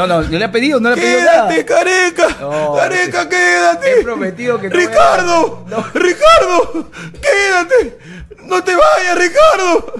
No, no, no le ha pedido, no le ha pedido nada. Quédate, careca. No, careca, quédate. He prometido que no Ricardo, Ricardo, quédate. No te vayas, Ricardo.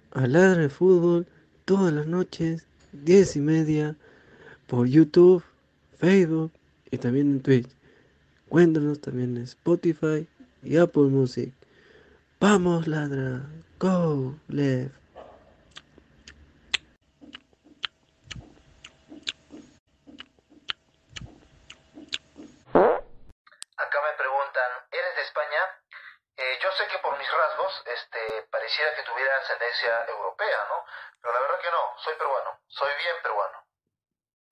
a Ladra de Fútbol todas las noches, 10 y media, por YouTube, Facebook y también en Twitch. Cuéntanos también en Spotify y Apple Music. Vamos, Ladra. Go, left. Acá me preguntan, ¿eres de España? Eh, yo sé que por mis rasgos, este, pareciera que tuviera ascendencia europea, ¿no? Pero la verdad que no, soy peruano, soy bien peruano.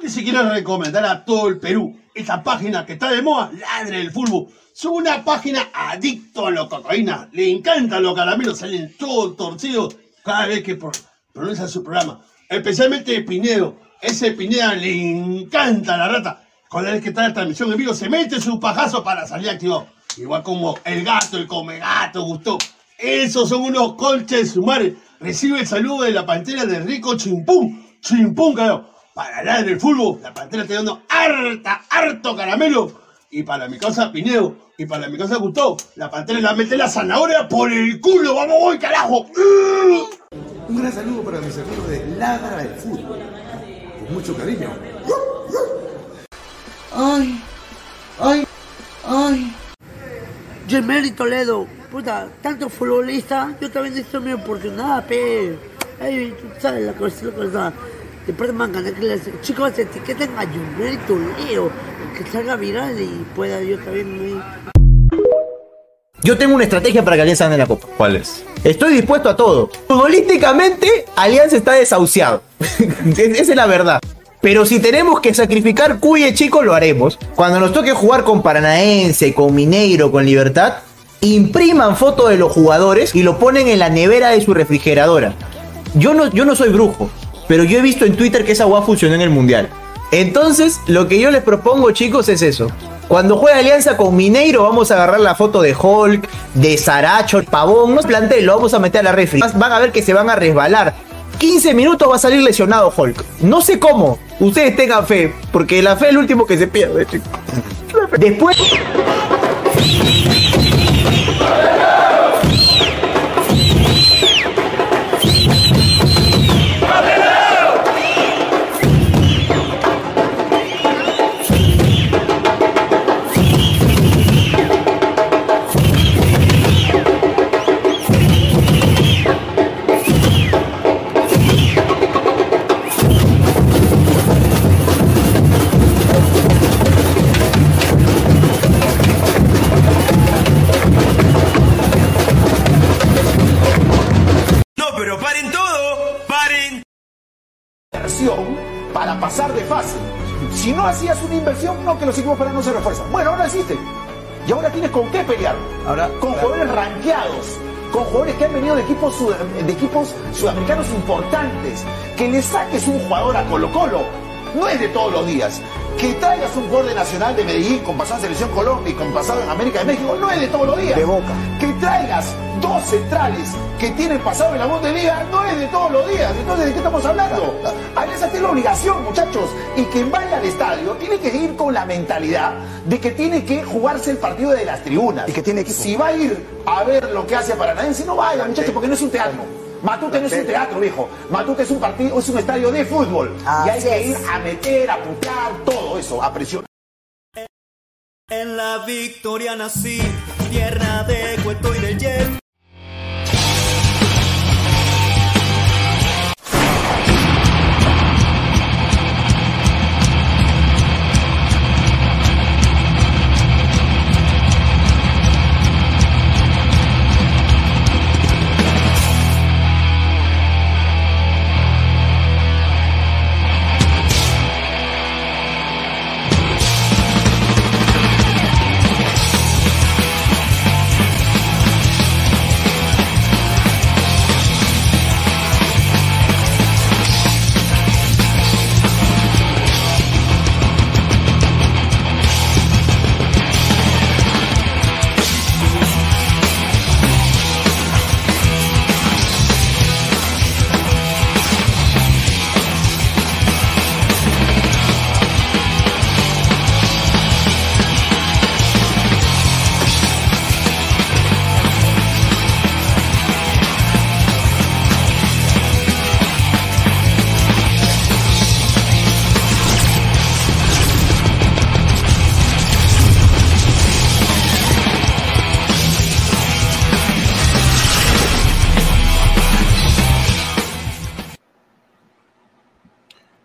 Si quiero recomendar a todo el Perú esta página que está de moda, Ladre el Fútbol. Es una página adicto a la cocaína. Le encantan los caramelos, salen todos torcidos cada vez que pro- pronuncia su programa. Especialmente Pinedo. Ese Pineda le encanta la rata. Cada vez que está la transmisión en vivo, se mete su pajazo para salir activado. Igual como el gato, el come gato, gustó. Esos son unos colches sumares. Recibe el saludo de la pantera de Rico Chimpún. Chimpún, carajo. Para hablar del fútbol, la pantera está dando harta, harto caramelo. Y para mi casa Pineo, y para mi casa Gustavo, la pantera la mete la zanahoria por el culo. ¡Vamos, voy, carajo! Un gran saludo para mis amigos de Ladra del Fútbol. Con mucho cariño. Ay, ay, ay. Gemelli Toledo, puta, tanto futbolista, yo también necesito mi oportunidad, pe. Ay, tú sabes la cosa, la cosa. Después me ganar que les chicos etiqueten a Gemelli Toledo, que salga viral y pueda yo también. Yo tengo una estrategia para que Alianza gane la Copa. ¿Cuál es? Estoy dispuesto a todo. Futbolísticamente, Alianza está desahuciado. Esa es la verdad. Pero si tenemos que sacrificar Cuye, chicos, lo haremos. Cuando nos toque jugar con Paranaense, con Mineiro, con Libertad, impriman fotos de los jugadores y lo ponen en la nevera de su refrigeradora. Yo no, yo no soy brujo, pero yo he visto en Twitter que esa guay funcionó en el Mundial. Entonces, lo que yo les propongo, chicos, es eso. Cuando juegue Alianza con Mineiro, vamos a agarrar la foto de Hulk, de Saracho, Pavón, no plantel, lo vamos a meter a la refri. Van a ver que se van a resbalar. 15 minutos va a salir lesionado Hulk. No sé cómo. Ustedes tengan fe, porque la fe es el último que se pierde, chicos. Después. hacías una inversión, no que los equipos peruanos se refuerzan. Bueno, ahora existe. Y ahora tienes con qué pelear. Ahora, con jugadores rankeados, con jugadores que han venido de equipos, sud- de equipos sudamericanos importantes. Que le saques un jugador a Colo Colo no es de todos los días. Que traigas un jugador de Nacional de Medellín con pasado en Selección Colombia y con pasado en América de México no es de todos los días. De Boca. Que traigas dos centrales que tienen pasado en la Bundesliga no es de todos los días. Entonces, ¿de qué estamos hablando? Alianza tiene la obligación, muchachos. Y quien vaya al estadio tiene que ir con la mentalidad de que tiene que jugarse el partido de las tribunas. Y que tiene que Si va a ir a ver lo que hace Paranaense, no vaya, muchachos, porque no es un teatro. Matute no es un teatro, viejo. Matute es un partido, es un estadio de fútbol. y hay que es. ir a meter, a putear, todo eso, a presionar. En la victoria nací, tierra de cuento y de hiel.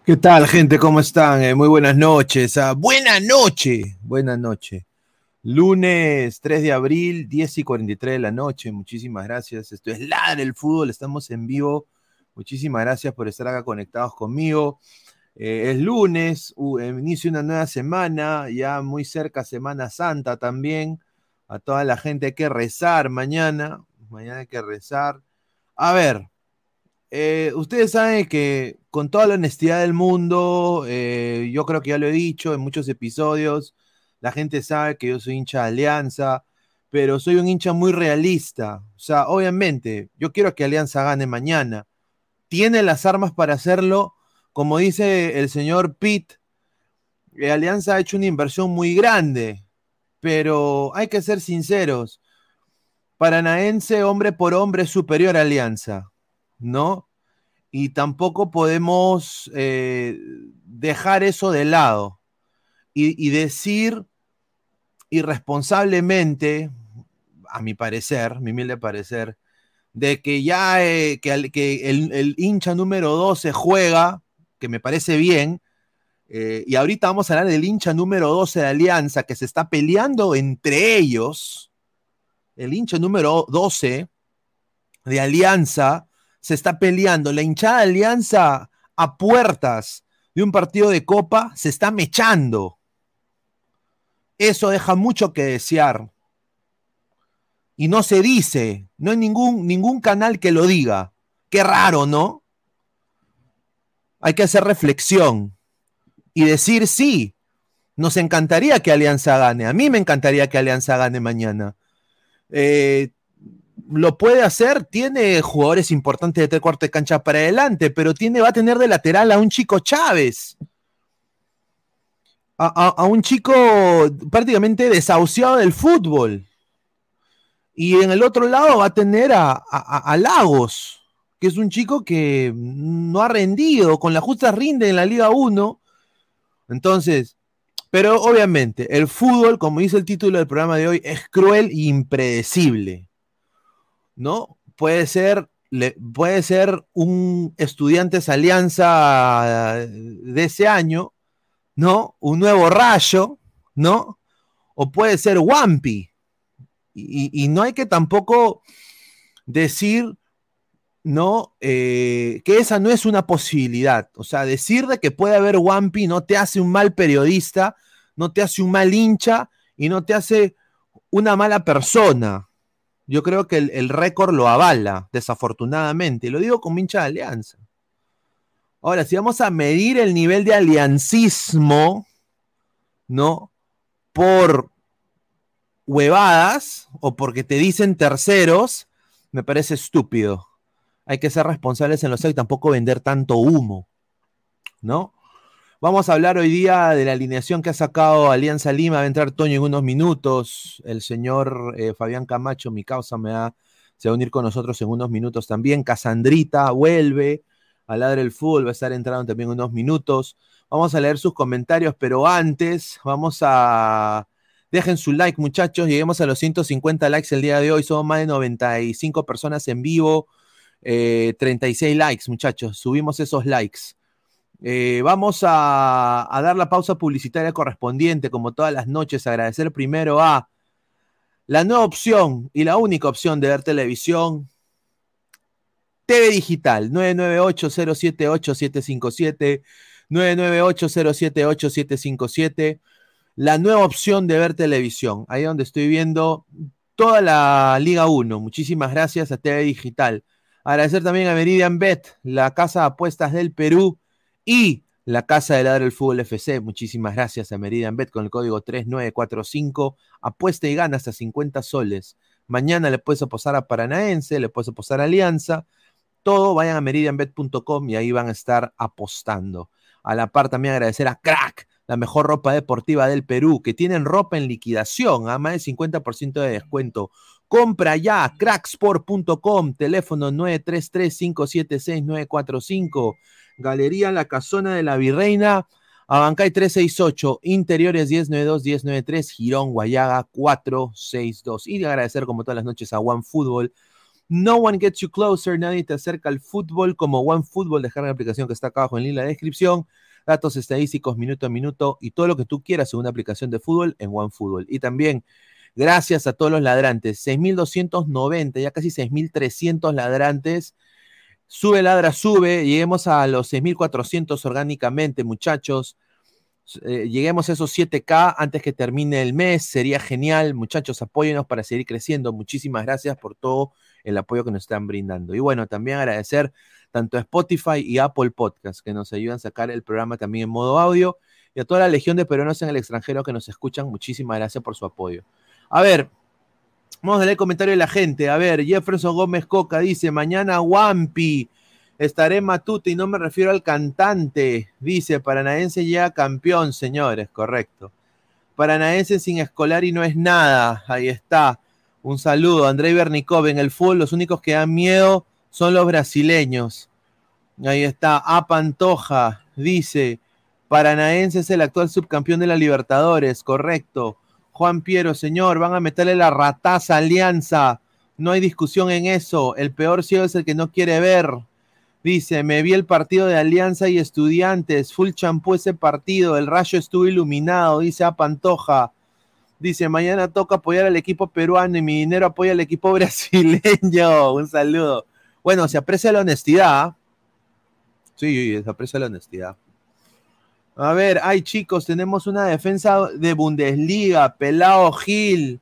¿Qué tal, gente? ¿Cómo están? Eh, muy buenas noches. Ah, buena noche. Buenas noches. Lunes 3 de abril, 10 y 43 de la noche. Muchísimas gracias. Esto es Ladre el Fútbol. Estamos en vivo. Muchísimas gracias por estar acá conectados conmigo. Eh, es lunes, uh, inicio una nueva semana, ya muy cerca Semana Santa también. A toda la gente hay que rezar mañana. Mañana hay que rezar. A ver, eh, ustedes saben que con toda la honestidad del mundo, eh, yo creo que ya lo he dicho en muchos episodios, la gente sabe que yo soy hincha de Alianza, pero soy un hincha muy realista. O sea, obviamente, yo quiero que Alianza gane mañana. Tiene las armas para hacerlo, como dice el señor Pitt, eh, Alianza ha hecho una inversión muy grande, pero hay que ser sinceros. Paranaense, hombre por hombre, superior a Alianza, ¿no? Y tampoco podemos eh, dejar eso de lado y, decir irresponsablemente, a mi parecer, mi humilde parecer, de que ya eh, que, que el, el hincha número 12 juega, que me parece bien, eh, y ahorita vamos a hablar del hincha número 12 de Alianza, que se está peleando entre ellos, el hincha número 12 de Alianza se está peleando, la hinchada Alianza a puertas de un partido de copa se está mechando. Eso deja mucho que desear. Y no se dice, no hay ningún, ningún canal que lo diga. Qué raro, ¿no? Hay que hacer reflexión y decir sí. Nos encantaría que Alianza gane. A mí me encantaría que Alianza gane mañana. Eh, lo puede hacer, tiene jugadores importantes de tres cuartos de cancha para adelante, pero tiene, va a tener de lateral a un chico Chávez. A, a- un chico prácticamente desahuciado del fútbol. Y en el otro lado va a tener a- a Lagos, que es un chico que no ha rendido, con la justa rinde en la Liga 1. Entonces, pero obviamente, el fútbol, como dice el título del programa de hoy, es cruel e impredecible. ¿No? Puede ser, puede ser un Estudiantes Alianza de ese año, ¿no? Un nuevo rayo, ¿no? O puede ser Wampi. Y, y no hay que tampoco decir ¿no? Eh, que esa no es una posibilidad. O sea, decir de que puede haber Wampi no te hace un mal periodista, no te hace un mal hincha y no te hace una mala persona. Yo creo que el, récord lo avala, desafortunadamente. Y lo digo como hincha de Alianza. Ahora, si vamos a medir el nivel de aliancismo, ¿no? Por huevadas o porque te dicen terceros, me parece estúpido. Hay que ser responsables en los y tampoco vender tanto humo, ¿no? Vamos a hablar hoy día de la alineación que ha sacado Alianza Lima. Va a entrar Toño en unos minutos. El señor eh, Fabián Camacho, mi causa, me va, se va a unir con nosotros en unos minutos también. Casandrita vuelve a ladrar el fútbol, va a estar entrando también en unos minutos. Vamos a leer sus comentarios, pero antes vamos a Dejen su like, muchachos. Lleguemos a los 150 likes el día de hoy. Somos más de 95 personas en vivo. 36 eh, likes, muchachos. Subimos esos likes. Eh, vamos a, dar la pausa publicitaria correspondiente, como todas las noches. Agradecer primero a la nueva opción y la única opción de ver televisión. TV Digital, 998-078-757, 998-078-757 la nueva opción de ver televisión. Ahí donde estoy viendo toda la Liga 1. Muchísimas gracias a TV Digital. Agradecer también a Meridian Bet, la casa de apuestas del Perú y la casa de ladra el fútbol FC. Muchísimas gracias a Meridian Bet con el código 3945. Apuesta y gana hasta 50 soles. Mañana le puedes apostar a Paranaense, le puedes apostar a Alianza. Todo vayan a meridianbet.com y ahí van a estar apostando. A la par también agradecer a Crack, la mejor ropa deportiva del Perú, que tienen ropa en liquidación a más del 50% de descuento. Compra ya, cracksport.com, teléfono 933-576-945, Galería La Casona de la Virreina, Abancay 368, Interiores 1092-1093, Girón Guayaga 462. Y agradecer como todas las noches a OneFootball. No one gets you closer, nadie te acerca al fútbol como OneFootball. Dejar la aplicación que está acá abajo en la descripción datos estadísticos minuto a minuto y todo lo que tú quieras en una aplicación de fútbol en OneFootball. Y también, gracias a todos los ladrantes, 6.290, ya casi 6.300 ladrantes. Sube, ladra, sube, lleguemos a los 6.400 orgánicamente, muchachos. Eh, lleguemos a esos 7K antes que termine el mes, sería genial. Muchachos, apóyenos para seguir creciendo. Muchísimas gracias por todo el apoyo que nos están brindando. Y bueno, también agradecer tanto a Spotify y Apple Podcast, que nos ayudan a sacar el programa también en modo audio, y a toda la legión de peruanos en el extranjero que nos escuchan, muchísimas gracias por su apoyo. A ver, vamos a leer el comentario de la gente. A ver, Jefferson Gómez Coca dice, mañana Wampi, estaré Matute y no me refiero al cantante. Dice, Paranaense ya campeón, señores, correcto. Paranaense sin escolar y no es nada. Ahí está. Un saludo. André Bernicov, en el fútbol los únicos que dan miedo son los brasileños. Ahí está, A Pantoja, dice, Paranaense es el actual subcampeón de la Libertadores, correcto. Juan Piero, señor, van a meterle la rataza alianza. No hay discusión en eso. El peor ciego es el que no quiere ver. Dice, me vi el partido de Alianza y Estudiantes, full champú ese partido, el rayo estuvo iluminado, dice A Pantoja. Dice, mañana toca apoyar al equipo peruano y mi dinero apoya al equipo brasileño. Un saludo. Bueno, se aprecia la honestidad. Sí, se aprecia la honestidad. A ver, ay chicos, tenemos una defensa de Bundesliga, Pelao Gil.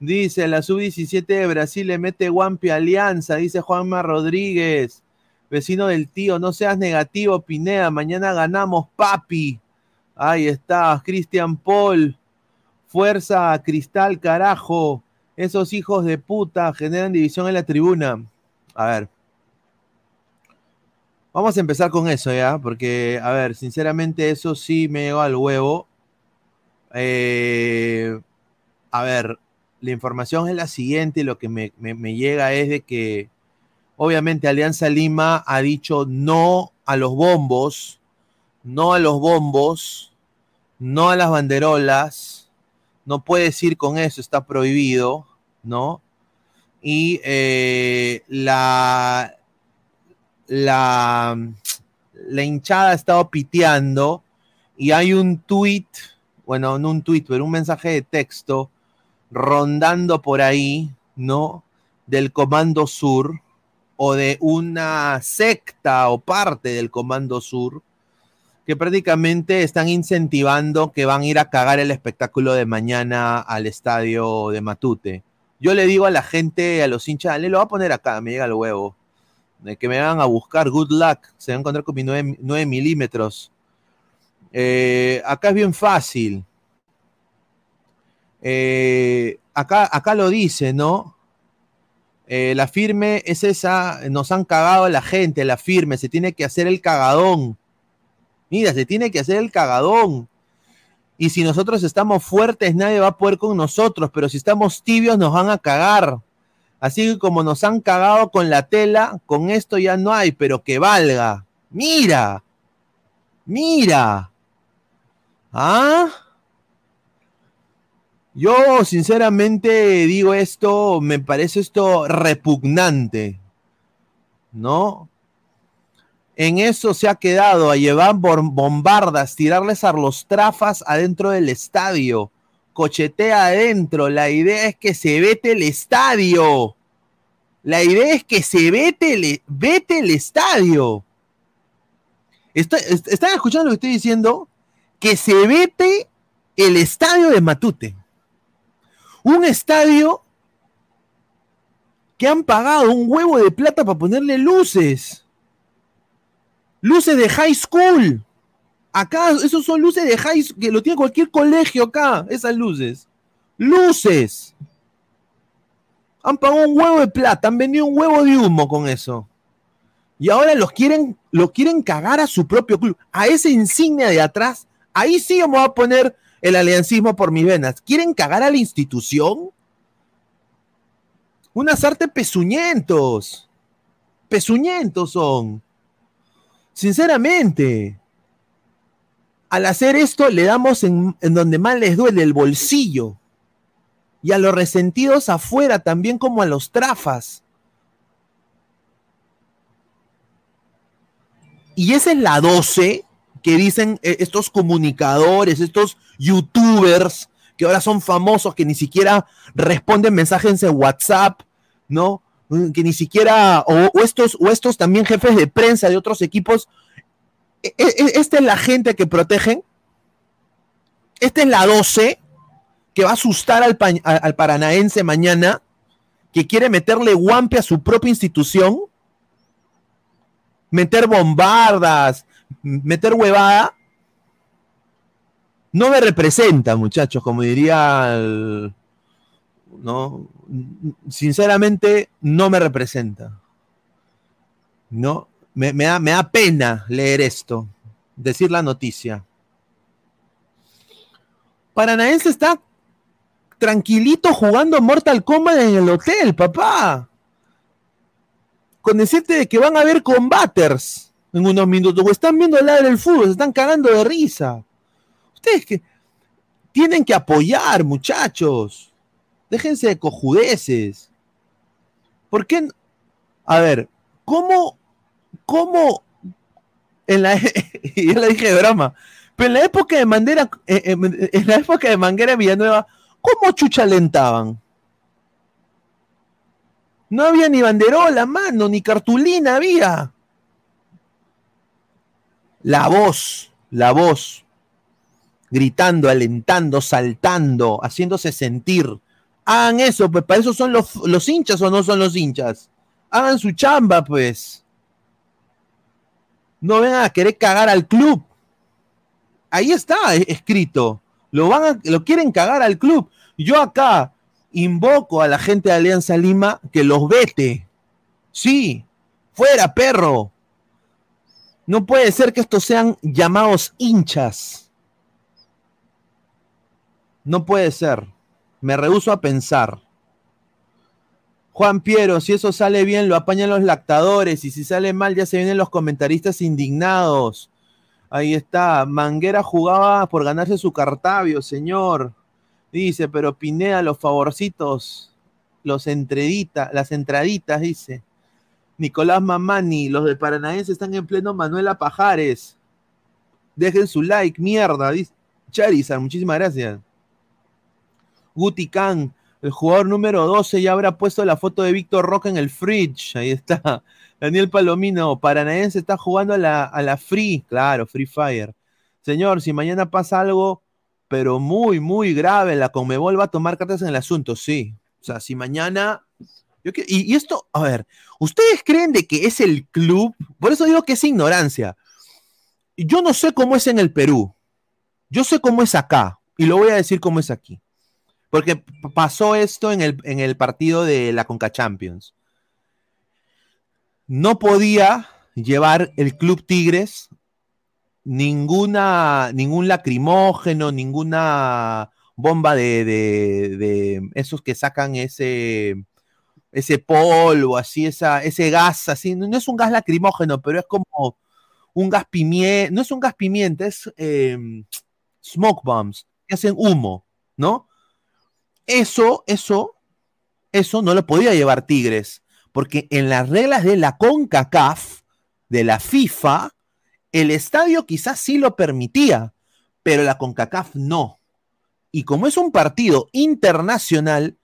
Dice, la sub-17 de Brasil le mete Guampi Alianza, dice Juanma Rodríguez. Vecino del tío, no seas negativo, Pineda, mañana ganamos, papi. Ahí está, Cristian Paul. Fuerza Cristal, carajo. Esos hijos de puta generan división en la tribuna. A ver. Vamos a empezar con eso, ¿ya? Porque, a ver, sinceramente eso sí me llegó al huevo. Eh, a ver, la información es la siguiente lo que me, me, llega es de que obviamente Alianza Lima ha dicho no a los bombos, no a los bombos, no a las banderolas, no puedes ir con eso, está prohibido, ¿no? y eh, la, la, la hinchada ha estado piteando y hay un tweet, bueno, no un tweet, pero un mensaje de texto rondando por ahí, ¿no? Del Comando Sur, o de una secta o parte del Comando Sur que prácticamente están incentivando que van a ir a cagar el espectáculo de mañana al estadio de Matute. Yo le digo a la gente, a los hinchas, le lo voy a poner acá, me llega el huevo, de que me van a buscar, good luck, se van a encontrar con mi 9, milímetros. Eh, acá es bien fácil. Eh, acá, acá lo dice, ¿no? Eh, la firme es esa, nos han cagado la gente, la firme, se tiene que hacer el cagadón. Mira, se tiene que hacer el cagadón. Y si nosotros estamos fuertes, nadie va a poder con nosotros, pero si estamos tibios, nos van a cagar. Así que como nos han cagado con la tela, con esto ya no hay, pero que valga. Mira, mira. ¿Ah? Yo sinceramente digo esto, me parece esto repugnante, ¿no? En eso se ha quedado a llevar bombardas, tirarles a los trafas adentro del estadio, cochetea adentro. La idea es que se vete el estadio. La idea es que se vete el, el estadio. ¿Están escuchando lo que estoy diciendo? Que se vete el estadio de Matute. Un estadio que han pagado un huevo de plata para ponerle luces. Luces de high school. Acá, esos son luces de high que lo tiene cualquier colegio acá, esas luces. Luces. Han pagado un huevo de plata, han vendido un huevo de humo con eso. Y ahora los quieren, lo quieren cagar a su propio club. A esa insignia de atrás, ahí sí vamos a poner el aliancismo por mis venas. ¿Quieren cagar a la institución? Unas artes pezuñentos. Pezuñentos son. Sinceramente, al hacer esto le damos en, donde más les duele el bolsillo. Y a los resentidos afuera también como a los trafas. Y esa es la 12 que dicen eh, estos comunicadores, estos youtubers que ahora son famosos, que ni siquiera responden mensajes en WhatsApp, ¿no? que ni siquiera, o, estos, o estos también jefes de prensa de otros equipos, esta es la gente que protegen, esta es la 12 que va a asustar al, al paranaense mañana, que quiere meterle guampe a su propia institución, meter bombardas, meter huevada, no me representa, muchachos, como diría ¿no? Sinceramente, no me representa. ¿No? Me, da, me da pena leer esto, decir la noticia. Paranaense está tranquilito jugando Mortal Kombat en el hotel, papá. Con decirte de que van a haber combaters en unos minutos, o están viendo el lado del fútbol, se están cagando de risa. Ustedes que tienen que apoyar, muchachos. Déjense de cojudeces. ¿Por qué? A ver, ¿cómo, cómo en la, y yo le dije de broma, pero en la época de Mandera, eh, eh, en la época de Manguera Villanueva, ¿cómo chucha alentaban? No había ni banderola, mano, ni cartulina había. La voz, la voz, gritando, alentando, saltando, haciéndose sentir. Hagan eso, pues para eso son los, los hinchas o no son los hinchas. Hagan su chamba, pues. No vengan a querer cagar al club. Ahí está escrito. Lo, van a, lo quieren cagar al club. Yo acá invoco a la gente de Alianza Lima que los vete. Sí, fuera, perro. No puede ser que estos sean llamados hinchas. No puede ser. Me rehuso a pensar. Juan Piero, si eso sale bien, lo apañan los lactadores. Y si sale mal, ya se vienen los comentaristas indignados. Ahí está. Manguera jugaba por ganarse su cartavio, señor. Dice, pero Pineda, los favorcitos, los entreditas, las entraditas, dice. Nicolás Mamani, los de Paranaense están en pleno Manuela Pajares. Dejen su like, mierda, dice Charizard, muchísimas gracias. Guti Khan, El jugador número 12 ya habrá puesto la foto de Víctor Roca en el fridge. Ahí está. Daniel Palomino, Paranaense está jugando a la, a la Free. Claro, Free Fire. Señor, si mañana pasa algo, pero muy, muy grave, la Conmebol va a tomar cartas en el asunto, sí. O sea, si mañana. yo y, y esto, a ver, ¿ustedes creen de que es el club? Por eso digo que es ignorancia. Yo no sé cómo es en el Perú. Yo sé cómo es acá. Y lo voy a decir cómo es aquí. Porque pasó esto en el, en el partido de la Conca Champions. No podía llevar el Club Tigres ninguna, ningún lacrimógeno, ninguna bomba de, de- esos que sacan ese, ese polvo, así, esa, ese gas, así. No, es un gas lacrimógeno, pero es como un gas pimienta, no es un gas pimienta, es eh, smoke bombs, que hacen humo, ¿no? Eso, eso, eso no lo podía llevar Tigres, porque en las reglas de la CONCACAF, de la FIFA, el estadio quizás sí lo permitía, pero la CONCACAF no. Y como es un partido internacional,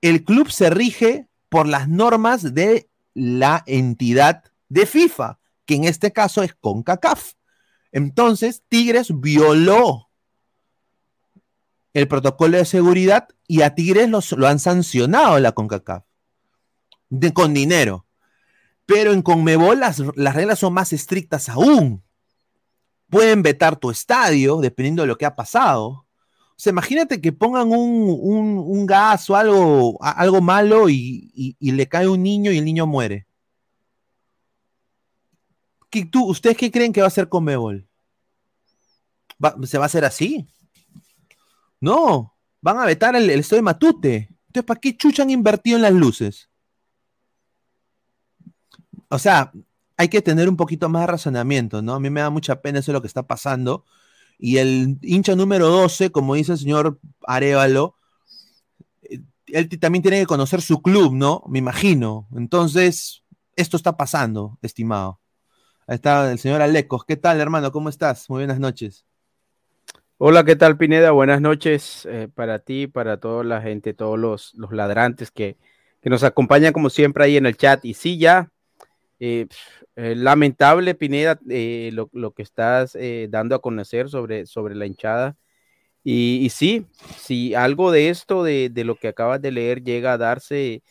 el club se rige por las normas de la entidad de FIFA, que en este caso es CONCACAF. Entonces, Tigres violó el protocolo de seguridad y a Tigres lo han sancionado la CONCACAF con dinero. Pero en Conmebol las, las reglas son más estrictas aún. Pueden vetar tu estadio dependiendo de lo que ha pasado. O sea, imagínate que pongan un, gas o algo, malo y, le cae un niño y el niño muere. ¿Qué- tú, ¿Ustedes qué creen que va a hacer Conmebol? ¿Se va a hacer así? No, van a vetar el, el Matute. Entonces, ¿para qué chucha han invertido en las luces? O sea, hay que tener un poquito más de razonamiento, ¿no? A mí me da mucha pena eso lo que está pasando. Y el hincha número 12, como dice el señor Arevalo, eh, él también tiene que conocer su club, ¿no? Me imagino. Entonces, esto está pasando, estimado. Ahí está el señor Alecos. ¿Qué tal, hermano? ¿Cómo estás? Muy buenas noches. Hola, ¿qué tal, Pineda? Buenas noches eh, para ti, para toda la gente, todos los, ladrantes que, que nos acompañan como siempre ahí en el chat. Y sí, ya, eh, eh, lamentable, Pineda, lo, lo que estás dando a conocer sobre, sobre la hinchada. Y, y sí, si algo de esto, de, de lo que acabas de leer, llega a darse,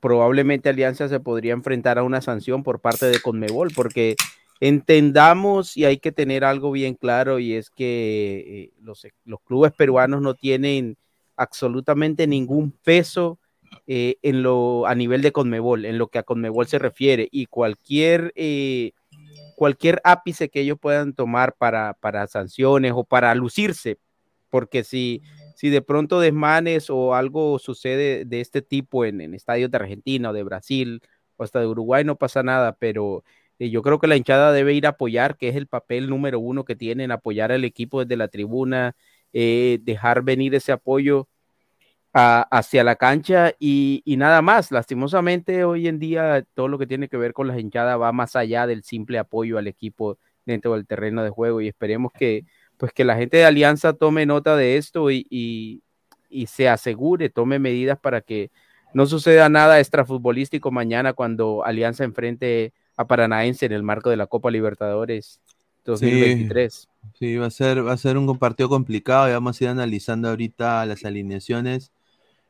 probablemente Alianza se podría enfrentar a una sanción por parte de Conmebol, porque entendamos y hay que tener algo bien claro y es que eh, los, los clubes peruanos no tienen absolutamente ningún peso eh, en lo a nivel de Conmebol, en lo que a Conmebol se refiere y cualquier eh, cualquier ápice que ellos puedan tomar para, para sanciones o para lucirse, porque si, si de pronto desmanes o algo sucede de este tipo en, en estadios de Argentina o de Brasil o hasta de Uruguay no pasa nada, pero yo creo que la hinchada debe ir a apoyar, que es el papel número uno que tienen, apoyar al equipo desde la tribuna, eh, dejar venir ese apoyo a- hacia la cancha y, y nada más. Lastimosamente, hoy en día todo lo que tiene que ver con las hinchadas va más allá del simple apoyo al equipo dentro del terreno de juego y esperemos que, pues, que la gente de Alianza tome nota de esto y, y- y se asegure, tome medidas para que no suceda nada extrafutbolístico mañana cuando Alianza enfrente a Paranaense en el marco de la Copa Libertadores 2023. Sí, va a ser, va a ser un partido complicado y vamos a ir analizando ahorita las alineaciones.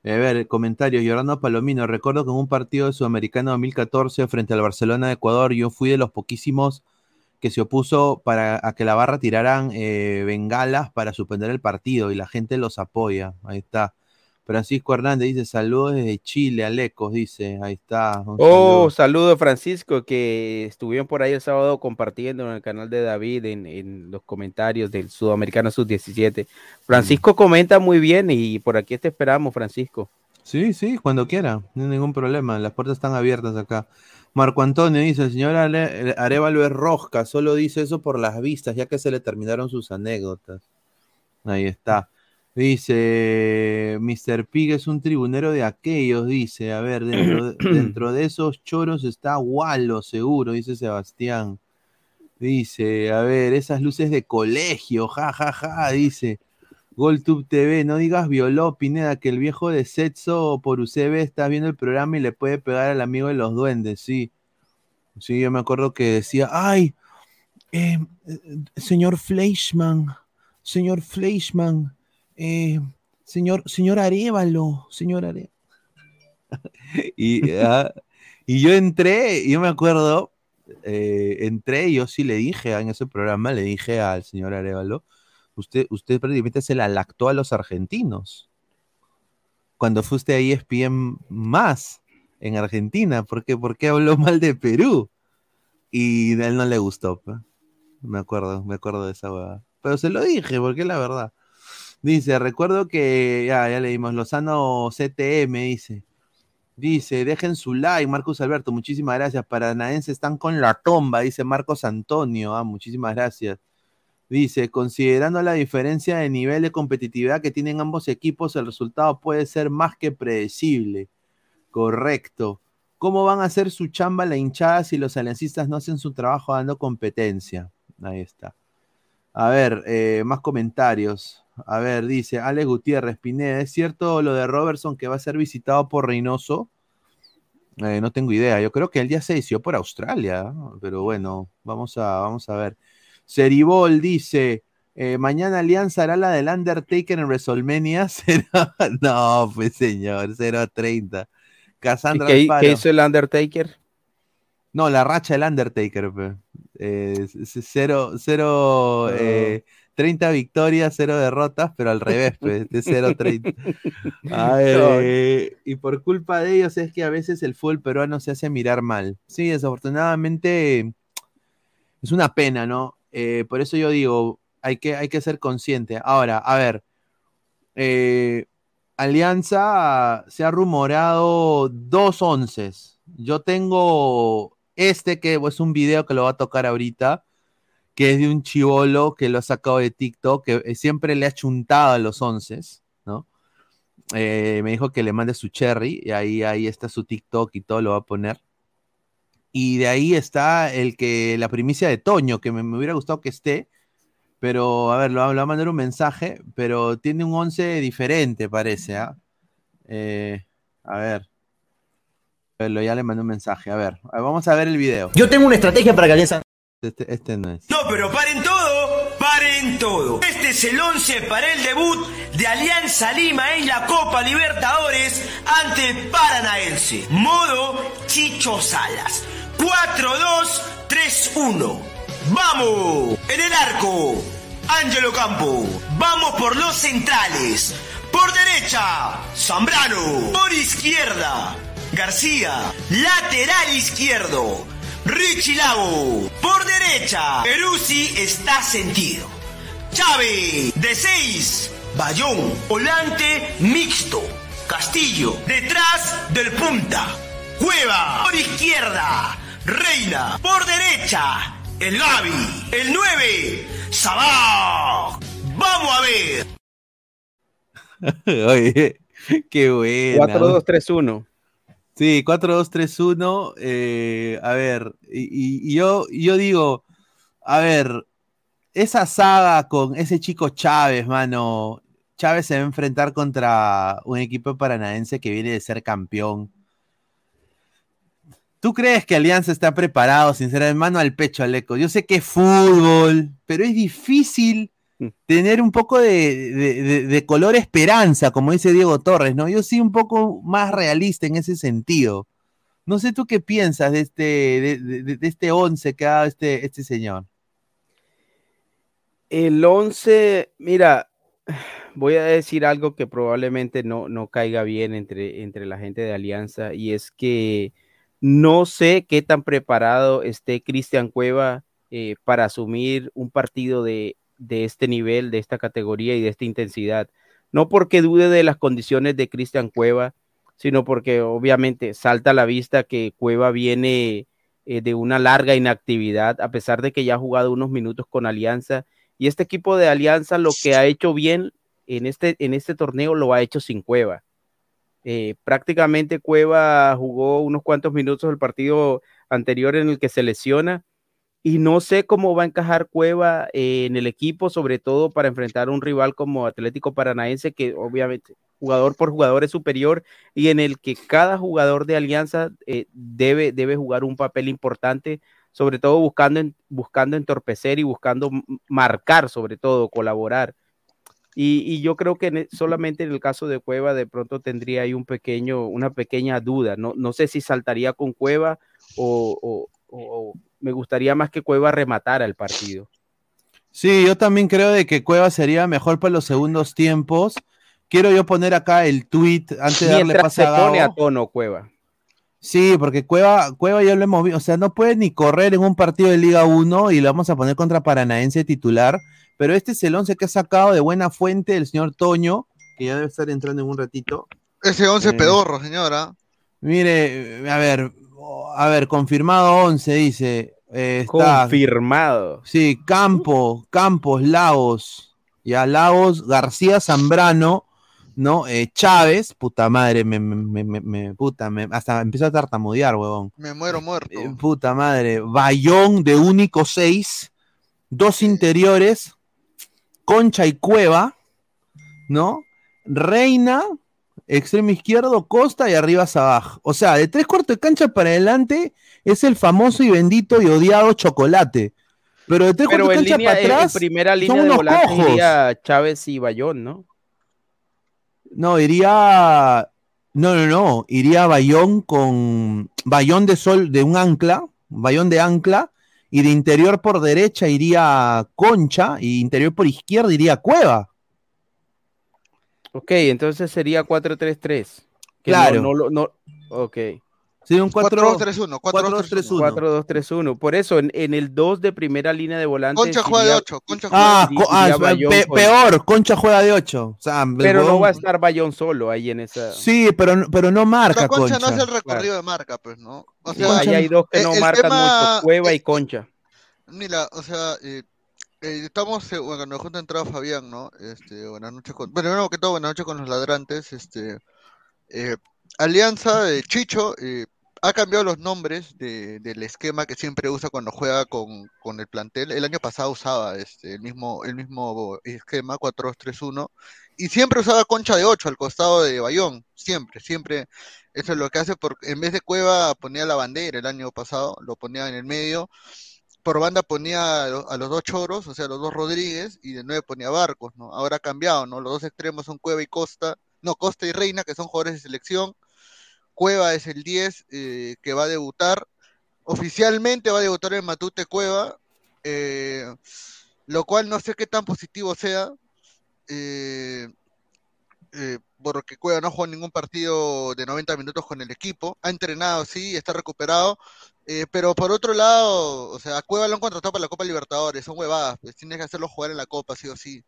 A ver, comentario, Giordano Palomino, recuerdo que en un partido de Sudamericano 2014 frente al Barcelona de Ecuador, yo fui de los poquísimos que se opuso para a que la barra tiraran eh, bengalas para suspender el partido y la gente los apoya. Ahí está. Francisco Hernández dice saludos desde Chile, Alecos, dice, ahí está. un Oh, saludo Francisco, que estuvieron por ahí el sábado compartiendo en el canal de David en, en los comentarios del Sudamericano Sub-17. Francisco comenta muy bien y por aquí te esperamos, Francisco. Sí, sí, cuando quiera, no hay ningún problema, las puertas están abiertas acá. Marco Antonio dice, el señor Ale- Arevalo es rosca, solo dice eso por las vistas, ya que se le terminaron sus anécdotas. Ahí está. Dice, Mr. Pig es un tribunero de aquellos, dice, a ver, dentro de, dentro de esos choros está Walo, seguro, dice Sebastián. Dice, a ver, esas luces de colegio, ja, ja, ja, dice. GolTube TV, no digas violó, Pineda, que el viejo de Setso por UCB está viendo el programa y le puede pegar al amigo de los duendes, sí. Sí, yo me acuerdo que decía, ay, eh, eh, señor Fleischmann, señor Fleischmann, eh, señor, señor Arevalo, señor Arevalo. y, ah, y yo entré, yo me acuerdo, eh, entré y yo sí le dije en ese programa, le dije al señor Arevalo, usted, usted prácticamente se la lactó a los argentinos. Cuando fuiste a ESPN más en Argentina, ¿por qué, ¿Por qué habló mal de Perú? Y a él no le gustó. pues. Me acuerdo, me acuerdo de esa hueá. Pero se lo dije, porque es la verdad. Dice, recuerdo que, ya, ya leímos, Lozano CTM, dice. Dice, dejen su like, Marcos Alberto, muchísimas gracias. Paranaenses están con la tomba, dice Marcos Antonio. Ah, muchísimas gracias. Dice, considerando la diferencia de nivel de competitividad que tienen ambos equipos, el resultado puede ser más que predecible. Correcto. ¿Cómo van a hacer su chamba la hinchada si los aliancistas no hacen su trabajo dando competencia? Ahí está. A ver, eh, más comentarios. A ver, dice Alex Gutiérrez, Pineda, ¿es cierto lo de Robertson que va a ser visitado por Reynoso? Eh, no tengo idea. Yo creo que él ya se decidió por Australia, pero bueno, vamos a, vamos a ver. Seribol dice, eh, mañana Alianza hará la del Undertaker en WrestleMania. Será- No, pues señor, 0.30. Cassandra ¿Qué, Alfaro. qué hizo el Undertaker? No, la racha del Undertaker, pe. Eh, cero, cero, eh, 30 victorias, cero derrotas, pero al revés, pe, de 0-30. Ay, eh, y por culpa de ellos es que a veces el fútbol peruano se hace mirar mal. Sí, desafortunadamente es una pena, ¿no? Eh, por eso yo digo, hay que, hay que ser consciente. Ahora, a ver, eh, Alianza se ha rumorado dos onces. Yo tengo este que es un video que lo va a tocar ahorita, que es de un chivolo que lo ha sacado de TikTok, que eh, siempre le ha chuntado a los onces, ¿no? Eh, me dijo que le mande su cherry, y ahí, ahí está su TikTok y todo lo va a poner. Y de ahí está el que, la primicia de Toño, que me, hubiera gustado que esté, pero a ver, lo, va- a mandar un mensaje, pero tiene un 11 diferente, parece, ¿ah? Eh, a ver. Lo- ya le mandé un mensaje, a ver, a ver, vamos a ver el video. Yo tengo una estrategia para que Alianza. Este, este no es. No, pero paren todo, paren todo. Este es el 11 para el debut de Alianza Lima en la Copa Libertadores ante Paranaense. Modo Chicho Salas. 4-2-3-1. ¡Vamos! En el arco, Ángelo Campo. Vamos por los centrales. Por derecha, Zambrano. Por izquierda, García. Lateral izquierdo, Richie Lago. Por derecha, Peruzzi está sentido. Chávez, de 6. Bayón, volante mixto. Castillo, detrás del punta. Cueva, por izquierda. Reina, por derecha. El Gaby, el 9. Sabá. Vamos a ver. Oye, qué buena. 4-2-3-1. Sí, 4-2-3-1. eh, a ver, y, yo, yo digo, a ver, esa saga con ese chico Chávez, mano. Chávez se va a enfrentar contra un equipo paranaense que viene de ser campeón. ¿Tú crees que Alianza está preparado, sinceramente, mano al pecho, Aleco? Yo sé que es fútbol, pero es difícil tener un poco de, de- de- de color esperanza, como dice Diego Torres, ¿no? Yo sí un poco más realista en ese sentido. No sé tú qué piensas de este, de, este once que ha dado este, este señor. El 11, mira, voy a decir algo que probablemente no, no caiga bien entre, entre la gente de Alianza y es que no sé qué tan preparado esté Cristian Cueva eh, para asumir un partido de, de este nivel, de esta categoría y de esta intensidad. No porque dude de las condiciones de Cristian Cueva, sino porque obviamente salta a la vista que Cueva viene eh, de una larga inactividad, a pesar de que ya ha jugado unos minutos con Alianza. Y este equipo de Alianza lo que ha hecho bien en este, en este torneo lo ha hecho sin Cueva. Eh, prácticamente Cueva jugó unos cuantos minutos el partido anterior en el que se lesiona y no sé cómo va a encajar Cueva en el equipo, sobre todo para enfrentar a un rival como Atlético Paranaense, que obviamente jugador por jugador es superior y en el que cada jugador de Alianza eh, debe, debe jugar un papel importante, sobre todo buscando, buscando entorpecer y buscando marcar, sobre todo colaborar. Y, yo creo que e- solamente en el caso de Cueva de pronto tendría ahí un pequeño, una pequeña duda. No, no sé si saltaría con Cueva o me gustaría más que Cueva rematara el partido. Sí, yo también creo de que Cueva sería mejor para los segundos tiempos. Quiero yo poner acá el tweet antes de darle Mientras pase se a Gabo. pone a tono Cueva. Sí, porque Cueva, Cueva ya lo hemos visto, o sea, no puede ni correr en un partido de Liga 1 y lo vamos a poner contra Paranaense titular, pero este es el 11 que ha sacado de buena fuente el señor Toño, que ya debe estar entrando en un ratito. Ese 11 Eh, pedorro, señora. Mire, a ver, a ver, confirmado 11, dice. eh, está- Confirmado. Sí, Campo, Campos, Lagos, ya Lagos, García Zambrano, ¿no? Eh, Chávez, puta madre, me, me- me- me- me- puta, me- hasta empezó a tartamudear, huevón. Me muero muerto. Eh, puta madre, Bayón de único 6, dos interiores, Concha y Cueva, ¿no? Reina, extremo izquierdo, Costa y arriba Sabaj. O sea, de tres cuartos de cancha para adelante es el famoso y bendito y odiado chocolate. Pero de tres Pero cuartos de cancha línea, para en- en atrás primera son línea de unos volante cojos. iría Chávez y Bayón, ¿no? No, iría. No, no, no. Iría Bayón con. Bayón de sol, de un ancla. Bayón de ancla. Y de interior por derecha iría Concha. Y interior por izquierda iría Cueva. Ok, entonces sería 4-3-3. que Claro. No, no, lo- no, ok. Sí, un 4-2-3-1. 4-2-3-1. 4-2-3-1. Por eso, en, en el 2 de primera línea de volantes. Concha juega de iría- 8. Concha juega Ah, de co- ah, pe- peor. Concha juega de 8. O sea, Pero no va a estar Bayón solo ahí en esa. Sí, pero, no- pero no marca sea, Concha, Concha. no hace el recorrido de marca, pues, ¿no? O sea, ahí hay dos que el- no el marcan tema- mucho, Cueva y Concha. Mira, o sea, eh, eh, estamos, eh, bueno, nos junta entrada Fabián, ¿no? Este, buenas noches con, bueno, que todo, buenas noches con los ladrantes, este, eh, Alianza de Chicho, eh, ha cambiado los nombres de- del esquema que siempre usa cuando juega con, con el plantel. El año pasado usaba este, el mismo, el mismo esquema, 4-2-3-1, y siempre usaba concha de 8 al costado de Bayón, siempre, siempre. Eso es lo que hace, porque en vez de Cueva ponía la bandera el año pasado, lo ponía en el medio. Por banda ponía a lo- a los dos choros, o sea, los dos Rodríguez, y de nueve ponía Barcos, ¿no? Ahora ha cambiado, ¿no? Los dos extremos son Cueva y Costa, no, Costa y Reina, que son jugadores de selección. Cueva es el 10 eh, que va a debutar. Oficialmente va a debutar en Matute Cueva, eh, lo cual no sé qué tan positivo sea, eh, porque Cueva no jugó ningún partido de 90 minutos con el equipo. Ha entrenado, sí, está recuperado, eh, pero por otro lado, o sea, Cueva lo han contratado para la Copa Libertadores, son huevadas, pues tienes que hacerlo jugar en la Copa, sí o sí.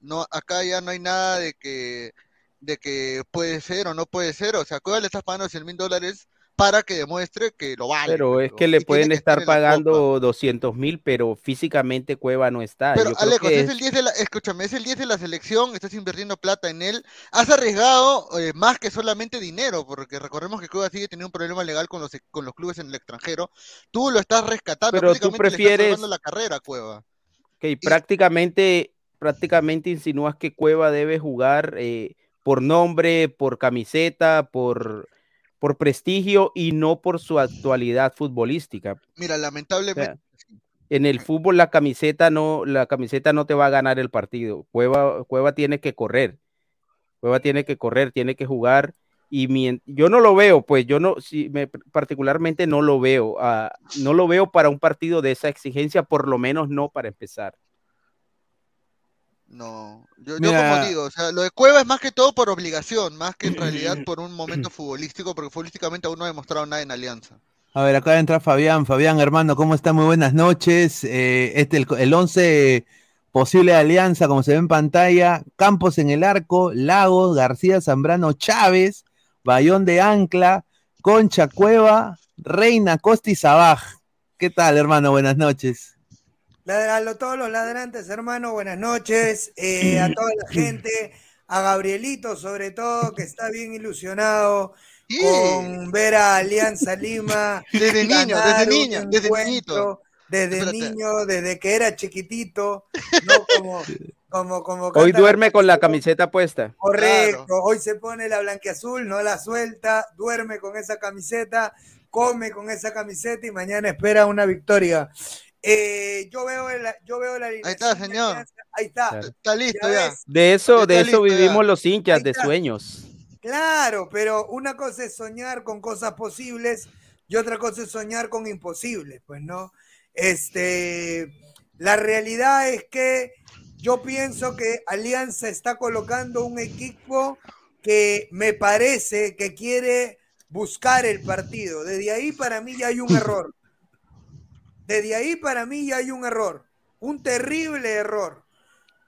No, acá ya no hay nada de que de que puede ser o no puede ser. O sea, a Cueva le estás pagando 100 mil dólares para que demuestre que lo vale. Pero es que le pueden estar pagando 200 mil, pero físicamente Cueva no está. Pero Yo creo que es el 10 de la, escúchame, es el 10 de la selección, estás invirtiendo plata en él, has arriesgado eh, más que solamente dinero, porque recordemos que Cueva sigue teniendo un problema legal con los, con los clubes en el extranjero, tú lo estás rescatando, Pero tú prácticamente le estás prefieres- la carrera Cueva. Ok, prácticamente, prácticamente insinúas que Cueva debe jugar eh, por nombre, por camiseta, por, por prestigio y no por su actualidad futbolística. Mira, O lamentablemente, sea, en el fútbol la camiseta no, la camiseta no te va a ganar el partido. Cueva, Cueva tiene que correr. Cueva tiene que correr, tiene que jugar. Y mien- yo no lo veo, pues yo no, si me, particularmente no lo veo. ah, no lo veo para un partido de esa exigencia, por lo menos no para empezar. No, yo, yo como digo, o sea, lo de Cueva es más que todo por obligación, más que en realidad por un momento futbolístico, porque futbolísticamente aún no ha demostrado nada en Alianza. A ver, acá entra Fabián. Fabián, hermano, ¿cómo está? Muy buenas noches. Eh, este, el, el 11 posible de alianza, como se ve en pantalla. Campos en el arco, Lagos, García, Zambrano, Chávez, Bayón de Ancla, Concha Cueva, Reina, Costa y Sabaj. ¿Qué tal, hermano? Buenas noches. Ladra- A todos los ladrantes, hermano, buenas noches. eh, a toda la gente, a Gabrielito sobre todo, que está bien ilusionado con ver a Alianza Lima. Desde niño, desde niño, desde niñito. desde Espérate. niño, desde que era chiquitito, no como, como, como Hoy duerme con la camiseta puesta. Correcto, hoy se pone la blanqueazul, no la suelta, duerme con esa camiseta, come con esa camiseta y mañana espera una victoria. Eh, yo veo el, yo veo la Ahí está, señor. Ahí está. Está listo ya. De eso, Está de eso ya. vivimos los hinchas, de sueños. Claro, pero una cosa es soñar con cosas posibles y otra cosa es soñar con imposibles, pues no. Este, la realidad es que yo pienso que Alianza está colocando un equipo que me parece que quiere buscar el partido. Desde ahí para mí ya hay un error. Desde ahí para mí ya hay un error, un terrible error.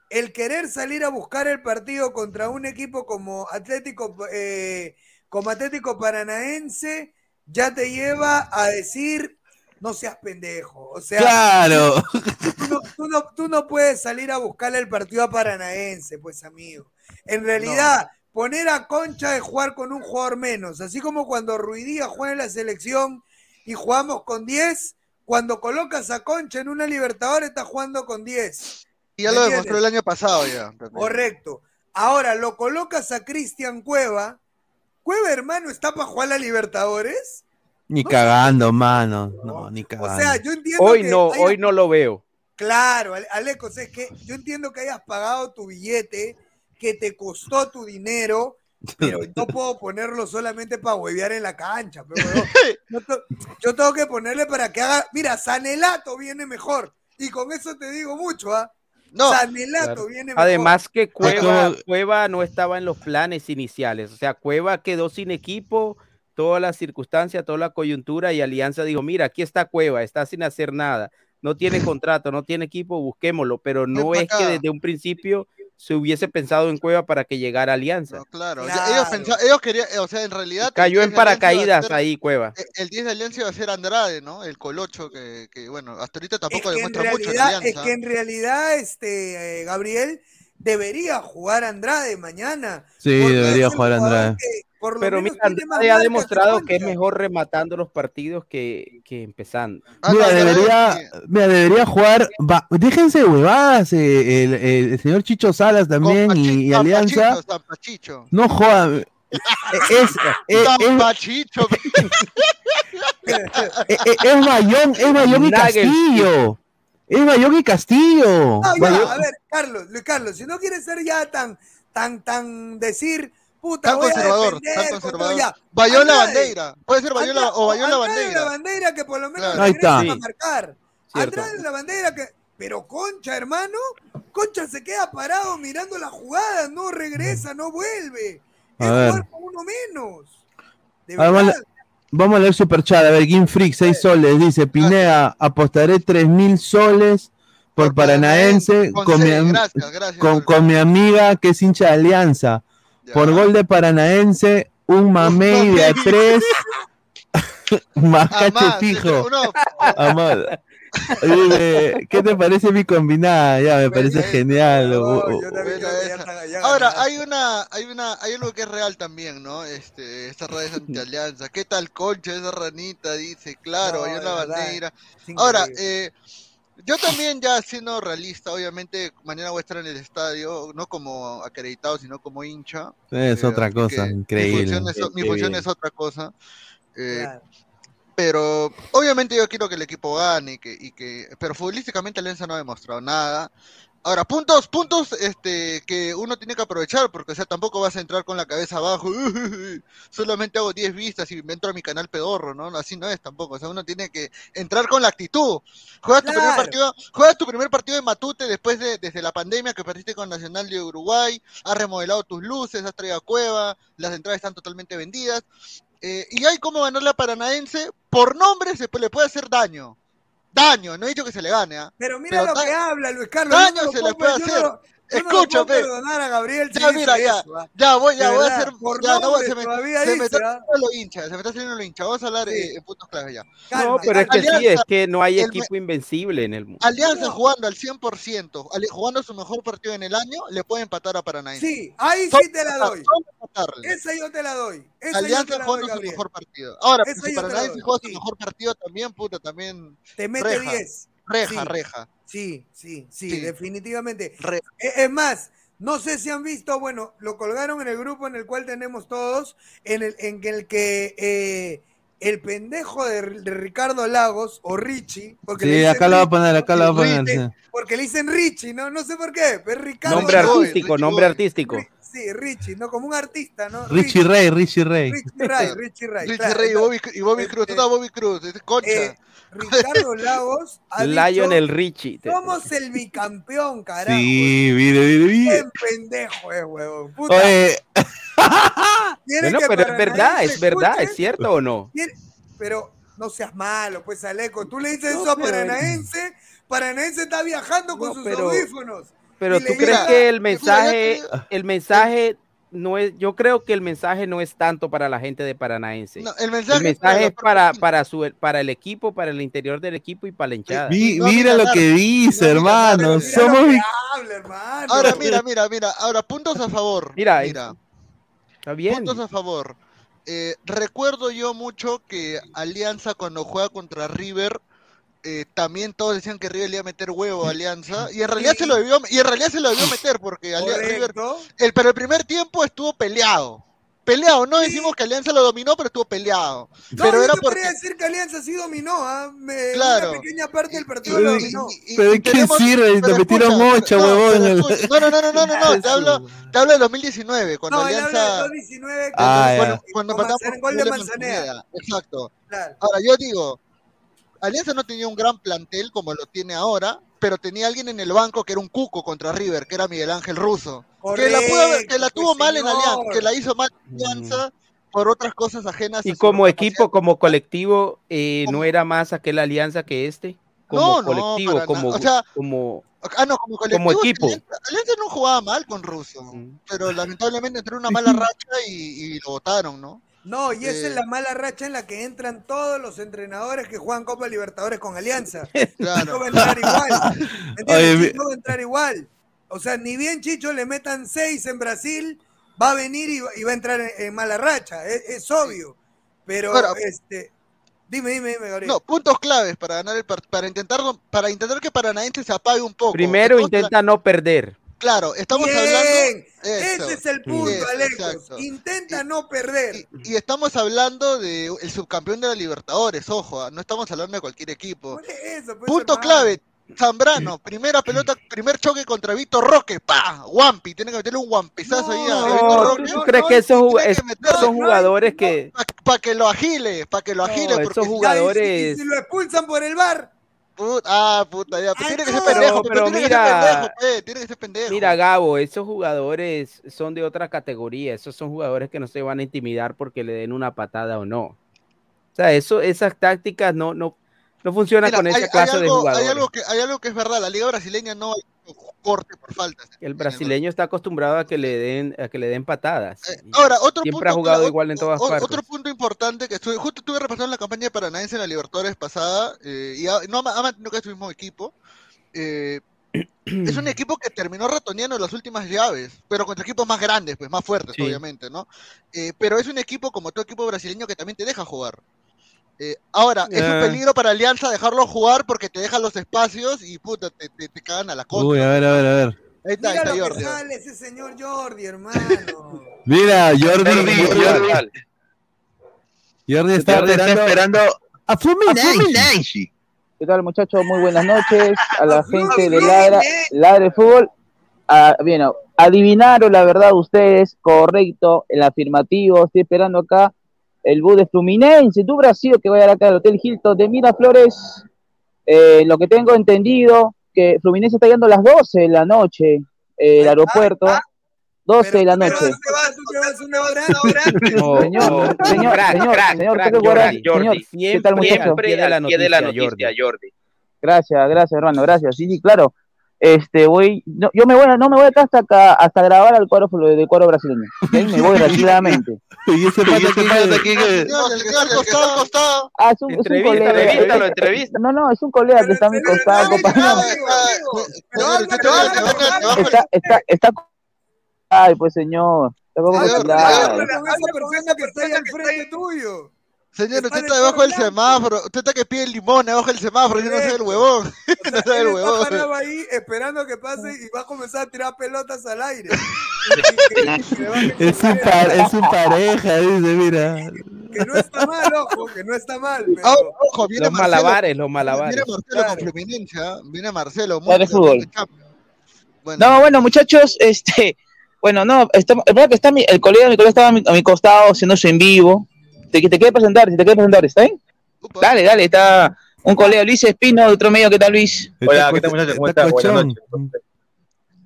El querer salir a buscar el partido contra un equipo como Atlético, eh, como Atlético Paranaense ya te lleva a decir no seas pendejo. O sea, Claro. tú no, tú no- tú no puedes salir a buscarle el partido a Paranaense, pues amigo. En realidad, poner a Concha es jugar con un jugador menos. Así como cuando Ruidía juega en la selección y jugamos con 10, cuando colocas a Concha en una Libertadores estás jugando con 10. Y ya ¿Me lo entiendes? demostró el año pasado ya. también. Correcto. Ahora lo colocas a Cristian Cueva. Cueva, hermano, está para jugar la Libertadores. Ni cagando, mano. No, ni O cagando. sea, yo entiendo Hoy que no, haya- hoy no lo veo. Claro, Ale- Alecos, es que yo entiendo que hayas pagado tu billete, que te costó tu dinero, pero no puedo ponerlo solamente para huevear en la cancha. Pero, weón, yo, to- yo tengo que ponerle para que haga. Mira, Sanelato viene mejor. Y con eso te digo mucho, ¿ah? Sanelato Claro. viene mejor. Además que Cueva, Cueva no estaba en los planes iniciales. O sea, Cueva quedó sin equipo, todas las circunstancias, toda la coyuntura y Alianza dijo, mira, aquí está Cueva, está sin hacer nada. No tiene contrato, no tiene equipo, busquémoslo. Pero no es que desde un principio se hubiese pensado en Cueva para que llegara a Alianza. Claro, ellos pensaban, ellos querían, o sea, en realidad. Cayó 10 en paracaídas ser- ahí, Cueva. eh, El 10 de Alianza iba a ser Andrade, ¿no? El colocho que, que, bueno, hasta ahorita Es tampoco que, demuestra mucho en realidad, es Alianza. que en realidad, este, eh, Gabriel debería jugar Andrade mañana. Sí, debería es jugar Andrade. que por lo Pero menos mira, Andrade ha demostrado que es mejor rematando los partidos que, que empezando. Ah, Mira, debería, mira, debería jugar. va- déjense huevadas. eh, el, señor Chicho Salas también y, y Alianza. Pachicho, San Pachicho. No jodan. Es, es, San es, Pachicho. es, es Bayón, es Bayón y. Castillo. Es Bayón y Castillo. No, ya, Bayón- a ver, Carlos, Luis Carlos, si no quieres ser ya tan, tan, tan decir, puta, Tan voy a conservador, defender tan conservador. ya. Bayón la Andrade, bandera. Puede ser Bayón la, Andrade- o Bayón la Andrade bandera. la bandera que por lo menos Claro. Ahí está. a marcar. Cierto. Andrade la bandera que. Pero Concha, hermano, Concha se queda parado mirando la jugada, no regresa, no vuelve. A Es ver. jugar con uno menos. De A ver, vamos, a leer- leer Superchat. A ver, Game Freak, 6 soles. Dice: Pineda, apostaré 3 mil soles por Paranaense Con con mi, C, am- gracias, gracias. con, con mi amiga que es hincha de Alianza. Por gol de Paranaense, un mamey de a 3. Más cache Amá, fijo. Amar. ¿Qué te parece mi combinada? Ya, me parece genial. Ahora, hay una, hay una, hay algo que es real también, ¿no? Este, esta radio anti alianza. ¿Qué tal concha esa ranita? Dice, claro, No, hay una verdad, bandera. Ahora, eh, yo también ya siendo realista, obviamente mañana voy a estar en el estadio, no como acreditado, sino como hincha. Es Eh, otra cosa, increíble. Mi función es, mi Qué función bien. es otra cosa. Eh, Claro. pero obviamente yo quiero que el equipo gane y que, y que pero futbolísticamente Alianza no ha demostrado nada. Ahora, puntos, puntos este, que uno tiene que aprovechar, porque o sea, tampoco vas a entrar con la cabeza abajo, solamente hago 10 vistas y me entro a mi canal pedorro, ¿no? Así no es tampoco, o sea, uno tiene que entrar con la actitud. Juegas tu primer partido, juegas tu primer partido de Matute después de, desde la pandemia que perdiste con Nacional de Uruguay, has remodelado tus luces, has traído a Cueva, las entradas están totalmente vendidas, eh, y hay cómo ganar la Paranaense, por nombre se le puede hacer daño. Daño, no he dicho que se le gane, ¿ah? Pero mira Pero lo que habla Luis Carlos. daño se le puede yo no hacer. lo- No Escúchame. perdonar a Gabriel si Ya, mira, ya. eso, ¿ah? Ya, voy, ya voy a hacer. por Ya, no, se me, todavía se me está ¿ah? saliendo lo hincha, se me está saliendo lo hincha. Vamos a hablar eh, en puntos claves ya. No, pero es que sí, es que no hay el equipo invencible en el mundo. Alianza jugando al 100%, ali- jugando su mejor partido en el año, le puede empatar a Paranaense. Sí, ahí sí te la doy. Esa yo te la doy. Esa Alianza la jugando doy, su Gabriel. mejor partido. Ahora, si Paranaense juega su mejor partido también, puta, también. Te mete reja, 10. Reja, Sí. reja. Sí, sí, sí, Sí. definitivamente. E- Es más, no sé si han visto, bueno, lo colgaron en el grupo en el cual tenemos todos, en el, en el que eh, el pendejo de, de Ricardo Lagos, o Richie, porque le Sí, dicen acá lo va a poner, acá lo va a poner. Porque le dicen Richie, ¿no? No sé por qué, pero es Ricardo Nombre Lagos. artístico, nombre artístico. Sí, Richie, ¿no? Como un artista, ¿no? Richie Rey, Richie Rey. Richie Ray, Richie Ray. Richie claro. Rey y Bobby, y Bobby Cruz. Tú estás Bobby Cruz, es concha. Eh, Ricardo Lagos ha Lionel dicho, Richie. somos el bicampeón, carajo. Sí, mire, mire, mire. Qué pendejo es, huevón. Puta. Oye, Bueno, pero es verdad, es verdad, escuche, es cierto o no. Pero no seas malo, pues, Aleco. Tú le dices No, eso a Paranaense. Paranaense está viajando con No, sus pero- audífonos. Pero tú crees diga- que el Mira, mensaje, el mensaje no es, yo creo que el mensaje no es tanto para la gente de Paranaense. No, el mensaje, el mensaje es para, para su, para el equipo, para el interior del equipo y para la hinchada. mi- mira lo que dice, hermano. Somos. vi- Habla, hermano. Ahora, mira, mira, mira. Ahora, puntos a favor. Mira, mira. Está bien. Puntos a favor. Eh, recuerdo yo mucho que Alianza cuando juega contra River, eh, también todos decían que River le iba a meter huevo a Alianza. Y en realidad se lo debió, y en realidad se lo debió meter porque River. El, pero el primer tiempo estuvo peleado. Peleado, no decimos que Alianza lo dominó, pero estuvo peleado. No, pero yo era porque. podría decir que Alianza sí dominó, ¿ah? Me- Claro. Una pequeña parte del partido lo Uy, dominó. ¿Pero de qué tenemos- sirve? Te pero metieron ocho, no, huevón. pero en el- No, no, no, no, no, no, no, te hablo, te hablo del 2019, cuando No, él habla Alianza. de 2019 Ah, cuando, ya. cuando empatamos Manzanera, gol de con Manzanera. Exacto. Claro. Ahora, yo digo, Alianza no tenía un gran plantel como lo tiene ahora, pero tenía alguien en el banco que era un cuco contra River, que era Miguel Ángel Russo. que la, pudo haber- que la tuvo mal en. Alianza, que la hizo mal en Alianza por otras cosas ajenas. Y como equipo, como colectivo, eh, no era más aquella alianza que este. Como No, no, colectivo, para como, nada. O sea, como, Ah, no, como colectivo. como equipo. Alianza, Alianza no jugaba mal con Russo, pero lamentablemente entró en una mala racha y, y lo votaron, ¿no? No, y esa Eh, es la mala racha en la que entran todos los entrenadores que juegan Copa Libertadores con Alianza. Claro. No va a entrar igual. ¿Entiendes? Oye, mi- Chicho va a entrar igual. O sea, ni bien Chicho le metan seis en Brasil, va a venir y, va- a entrar en, en mala racha. Es, es obvio. Pero, Ahora- este. Dime, dime, dime, Gabriel. No, puntos claves para ganar el partido, para intentar, para intentar que Paranaense se apague un poco. primero intenta no perder. Claro, estamos Bien, hablando. Eso, Ese es el punto, eso, exacto. Intenta no perder. Y estamos hablando de el subcampeón de la Libertadores, ojo, ah, no estamos hablando de cualquier equipo. Por eso, pues, Punto hermano. clave, Zambrano, primera pelota, primer choque contra Víctor Roque, pa, Wampi, tiene que meterle un Wampizazo ahí a Víctor Roque. ¿tú, tú crees que esos, ju- tiene es- que meterle- son jugadores que Para que lo agile, para que lo agile. No, porque esos jugadores- Y si lo expulsan por el bar. Put- ah, puta, ya, pero tiene que ser pendejo, pero pero tiene que mira- ser pendejo, pe, tiene que ser pendejo. Mira, Gabo, esos jugadores son de otra categoría. Esos son jugadores que no se van a intimidar porque le den una patada o no. O sea, eso, esas tácticas no, no, no funcionan Mira, con esa hay clase de algo- jugadores. Hay algo, que, hay algo que es verdad, la liga brasileña no hay corte por faltas. El brasileño está acostumbrado a que le den, a que le den patadas. Y Ahora, otro Siempre punto, ha jugado claro, igual en todas o- partes. Otro punto importante que estuve, justo estuve repasando la campaña de Paranaense en la Libertadores pasada, eh, y ha- no ha, mantenido que es su mismo equipo. eh, es un equipo que terminó ratoneando las últimas llaves, pero contra equipos más grandes, pues más fuertes, Sí. obviamente, ¿no? Eh, pero es un equipo como todo equipo brasileño que también te deja jugar. Eh, ahora, es un Ah. peligro para Alianza dejarlo jugar porque te deja los espacios y puta, te, te, te cagan a la contra. Uy, a ver, a ver, a ver. Ahí está, ahí Mira está lo Jordi. que sale ese señor Jordi, hermano. Mira, Jordi. Jordi, Jordi, Jordi. Jordi está Jordi está esperando. a Fluminense. ¿Qué tal muchachos? Muy buenas noches a la gente de Ladra, Ladre Fútbol. Ah, bien, adivinaron la verdad ustedes, correcto, el afirmativo, estoy esperando acá el bus de Fluminense, tu Brasil que vaya acá al Hotel Hilton de Miraflores. Eh, lo que tengo entendido, que Fluminense está llegando a las 12 de la noche, eh, el aeropuerto, 12 de la noche. Vas, tú vas una hora. No, Señor, no, señor, crack, señor, crack, señor, crack, tengo Jordi, Jordi, señor, ¿qué tal, siempre al pie de la noticia, Jordi. Gracias, gracias, hermano, gracias. Sí, sí, claro. Este, voy, no, yo me voy, a- no me voy acá hasta acá, hasta grabar al cuadro del cuadro brasileño. Me voy tranquilamente. Y ese pata costado, costado. Ah, es un, colega. entrevístalo, eh, entrevístalo. No, no, es un colega que está a mi costado, va- Está, está, está. Ay, pues señor. Está como que está ahí al frente tuyo. Señor, usted está debajo del semáforo. Usted está que pide el limón debajo del semáforo. Yo no soy el huevón. No soy el está huevón. parado ahí esperando que pase y va a comenzar a tirar pelotas al aire. Es su, par- es su pareja, dice, mira. Que no está mal, ojo, que no está mal. Pero... Ah, Ojo, viene Los Marcelo. malabares, los malabares. Viene Marcelo con Fluminense. Viene Marcelo. Fútbol. Bueno. No, bueno, muchachos, este, bueno, no, estamos, es verdad que está mi, el colega, mi colega estaba a mi, a mi costado haciendo su en vivo. Te, te quiere presentar, si te quiere presentar, ¿está bien? Dale, dale, está un colega Luis Espino de otro medio, ¿qué tal Luis? Hola, ¿qué tal muchachos? ¿Cómo Está están? Buenas noches.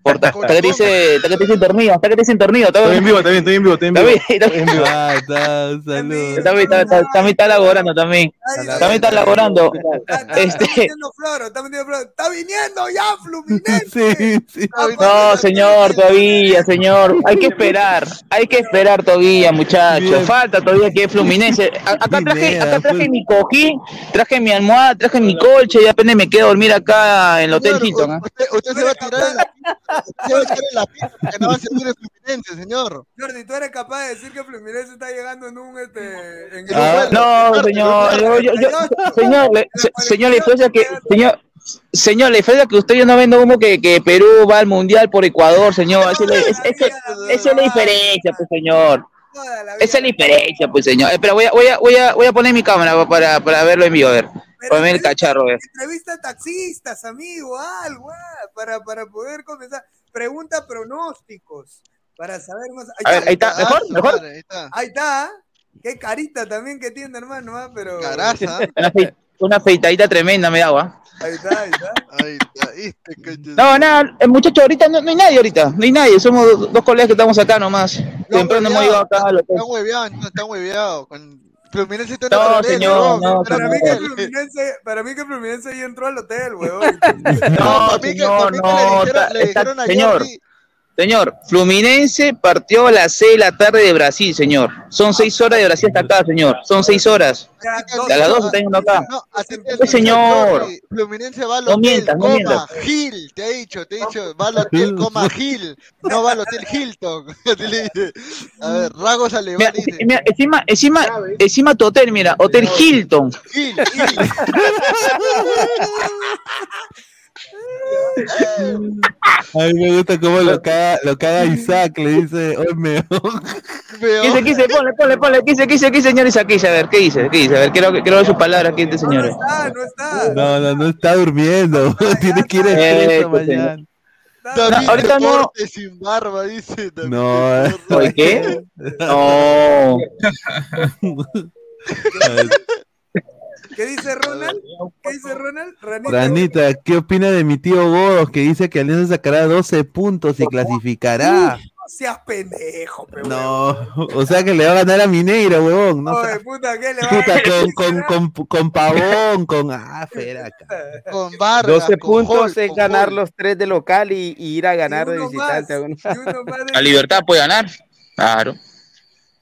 Está, está que te dice, está que te dice tornillo, está que te dice tornillo, está Estoy en vivo, también, estoy en vivo, estoy en vivo. Está bien, está bien. Ah, está, un saludo. También está, está, también está laborando también. También está laborando. Está Este, metiendo floro, está metiendo floro. ¡Está viniendo ya, Fluminense! Sí, sí. no, señor, todavía, señor. Hay que esperar, hay que esperar todavía, muchachos. Falta todavía que Fluminense. Acá traje, acá traje mi cojín, traje mi almohada, traje mi colcha y apenas me quedo a dormir acá en el Hotel Señor, Hilton. ¿ah? Usted, usted se va a tirar en la pista. Usted se va a tirar en la pista porque no va a servir el Fluminense, señor. Jordi, tú eres capaz de decir que Fluminense está llegando en un este en Ah, no, señor, yo, yo, yo- señor, le, se- señor, la diferencia que, señor, señor, la diferencia que usted yo no vendo humo que, que Perú va al mundial por Ecuador, señor, esa es, la- es- es- esa es la diferencia, pues, señor. Esa es la diferencia, pues, señor. Eh, pero voy a, voy a, voy a, voy a poner mi cámara para, para verlo en vivo, a ver. Ver el cacharro, entrevista a taxistas, amigo, algo, ah, para, para poder comenzar. Pregunta pronósticos, para saber más. A ver, ahí está, ¿mejor? ¿Mejor? Ahí está. Ahí está. Qué carita también que tiene, hermano, ah, pero. Caraza. Una, fe- una afeitadita tremenda me daba. ¿ah? Ahí está, ahí está. Ahí está. Este No, nada, el muchacho ahorita no, no hay nadie ahorita, no hay nadie, somos dos, dos colegas que estamos acá nomás. Temprano hemos llegado acá. Están hueveados, están hueveados. Con Fluminense está en No, el hotel, señor, no, Para mí, que Fluminense, para mí que Fluminense ya entró al hotel, weón. No, para mí que- señor, para mí que le dijeron- está- le está- dijeron a señor, Jordi- señor, Fluminense partió a las 6 de la tarde de Brasil, señor. Son 6 horas de Brasil hasta acá, señor. Son 6 horas. A las 2 está yendo acá. No, Sí, señor. Fluminense va al No hotel, mientas, no coma, mientas. Gil, te ha dicho, te ha dicho, va al hotel, coma, Gil, no va al hotel Hilton. A ver, Ragos Alemán mira, encima, encima, encima tu hotel, mira, Hotel Hilton. Gil, Gil. Ay, me gusta cómo lo caga, lo caga Isaac, le dice, hoy me ¿Qué dice, qué dice? Ponle, ponle, ponle. ¿Qué dice, qué dice, qué dice, señor Isaac? A ver, ¿qué dice? ¿Qué dice? A ver, quiero, quiero ver sus palabras aquí, este señor. Ah, no está. No, no, no está durmiendo. Tiene que ir a Eh, pues, mañana. David ahorita no. Sin barba, dice. David No, eh. ¿Oye, qué? No. ¿Qué dice Ronald? ¿Qué dice Ronald? Ranita. Ranita, ¿qué opina de mi tío Godos que dice que Alianza sacará 12 puntos y clasificará? No seas pendejo, pe, No, o sea que le va a ganar a Mineiro, huevón. No Oye, puta, ¿qué le va puta, a con, con, con, con Pavón, con. Ah, espera acá. Con Vargas, 12 con puntos Hall, es ganar Hall. los tres de local y, y ir a ganar de visitante. más, La libertad puede ganar. Claro.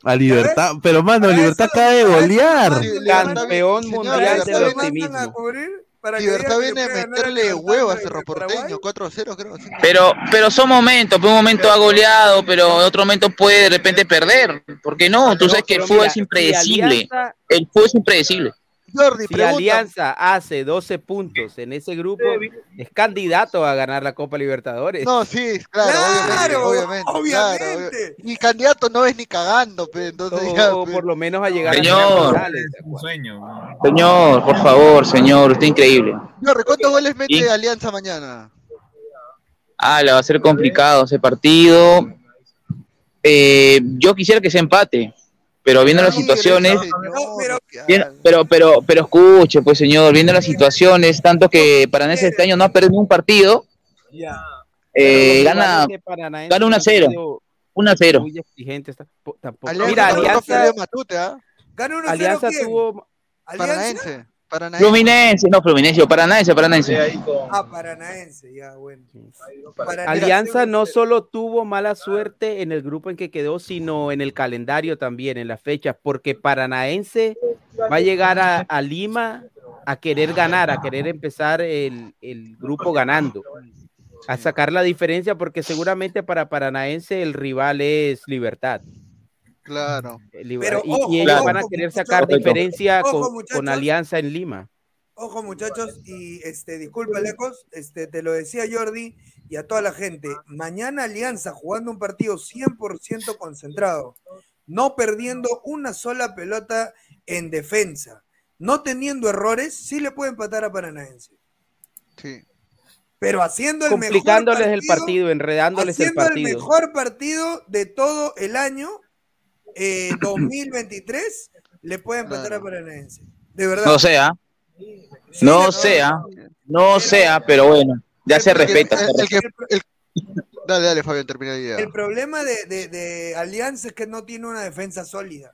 A Libertad, pero mano, Libertad acaba de golear. Campeón mundial viene- optimismo. a cubrir para Libertad viene a meterle huevo a Cerro de. Porteño, 4-0 creo. sí. Pero, pero son momentos, pues un momento ha goleado, pero en otro momento puede de repente perder. ¿Por qué no? Tú sabes que el fútbol es impredecible. El fútbol es impredecible. Jordi, Si pregunta. Alianza hace 12 puntos en ese grupo, es candidato a ganar la Copa Libertadores. No, sí, claro, Claro, obviamente, obviamente. claro, obviamente. obvio- Ni candidato no es ni cagando, pe, entonces o, ya, por lo menos a llegar Señor. a. Un sueño. Señor, por favor, señor, usted increíble. Jordi, ¿cuántos goles mete ¿Y? Alianza mañana? Ah, le va a ser complicado ese partido. Eh, yo quisiera que se empate, pero viendo las situaciones, pero pero, pero, escuche, pues señor, viendo las situaciones, tanto que Paranense este año no ha perdido un partido, eh, gana, gana 1 a 0, 1 a 0. Muy exigente. está- po- tampoco. Alianza Mira, Alianza, Matute, ¿ah? gana 1-0 Alianza tuvo ¿Alianza? Paranaense. Fluminense, no Fluminense, Paranaense, Paranaense. Ah, Paranaense, ya, bueno. Alianza no solo tuvo mala suerte en el grupo en que quedó, sino en el calendario también, en las fechas, porque Paranaense va a llegar a, a Lima a querer ganar, a querer empezar el, el grupo ganando, a sacar la diferencia, porque seguramente para Paranaense el rival es Libertad. Claro. Pero y, ojo, y ellos ojo, van a querer muchachos. sacar Correcto. diferencia Ojo, con. Alianza en Lima. Ojo, muchachos, y este, disculpa, Lejos, este, te lo decía Jordi y a toda la gente. Mañana Alianza jugando un partido 100% concentrado, no perdiendo una sola pelota en defensa, no teniendo errores, sí le puede empatar a Paranaense. Sí. Pero haciendo el mejor Complicándoles el partido, enredándoles el haciendo el partido. mejor partido de todo el año eh, 2023, le puede empatar a Paranaense. De verdad. No sea, no sea, no sea, pero bueno, ya se respeta. El- el Dale, dale, Fabián, termina ya. El problema de, de- de Alianza es que no tiene una defensa sólida.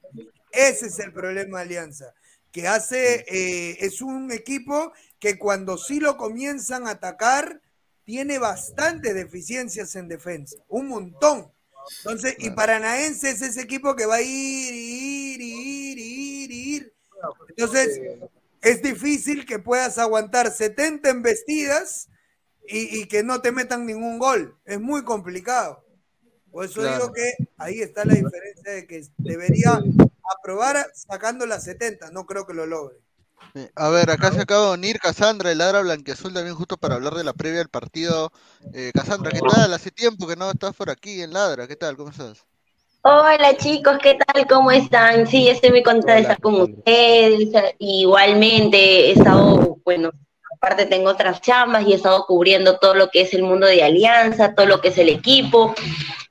Ese es el problema de Alianza. Que hace, eh, es un equipo que cuando sí lo comienzan a atacar, tiene bastantes deficiencias en defensa. Un montón. Entonces, y Paranaense es ese equipo que va a ir, ir, ir, ir, ir. Entonces, es difícil que puedas aguantar 70 embestidas y, y que no te metan ningún gol. Es muy complicado. Por eso Claro. digo que ahí está la diferencia de que debería aprobar sacando las 70. No creo que lo logre. A ver, acá se acaba de unir Cassandra, el Ladra Blanqueazul, también justo para hablar de la previa del partido. Eh, Cassandra, ¿qué tal? Hace tiempo que no estás por aquí en Ladra. ¿Qué tal? ¿Cómo estás? Hola chicos, ¿qué tal? ¿Cómo están? Sí, estoy muy contenta de estar con ustedes. Igualmente he estado, bueno, aparte tengo otras chambas y he estado cubriendo todo lo que es el mundo de Alianza, todo lo que es el equipo,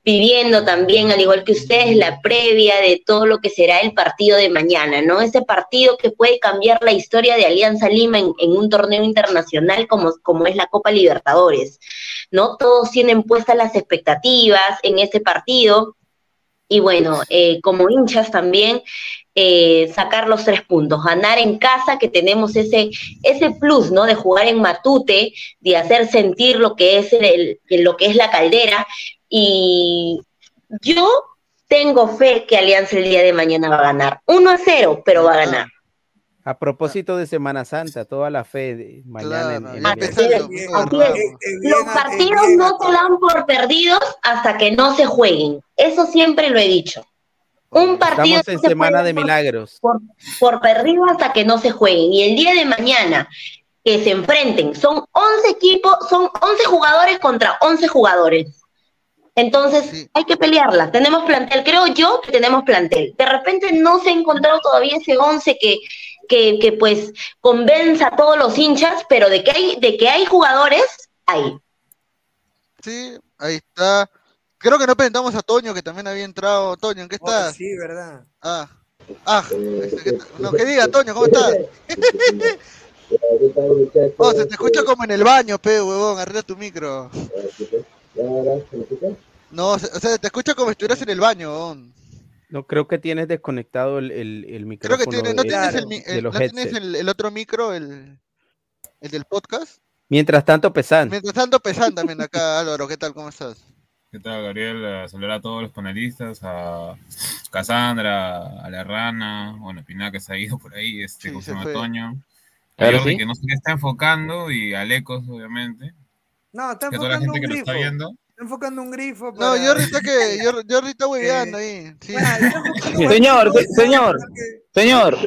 viviendo también, al igual que ustedes, la previa de todo lo que será el partido de mañana, ¿no? Ese partido que puede cambiar la historia de Alianza Lima en, un torneo internacional como, como es la Copa Libertadores, ¿no? Todos tienen puestas las expectativas en este partido y bueno, eh, como hinchas también, eh, sacar los tres puntos, ganar en casa, que tenemos ese, ese plus, ¿no? De jugar en Matute, de hacer sentir lo que es el, el- lo que es la caldera. Y yo tengo fe que Alianza el día de mañana va a ganar. 1 a 0, pero va a ganar. A propósito de Semana Santa, toda la fe de mañana en- en- Así es, así es. Los partidos no se dan por perdidos hasta que no se jueguen. Eso siempre lo he dicho. Un partido Estamos en no se semana de por- milagros. por, por perdido hasta que no se jueguen. Y el día de mañana que se enfrenten, son 11 equipos, son 11 jugadores contra 11 jugadores. Entonces hay que pelearla. Tenemos plantel, creo yo que tenemos plantel. De repente no se ha encontrado todavía ese 11 que, que, que pues convenza a todos los hinchas, pero de que hay, de que hay jugadores, hay. Sí, ahí está. Creo que no presentamos a Toño, que también había entrado. Toño, ¿en qué Oh, estás? sí, verdad. Ah, ah, este, ¿qué tal? no, que diga, Toño, ¿cómo estás? Oh, se te escucha como en el baño, pe, huevón, arregla tu micro. No, o sea, te escucha como si estuvieras en el baño, huevón. No, creo que tienes desconectado el, el, el Creo micrófono. que tiene, no de- tienes, el, el- no tienes el, el otro micro, el, el del podcast. Mientras tanto, pesan. Mientras tanto, pesan también acá, Álvaro, ¿qué tal? ¿Cómo estás? ¿Qué tal, Gabriel? Saludar a todos los panelistas, a Cassandra, a la rana, bueno, Piná que se ha ido por ahí, este, ¿cómo se se llama fue. Toño? A Claro, Jordi, sí. que no sé qué está enfocando, y a Lecos, obviamente. No, está Que toda la enfocando gente un que lo grifo. está viendo. Enfocando un grifo. No, para- Jordi está que, Jordi, Jordi está hueveando ahí. Sí. Señor, se- señor, señor,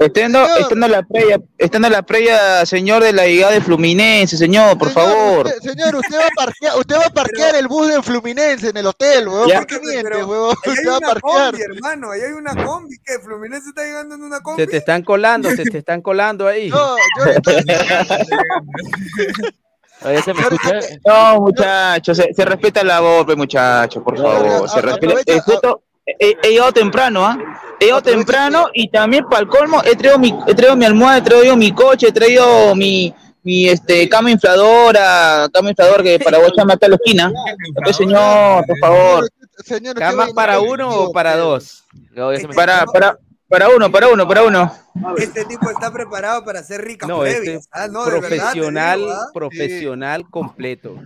estando, estando la previa, estando la previa, señor de la llegada de Fluminense, señor, por favor. Usted- señor, usted va a parquear, usted va a parquear el bus de Fluminense en el hotel, huevón. Ya. ¿Por qué miente, Pero hay Usted va a una parquear. combi, hermano. Ahí hay una combi. que Fluminense está llegando en una combi. Se te están colando, se te están colando ahí. No, Oye, ¿se me escucha? No, muchachos, se, se respeta la voz, muchachos, por favor. Se respeta. Eh, justo, he, he llegado temprano, ¿ah? He llegado temprano y también para el colmo he traído mi, he traído mi almohada, he traído mi coche, he traído mi, mi este, cama infladora, cama infladora que para echarme acá a la esquina. Señor, por favor. Señor, ¿Cama para uno o para dos? Para, para, Para uno, para uno, para uno. Este tipo está preparado para hacer ricas No, este. Ah, no, de verdad, profesional, ¿ah? profesional completo.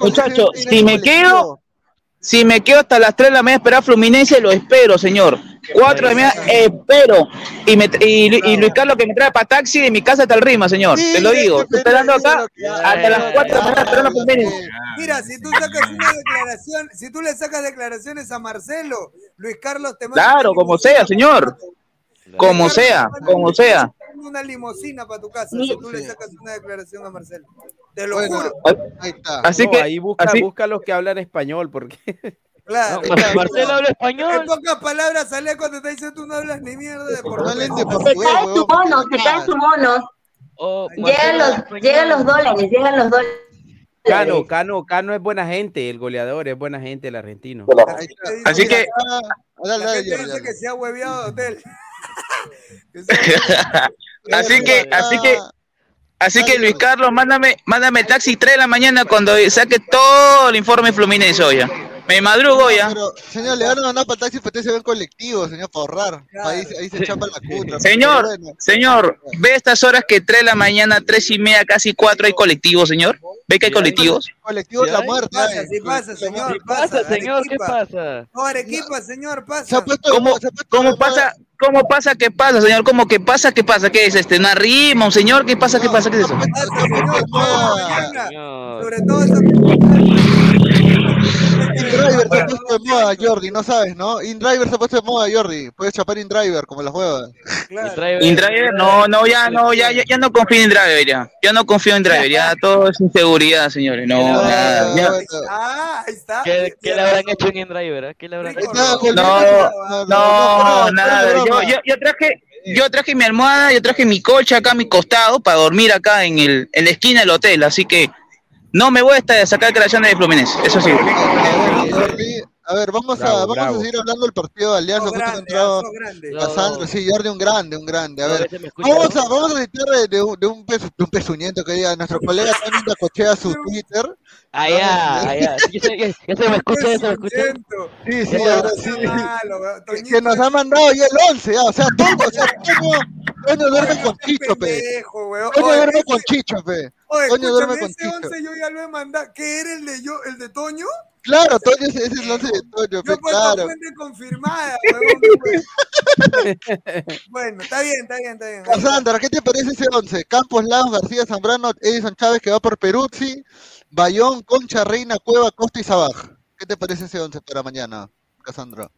Muchachos, si me quedo, si me quedo hasta las 3 de la mañana a esperar a Fluminense, lo espero, señor. 4 de la mañana, espero. Y, me, y, y Luis Carlos que me trae para taxi de mi casa hasta el Rima, señor. Te lo digo. Estoy esperando acá hasta las 4 de la mañana esperando a Fluminense. Mira, si tú sacas una declaración, si tú le sacas declaraciones a Marcelo, Luis Carlos te manda Claro, como sea, señor. Como sea, como sea. una limusina para tu casa si tú le sacas una declaración a Marcelo. Te lo juro. Ahí está. Así que- ahí busca, así- busca los que hablan español, porque Claro. No, Marcelo habla español. En pocas palabras, sale cuando te dice tú no hablas ni mierda de portugués. Se cae su bono, se cae su bono. Llegan los, llegan los dólares, llegan los dólares. Cano, Cano, Cano es buena gente, el goleador es buena gente, el argentino. Así que- La gente dice que se ha hueveado de hotel. Así que, así que, así que Luis Carlos, mándame, mándame taxi 3 de la mañana cuando saque todo el informe Fluminense hoy. Me madrugo ya. Pero, señor, le van a mandar para taxi, pero usted se ve en colectivo, señor, para ahorrar. Ahí, ahí se chapa la cutra. Señor, bueno. señor, ve estas horas que 3 de la mañana, 3 y media, casi 4 hay colectivos, señor. ¿Ve que hay colectivos? Colectivo de la muerte. Sí pasa, señor. ¿Qué pasa, señor? ¿Qué pasa? No, Arequipa, señor, pasa. ¿Cómo, cómo pasa? ¿Cómo pasa? ¿Qué pasa, señor? ¿Cómo que pasa? ¿Qué pasa? ¿Qué es este? ¿Una rima? ¿Un señor? ¿Qué pasa? ¿Qué pasa? ¿Qué es eso? Sobre todo InDriver se ha puesto de moda, Jordi, no sabes, ¿no? InDriver se ha puesto de moda, Jordi. Puedes chapar InDriver, como las huevas. InDriver, no, no, ya, no, ya, ya, ya no confío en InDriver, ya. Ya no confío en InDriver, ya todo es inseguridad, señores. No, nada, ya. Ah, ahí está. ¿Qué, qué le habrán hecho en InDriver? eh? ¿Qué le habrán hecho? No, no, nada. Yo, yo, yo traje, yo traje mi almohada, yo traje mi coche acá a mi costado para dormir acá en, el, en la esquina del hotel, así que no me voy a sacar declaraciones de Fluminense, eso sí. Jordi, a ver, vamos, Bravo, a, vamos bravo. a seguir hablando del partido de Alianza. justo ha entrado Casandro, sí, Jordi, un grande, un grande. A No, ver, ese vamos ¿no? a, vamos a citar de, de un, de, un pezu- de un pezuñento que diga, nuestro colega Tony Dacochea su Twitter. Ya, ah, ya. Sí, Ya se, ya- ya se me escucha, ya se me escucha. Sí, sí, Ya. ahora sí. Que- que nos ha mandado ya el 11, ya, o sea, todo, o sea, Toño, Toño duerme con Chicho, pe. Oye, duerme ese- con Chicho, pe. Toño duerme con ese Chicho. 11 yo ya lo he mandado. ¿Qué era el de yo, el de Toño? Claro, Toño, ese, ese es el 11 de Toño, Yo puesto claro. fuente confirmada, weón. bueno, está bien, está bien, está bien. Casandra, ¿qué te parece ese 11? Campos, Lagos, García, Zambrano, Edison Chávez que va por Peruzzi, Bayón, Concha, Reina, Cueva, Costa y Sabaj. ¿Qué te parece ese 11 para mañana, Casandra?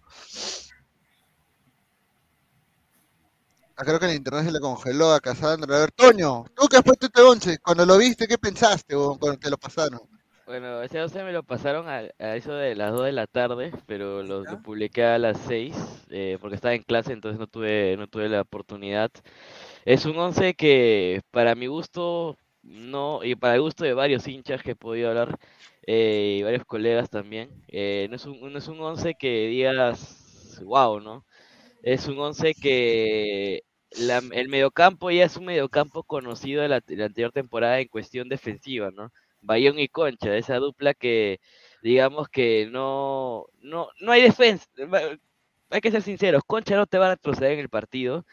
Ah, creo que el internet se le congeló a Casandra. A ver, Toño, tú que has puesto este 11, cuando lo viste, ¿qué pensaste o cuando te lo pasaron? Bueno, ese 11 me lo pasaron a, a eso de las 2 de la tarde, pero lo, lo publiqué a las 6 eh, porque estaba en clase, entonces no tuve, no tuve la oportunidad. Es un 11 que para mi gusto, no, y para el gusto de varios hinchas que he podido hablar, eh, y varios colegas también, eh, no es un, no es un 11 que digas, wow, ¿no? Es un 11 que la- el mediocampo ya es un mediocampo conocido de la, de la anterior temporada en cuestión defensiva, ¿no? Bayón y Concha, esa dupla que digamos que no, no, no hay defensa. Hay que ser sinceros, Concha no te va a retroceder en el partido,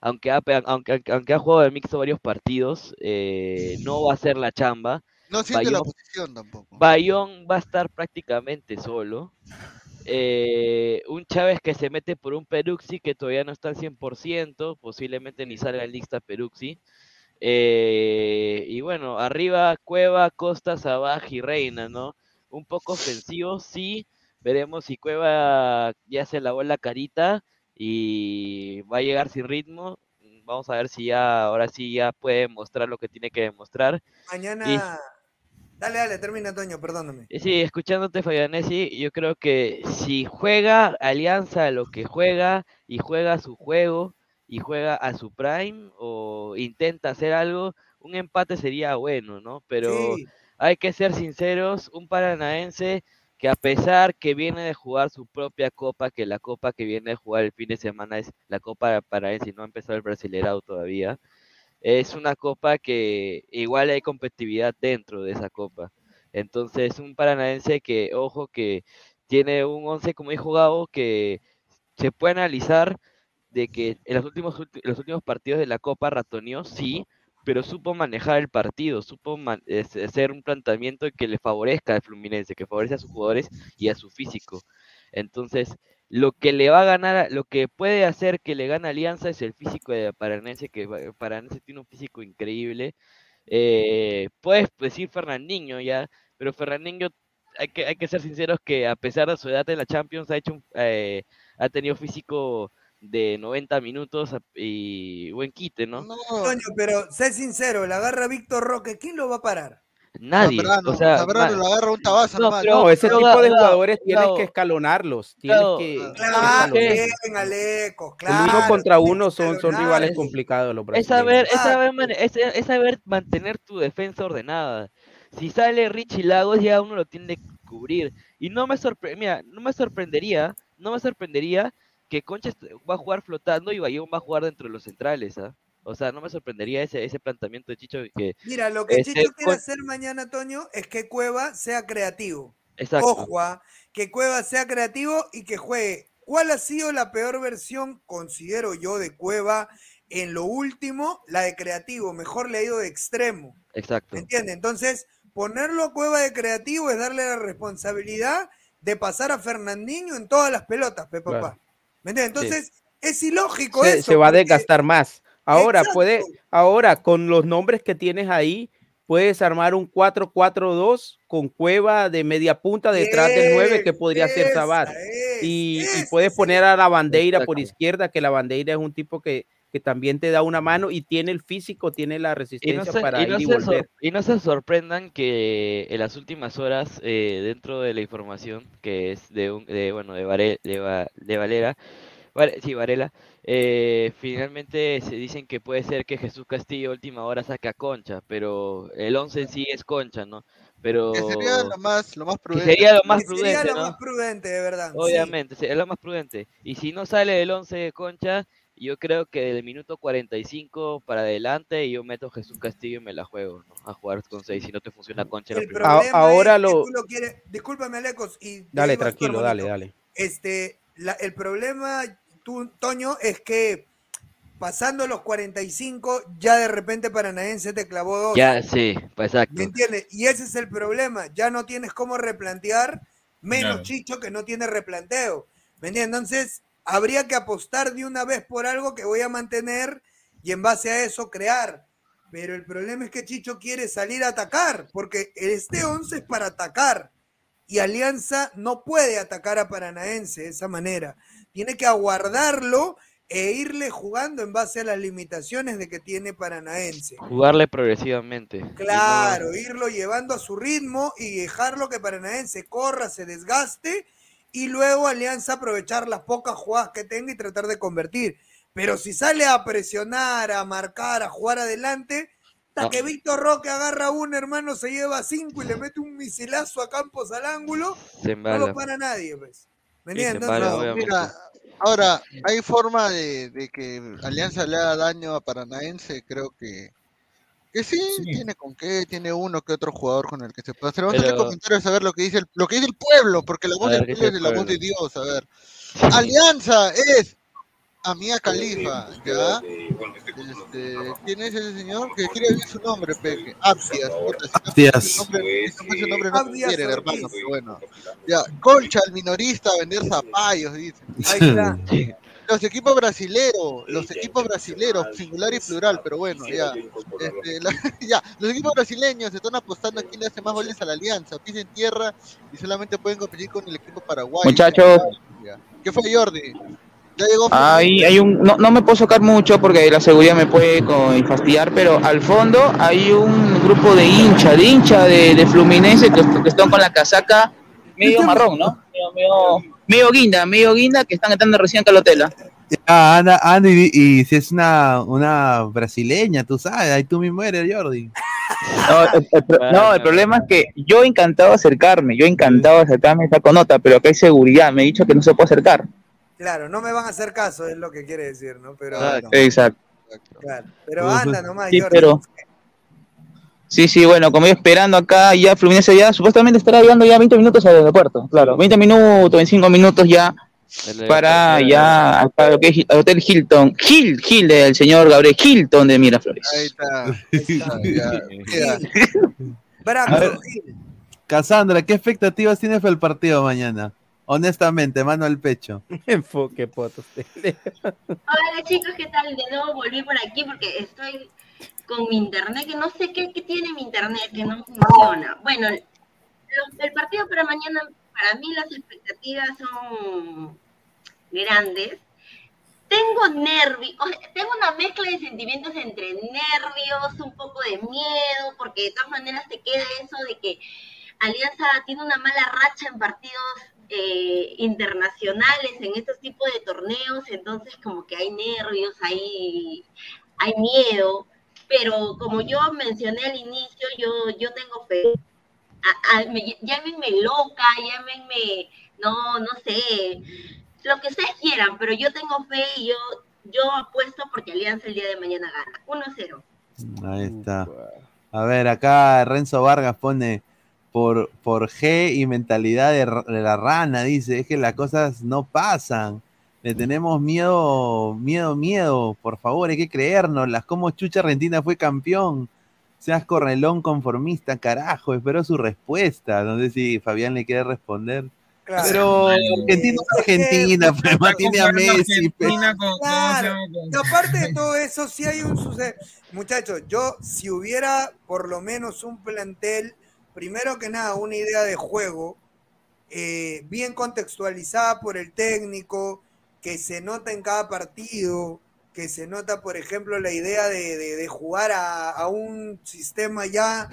aunque ha, aunque, aunque- ha jugado de mixto varios partidos, eh, no va a hacer la chamba. No siente la posición tampoco. Bayón va a estar prácticamente solo. Eh, un Chávez que se mete por un Peruxi que todavía no está al 100%, posiblemente ni salga en lista Peruxi. Eh, y bueno, arriba Cueva, Costa, Sabaj y Reina, ¿no? Un poco ofensivo, sí. Veremos si Cueva ya se lavó la carita y va a llegar sin ritmo. Vamos a ver si ya, ahora sí ya puede mostrar lo que tiene que demostrar. Mañana. Dale, dale, termina, Toño, perdóname. Sí, escuchándote, Fabianesi, yo creo que si juega Alianza a lo que juega y juega su juego y juega a su prime o intenta hacer algo, un empate sería bueno, ¿no? Pero Sí. hay que ser sinceros, un paranaense que a pesar que viene de jugar su propia copa, que la copa que viene de jugar el fin de semana es la copa paranaense y no ha empezado el brasilerado todavía, es una copa que igual hay competitividad dentro de esa copa. Entonces, un paranaense que, ojo, que tiene un 11, como dijo Gabo, que se puede analizar de que en los últimos, ulti- los últimos partidos de la Copa ratoneó, sí, pero supo manejar el partido, supo man- es- hacer un planteamiento que le favorezca al Fluminense, que favorece a sus jugadores y a su físico. Entonces, lo que le va a ganar, lo que puede hacer que le gane Alianza es el físico de Paranense, que Paranense tiene un físico increíble. Eh, puedes decir Fernandinho ya, pero Fernandinho hay que, hay que ser sinceros que a pesar de su edad en la Champions ha hecho eh, ha tenido físico de 90 minutos y buen quite, ¿no? Toño, pero sé sincero, la agarra Víctor Roque, ¿quién lo va a parar? Nadie. Zambrano, o sea, Zambrano ma- lo agarra un tabazo No, pero- No, ese pero tipo de jugadores tienes da- que escalonarlos, tienes Claro, que Claro, bien, Alecos, El uno claro. contra uno son, son rivales complicados los Es saber, es, saber, es, es saber mantener tu defensa ordenada. Si sale Richie Lagos, ya uno lo tiene que cubrir. Y no me sorpre mira, no me sorprendería, no me sorprendería que Concha va a jugar flotando y Bayón va a jugar dentro de los centrales, ¿ah? O sea, no me sorprendería ese, ese planteamiento de Chicho que Mira, lo que este, Chicho quiere con- hacer mañana, Toño, es que Cueva sea creativo. Exacto. Ojo, ah, que Cueva sea creativo y que juegue. ¿Cuál ha sido la peor versión, considero yo, de Cueva en lo último? La de creativo. Mejor le ha ido de extremo. Exacto. ¿Me entiendes? Entonces, ponerlo a Cueva de creativo es darle la responsabilidad de pasar a Fernandinho en todas las pelotas, pe papá. Claro. ¿Me entiendes? Entonces, es ilógico se, eso. se va a desgastar más. Ahora Exacto. puede, ahora con los nombres que tienes ahí, puedes armar un 4-4-2 con cueva de media punta detrás del 9 que podría ser Sabat. Y, y puedes poner a la bandera por izquierda, que la bandera es un tipo que, que también te da una mano y tiene el físico, tiene la Y no, resistencia se, para y no ir y se volver. sor- y no se sorprendan que en las últimas horas, eh, dentro de la información que es de, un, de bueno, de, Vare- de, Va- de Valera, Vale- sí, Varela, eh, finalmente se dicen que puede ser que Jesús Castillo última hora saque a Concha, pero el 11 en sí es Concha, ¿no? Pero Que sería lo más, lo más que prudente. sería lo más Que sería prudente, lo ¿no? más prudente, de verdad. Obviamente, sí, es lo más prudente. Y si no sale el 11 de Concha, yo creo que del minuto 45 para adelante yo meto a Jesús Castillo y me la juego, ¿no? A jugar con 6 si no te funciona Concha El primera. problema ahora es que lo- tú lo quieres. Discúlpame, Alecos. Y Dale, tranquilo, dale, dale. Este, la- el problema, tú, Toño, es que pasando los 45, ya de repente Paranaense te clavó dos. Ya, sí, pues exacto. ¿Me entiendes? Y ese es el problema. Ya no tienes cómo replantear, menos Claro. Chicho que no tiene replanteo. ¿Me entiendes? Entonces, habría que apostar de una vez por algo que voy a mantener y en base a eso crear. Pero el problema es que Chicho quiere salir a atacar, porque este 11 es para atacar. Y Alianza no puede atacar a Paranaense de esa manera. Tiene que aguardarlo e irle jugando en base a las limitaciones de que tiene Paranaense. Jugarle progresivamente. Claro, irlo llevando a su ritmo y dejarlo que Paranaense corra, se desgaste y luego Alianza aprovechar las pocas jugadas que tenga y tratar de convertir. Pero si sale a presionar, a marcar, a jugar adelante, hasta No. que Víctor Roque agarra un hermano, se lleva cinco y le mete un misilazo a Campos al ángulo, Se no lo para nadie, pues. Obviamente. Mira, ahora, ¿hay forma de, de que Alianza le haga daño a Paranaense? Creo que, que sí, tiene con qué, tiene uno que otro jugador con el que se puede hacer. Vamos a hacer Pero- comentarios a ver lo que dice el, lo que dice el pueblo, porque la A voz ver, del ¿qué pueblo dice es de el la voz de? Dios, a ver. Alianza es Amía Califa, ¿ya? Este, ¿Quién es ese señor? Que quiere decir su nombre, Peque. Abdias. Abdias. su nombre- no Ortiz. hermano, pero bueno. Ya, Concha, el minorista, a vender zapallos, dicen. Ahí está. Los equipos brasileros, los equipos brasileros, singular y plural, pero bueno, ya. Este, la- ya, los equipos brasileños están apostando a quién le hace más goles a la alianza. Pisa en tierra y solamente pueden competir con el equipo paraguayo. Muchachos. ¿Qué fue Jordi? Ya llegó. Ahí hay un, no, no me puedo sacar mucho porque la seguridad me puede fastidiar, pero al fondo hay un grupo de hincha, de hincha de, de Fluminense que, que están con la casaca medio marrón, ¿no? Medio, medio, medio guinda, medio guinda que están entrando recién Calotela. Ah, anda, anda y, y si es una, una brasileña, tú sabes, ahí tú mismo eres, Jordi. No, el, el pro- no, el problema es que yo encantado de acercarme, yo encantado de acercarme a con nota, pero acá hay seguridad, me he dicho que no se puede acercar. Claro, no me van a hacer caso, es lo que quiere decir, ¿no? Pero, Exacto. claro. Pero anda nomás, Sí, Jordi. pero Sí, sí, bueno, como yo esperando acá, ya Fluminense ya supuestamente estará llegando ya 20 minutos al aeropuerto, claro, 20 minutos, 25 minutos ya El- para el- ya para lo que es el Hotel Hilton, Hill, Hill del señor Gabriel Hilton de Miraflores. Ahí está. Ahí está, ya. Ver, Cassandra, ¿qué expectativas tienes para el partido mañana? Honestamente, mano al pecho. Enfoque, potos. Hola chicos, ¿qué tal? De nuevo volví por aquí porque estoy con mi internet, que no sé qué, tiene mi internet, que no funciona. Bueno, el partido para mañana, para mí las expectativas son grandes. Tengo nervios, tengo una mezcla de sentimientos entre nervios, un poco de miedo, porque de todas maneras te queda eso de que Alianza tiene una mala racha en partidos eh, internacionales, en estos tipos de torneos, entonces como que hay nervios, hay, hay miedo, pero como yo mencioné al inicio, yo, yo tengo fe. A- a- me- llámenme loca, llámenme, no, no sé, lo que ustedes quieran, pero yo tengo fe y yo, yo apuesto porque Alianza el día de mañana gana. 1-0. Ahí está. A ver, acá Renzo Vargas pone por, por G y mentalidad de la rana, dice, es que las cosas no pasan. Le tenemos miedo, miedo, miedo. Por favor, hay que creérnoslas. Como Chucha Argentina fue campeón. Seas correlón conformista, carajo. Espero su respuesta. No sé si Fabián le quiere responder. Claro. Pero Argentina es Argentina, pues, mantiene a Messi. pues. Claro. Y aparte de todo eso, sí hay un suceso. Muchachos, yo si hubiera por lo menos un plantel, primero que nada, una idea de juego eh, bien contextualizada por el técnico, que se nota en cada partido, que se nota, por ejemplo, la idea de, de- jugar a, a un sistema ya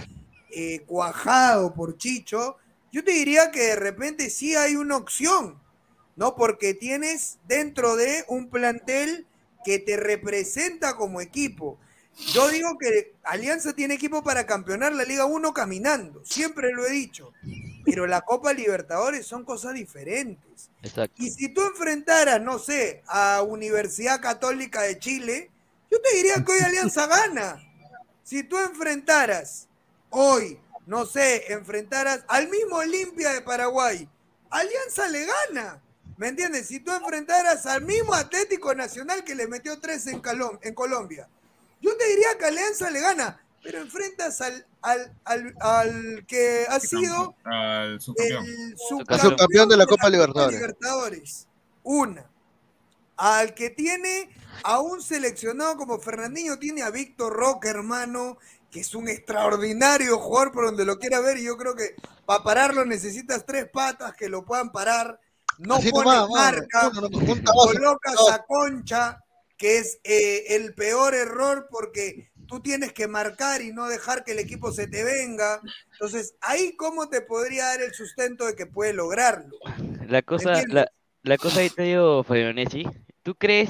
eh, cuajado por Chicho, yo te diría que de repente sí hay una opción, ¿no? Porque tienes dentro de un plantel que te representa como equipo. Yo digo que Alianza tiene equipo para campeonar la Liga 1 caminando, siempre lo he dicho, pero la Copa Libertadores son cosas diferentes. Exacto. Y si tú enfrentaras, no sé, a Universidad Católica de Chile, yo te diría que hoy Alianza gana. Si tú enfrentaras hoy, no sé, enfrentaras al mismo Olimpia de Paraguay, Alianza le gana. ¿Me entiendes? Si tú enfrentaras al mismo Atlético Nacional que le metió tres en, Calom- en Colombia, yo te diría que Alianza le gana, pero enfrentas al, al, al, al que ha sido Al subcampeón. el Subcampeón de la Copa Libertadores. Libertadores. Una. Al que tiene a un seleccionado como Fernandinho, tiene a Víctor Roque, hermano, que es un extraordinario jugador por donde lo quiera ver. Y yo creo que para pararlo necesitas tres patas que lo puedan parar. No Así pone nomás, marca, no, colocas No. a Concha, que es eh, el peor error porque tú tienes que marcar y no dejar que el equipo se te venga. Entonces, ahí cómo te podría dar el sustento de que puede lograrlo. La cosa, la, la cosa ahí te digo, Fabionesi, ¿tú crees,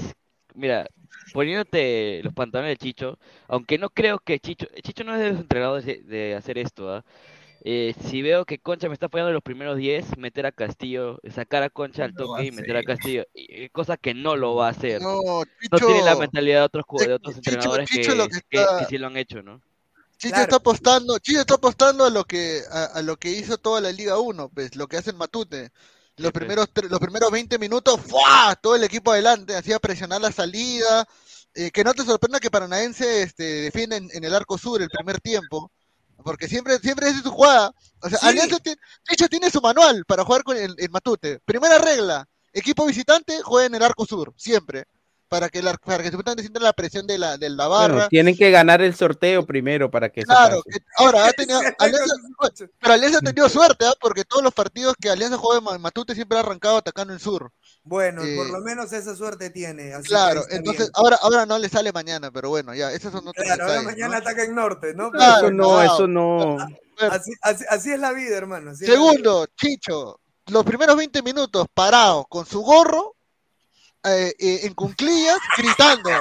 mira, poniéndote los pantalones de Chicho, aunque no creo que Chicho, Chicho no es de los entrenadores de, de hacer esto, ¿ah? Eh, si veo que Concha me está fallando en los primeros 10, meter a Castillo, sacar a Concha al toque y meter a. Castillo, y- cosa que no lo va a hacer. No, No Chicho, tiene la mentalidad de otros, de otros Chicho- entrenadores Chicho que, que que- está- que sí lo han hecho, ¿no? Chicho Claro. está apostando, Chicho está apostando a lo que a, a lo que hizo toda la Liga 1, pues, lo que hace el Matute. Los pues. primeros tre- los primeros 20 minutos, ¡fua! todo el equipo adelante, hacía presionar la salida. Eh, que no te sorprenda que Paranaense este, defienda en, en el arco sur el primer tiempo, porque siempre siempre es su jugada. O sea, Sí. Alianza tiene, Chicho tiene su manual para jugar con el, el Matute. Primera regla, equipo visitante juega en el arco sur, siempre. Para que, la, para que supuestamente sienta la presión de la, de la barra. Bueno, tienen que ganar el sorteo primero para que Claro, que- ahora ha tenido, Alianza, pero Alianza ha tenido suerte, ¿ah? porque todos los partidos que Alianza juega en Ma- Matute siempre ha arrancado atacando el sur. Bueno, Eh, por lo menos esa suerte tiene. así Claro, entonces bien. ahora, ahora no le sale mañana, pero bueno, ya, esos son otros Claro, ahora mañana ¿no? ataca en norte, ¿no? Claro, eso no, eso no. Así, así- así es la vida, hermano. así Segundo, Chicho, los primeros 20 minutos parado con su gorro eh, eh, en cunclillas, gritando.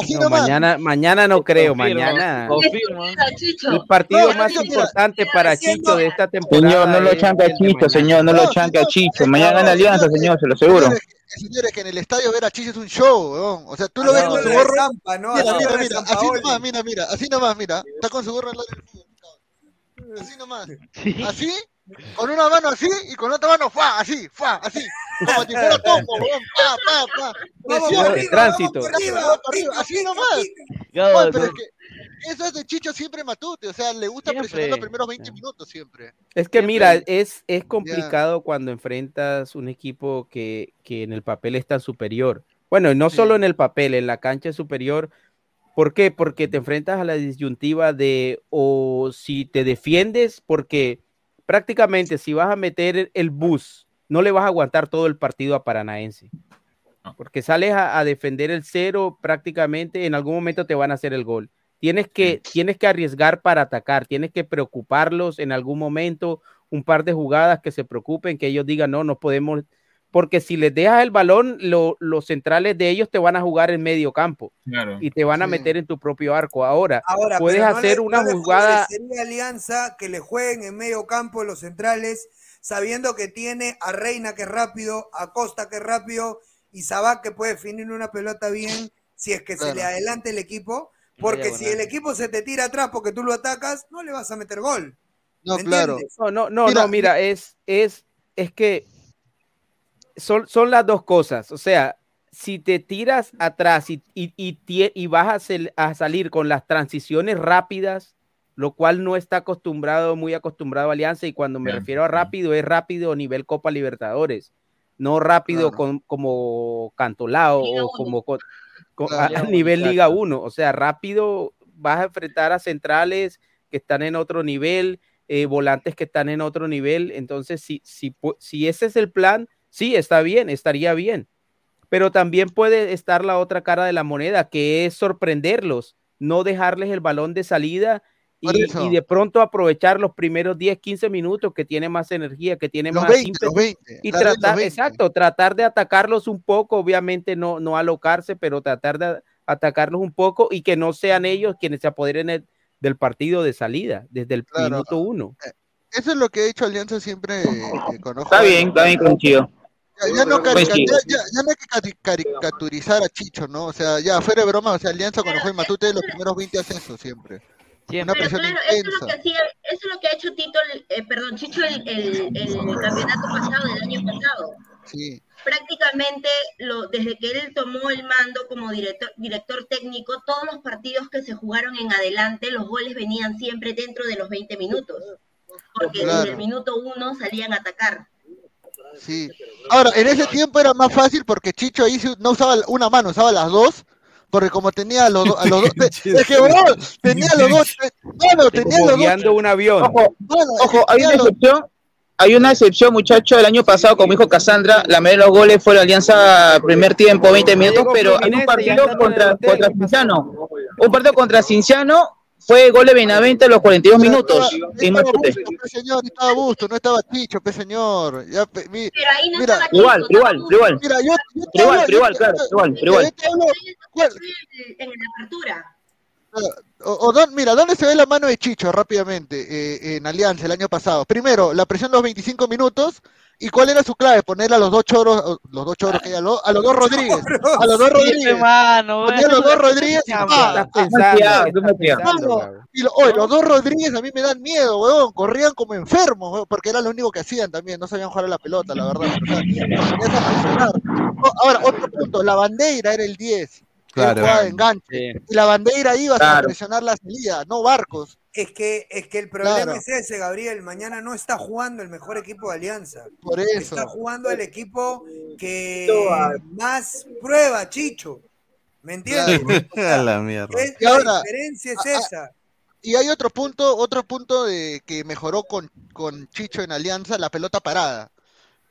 Así No, nomás. mañana, mañana no creo, mañana. confirmo. El partido No, más importante para Chicho de esta temporada. Señor, no lo chanca Chicho, señor, no lo chanca Chicho. Mañana gana Alianza, señor, se lo aseguro. Señores, que- señores, que en el estadio ver a Chicho es un show. O sea, tú lo ves con su gorro. Zampa, ¿no? Mira, Así mira, mira, así nomás, mira, mira, así nomás, mira. Está con su gorro al lado del fútbol, cabrón. Así nomás. Sí. Así, con una mano así y con otra mano fa, así, fa, así. Como si fuera topo, weón, pa, pa, pa. Vamos por arriba, tránsito. vamos por arriba, vamos por arriba, así nomás. Oye, pero no- es que eso es de Chicho siempre Matute, o sea, le gusta Siempre. presionar los primeros 20 minutos siempre. Es que Siempre- mira, es, es complicado cuando enfrentas un equipo que, que en el papel es tan superior. Bueno, no Sí. solo en el papel, en la cancha es superior. ¿Por qué? Porque te enfrentas a la disyuntiva de o si te defiendes, porque prácticamente si vas a meter el bus, no le vas a aguantar todo el partido a Paranaense. Porque sales a, a defender el cero, prácticamente en algún momento te van a hacer el gol. Tienes que, tienes que arriesgar para atacar, tienes que preocuparlos en algún momento, un par de jugadas que se preocupen, que ellos digan, no, no podemos, porque si les dejas el balón, lo- los centrales de ellos te van a jugar en medio campo Claro. y te van a Sí. meter en tu propio arco. Ahora, Ahora, puedes no hacer le- una no jugada, favorecería a Alianza que le jueguen en medio campo los centrales, sabiendo que tiene a Reina que es rápido, a Costa que es rápido y Sabac que puede definir una pelota bien si es que se le adelante el equipo. Porque si el equipo se te tira atrás porque tú lo atacas, no le vas a meter gol. No, ¿Me claro. no, no, no, Mira, no, mira, es, es, es que son, son las dos cosas. O sea, si te tiras atrás y, y, y y vas a, sal- a salir con las transiciones rápidas, lo cual no está acostumbrado, muy acostumbrado a Alianza, y cuando me Bien, refiero a rápido, es rápido nivel Copa Libertadores, no rápido Claro. con- como Cantolao o uno. como co- co- Claro. a, nivel Liga exacto. 1, o sea, rápido vas a enfrentar a centrales que están en otro nivel, eh, volantes que están en otro nivel, entonces si, si, si ese es el plan, sí, está bien, estaría bien, pero también puede estar la otra cara de la moneda, que es sorprenderlos, no dejarles el balón de salida y, de pronto aprovechar los primeros 10, 15 minutos que tiene más energía, que tiene Los más 20, ímpetu los 20. y tratar, 20. exacto, tratar de atacarlos un poco, obviamente no, no alocarse, pero tratar de atacarlos un poco y que no sean ellos quienes se apoderen el- del partido de salida, desde el Claro. minuto uno. Eso es lo que ha hecho Alianza siempre eh, con ojo Está bien, está bien con Chío. Ya, ya no Pues sí. ya- ya- ya no hay que cari- caricaturizar a Chicho, ¿no? O sea, ya fuera de broma, o sea, Alianza cuando juega en Matute, los primeros 20 hace eso siempre. Siempre. Una Pero claro, eso es lo que hacía, eso es lo que ha hecho Tito, el- eh, perdón, Chicho el, el, el campeonato pasado, del año pasado. Sí, Prácticamente lo, desde que él tomó el mando como director, director técnico, todos los partidos que se jugaron en adelante, los goles venían siempre dentro de los 20 minutos. Porque desde el minuto uno salían a atacar. Sí. Ahora, en ese tiempo era más fácil porque Chicho ahí sí no usaba una mano, usaba las dos. Porque como tenía a los, do- a los dos, es que bro, tenía a los dos, bueno, tenía los dos, un avión. Ojo, bueno, ojo, hay una los- excepción. Hay una excepción, muchacho. El año pasado, como dijo Cassandra, la mayoría de los goles fue la Alianza primer tiempo, 20 minutos, pero hay un partido contra. Cinciano. Un partido contra Cinciano fue gol de Benavente a los 42 minutos. Estaba, en estaba Matute. Busto, pe señor, estaba Busto, no estaba Chicho, pe señor. Ya, pe- mi- Pero ahí no Mira, estaba Igual, Chico, igual, estaba igual. mira, yo, yo Pero igual, hablo- pero igual, yo- claro, yo- igual, pero igual. te hablo- ¿cuál- en la apertura. O, o dón- mira, ¿dónde se ve la mano de Chicho rápidamente eh, en Alianza el año pasado? Primero, la presión los 25 minutos. ¿Y cuál era su clave? Poner a los dos choros, los dos choros que hay, a, lo- a los dos Rodríguez. A los dos Sí, Rodríguez. mano, Ponía a los dos Rodríguez y los dos Rodríguez a mí me dan miedo, weón. Corrían como enfermos, weón, porque era lo único que hacían también. No sabían jugar a la pelota, la verdad. pero, o sea, los ponías a presionar. O- ahora, otro punto. La bandera era el 10. Era Claro. jugada de enganche. Sí. Y la bandera iba a presionar la salida, no barcos. Es que, es que el problema Claro. es ese, Gabriel. Mañana no está jugando el mejor equipo de Alianza. Por eso. Está jugando el equipo que más prueba, Chicho. ¿Me entiendes? O sea, A la mierda. es- Y la ahora, diferencia es a- esa. Y hay otro punto, otro punto de que mejoró con, con Chicho en Alianza, la pelota parada.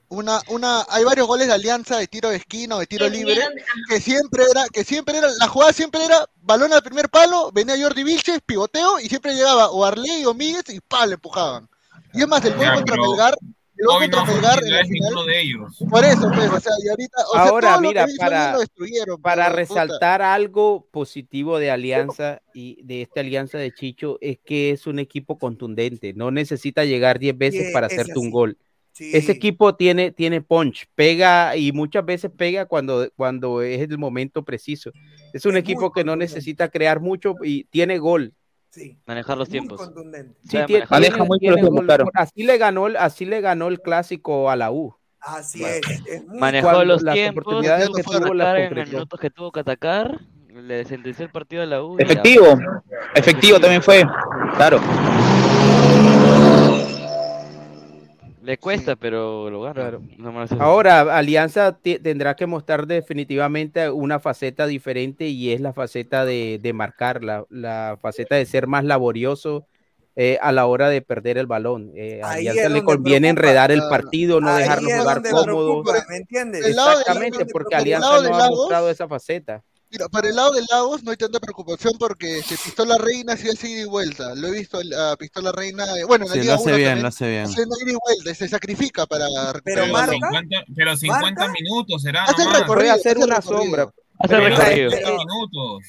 Una, una, hay varios goles de Alianza de tiro de esquina o de tiro Que libre, vinieron- que siempre era, que siempre era, la jugada siempre era balón al primer palo, venía Jordi Vilches, pivoteo, y siempre llegaba o Arley o Míguez y pa, le empujaban. Y es más, el gol contra Melgar, el gol contra no Melgar en es final, ninguno de ellos. por eso, pues, o sea, y ahorita, o sea, Ahora, mira, para- bien lo destruyeron. Para pero, puta. resaltar algo positivo de Alianza y de esta alianza de Chicho es que es un equipo contundente, no necesita llegar 10 veces para hacerte un gol. Sí. Ese equipo tiene, tiene punch, pega y muchas veces pega cuando, cuando es el momento preciso. Es un Es equipo muy que no necesita crear mucho y tiene gol. Sí. Manejar los Muy tiempos. Sí, tiene- manejar. tiene- tiene gol- Así le ganó, el- así le ganó el clásico a la U. Así es. es muy Manejó Cuando los las tiempos, oportunidades que tuvo las en los minutos que tuvo que atacar, le sentenció el partido a la U. Efectivo, efectivo también fue, claro. Le cuesta, pero lo gana. No. Ahora, Alianza tendrá que mostrar definitivamente una faceta diferente y es la faceta de, de marcar, la, la faceta de ser más laborioso eh, a la hora de perder el balón. Eh, a Alianza le conviene preocupa, enredar el partido, no dejarlo jugar cómodo. preocupa, ¿me entiendes? Exactamente, porque Alianza no ha mostrado esa faceta. Mira, para el lado de Lagos no hay tanta preocupación porque si Pistola Reina sí hace ida y vuelta. Lo he visto a Pistola Reina, eh, bueno, en la Sí, Liga lo hace 1 bien, también, lo hace bien. haciendo ida y vuelta, se sacrifica para recuperar Pero el balón. 50, pero 50 minutos será Hace el nomás. recorrido, hacer hace una recorrido. sombra. Hace Pero recorrido. 50 minutos.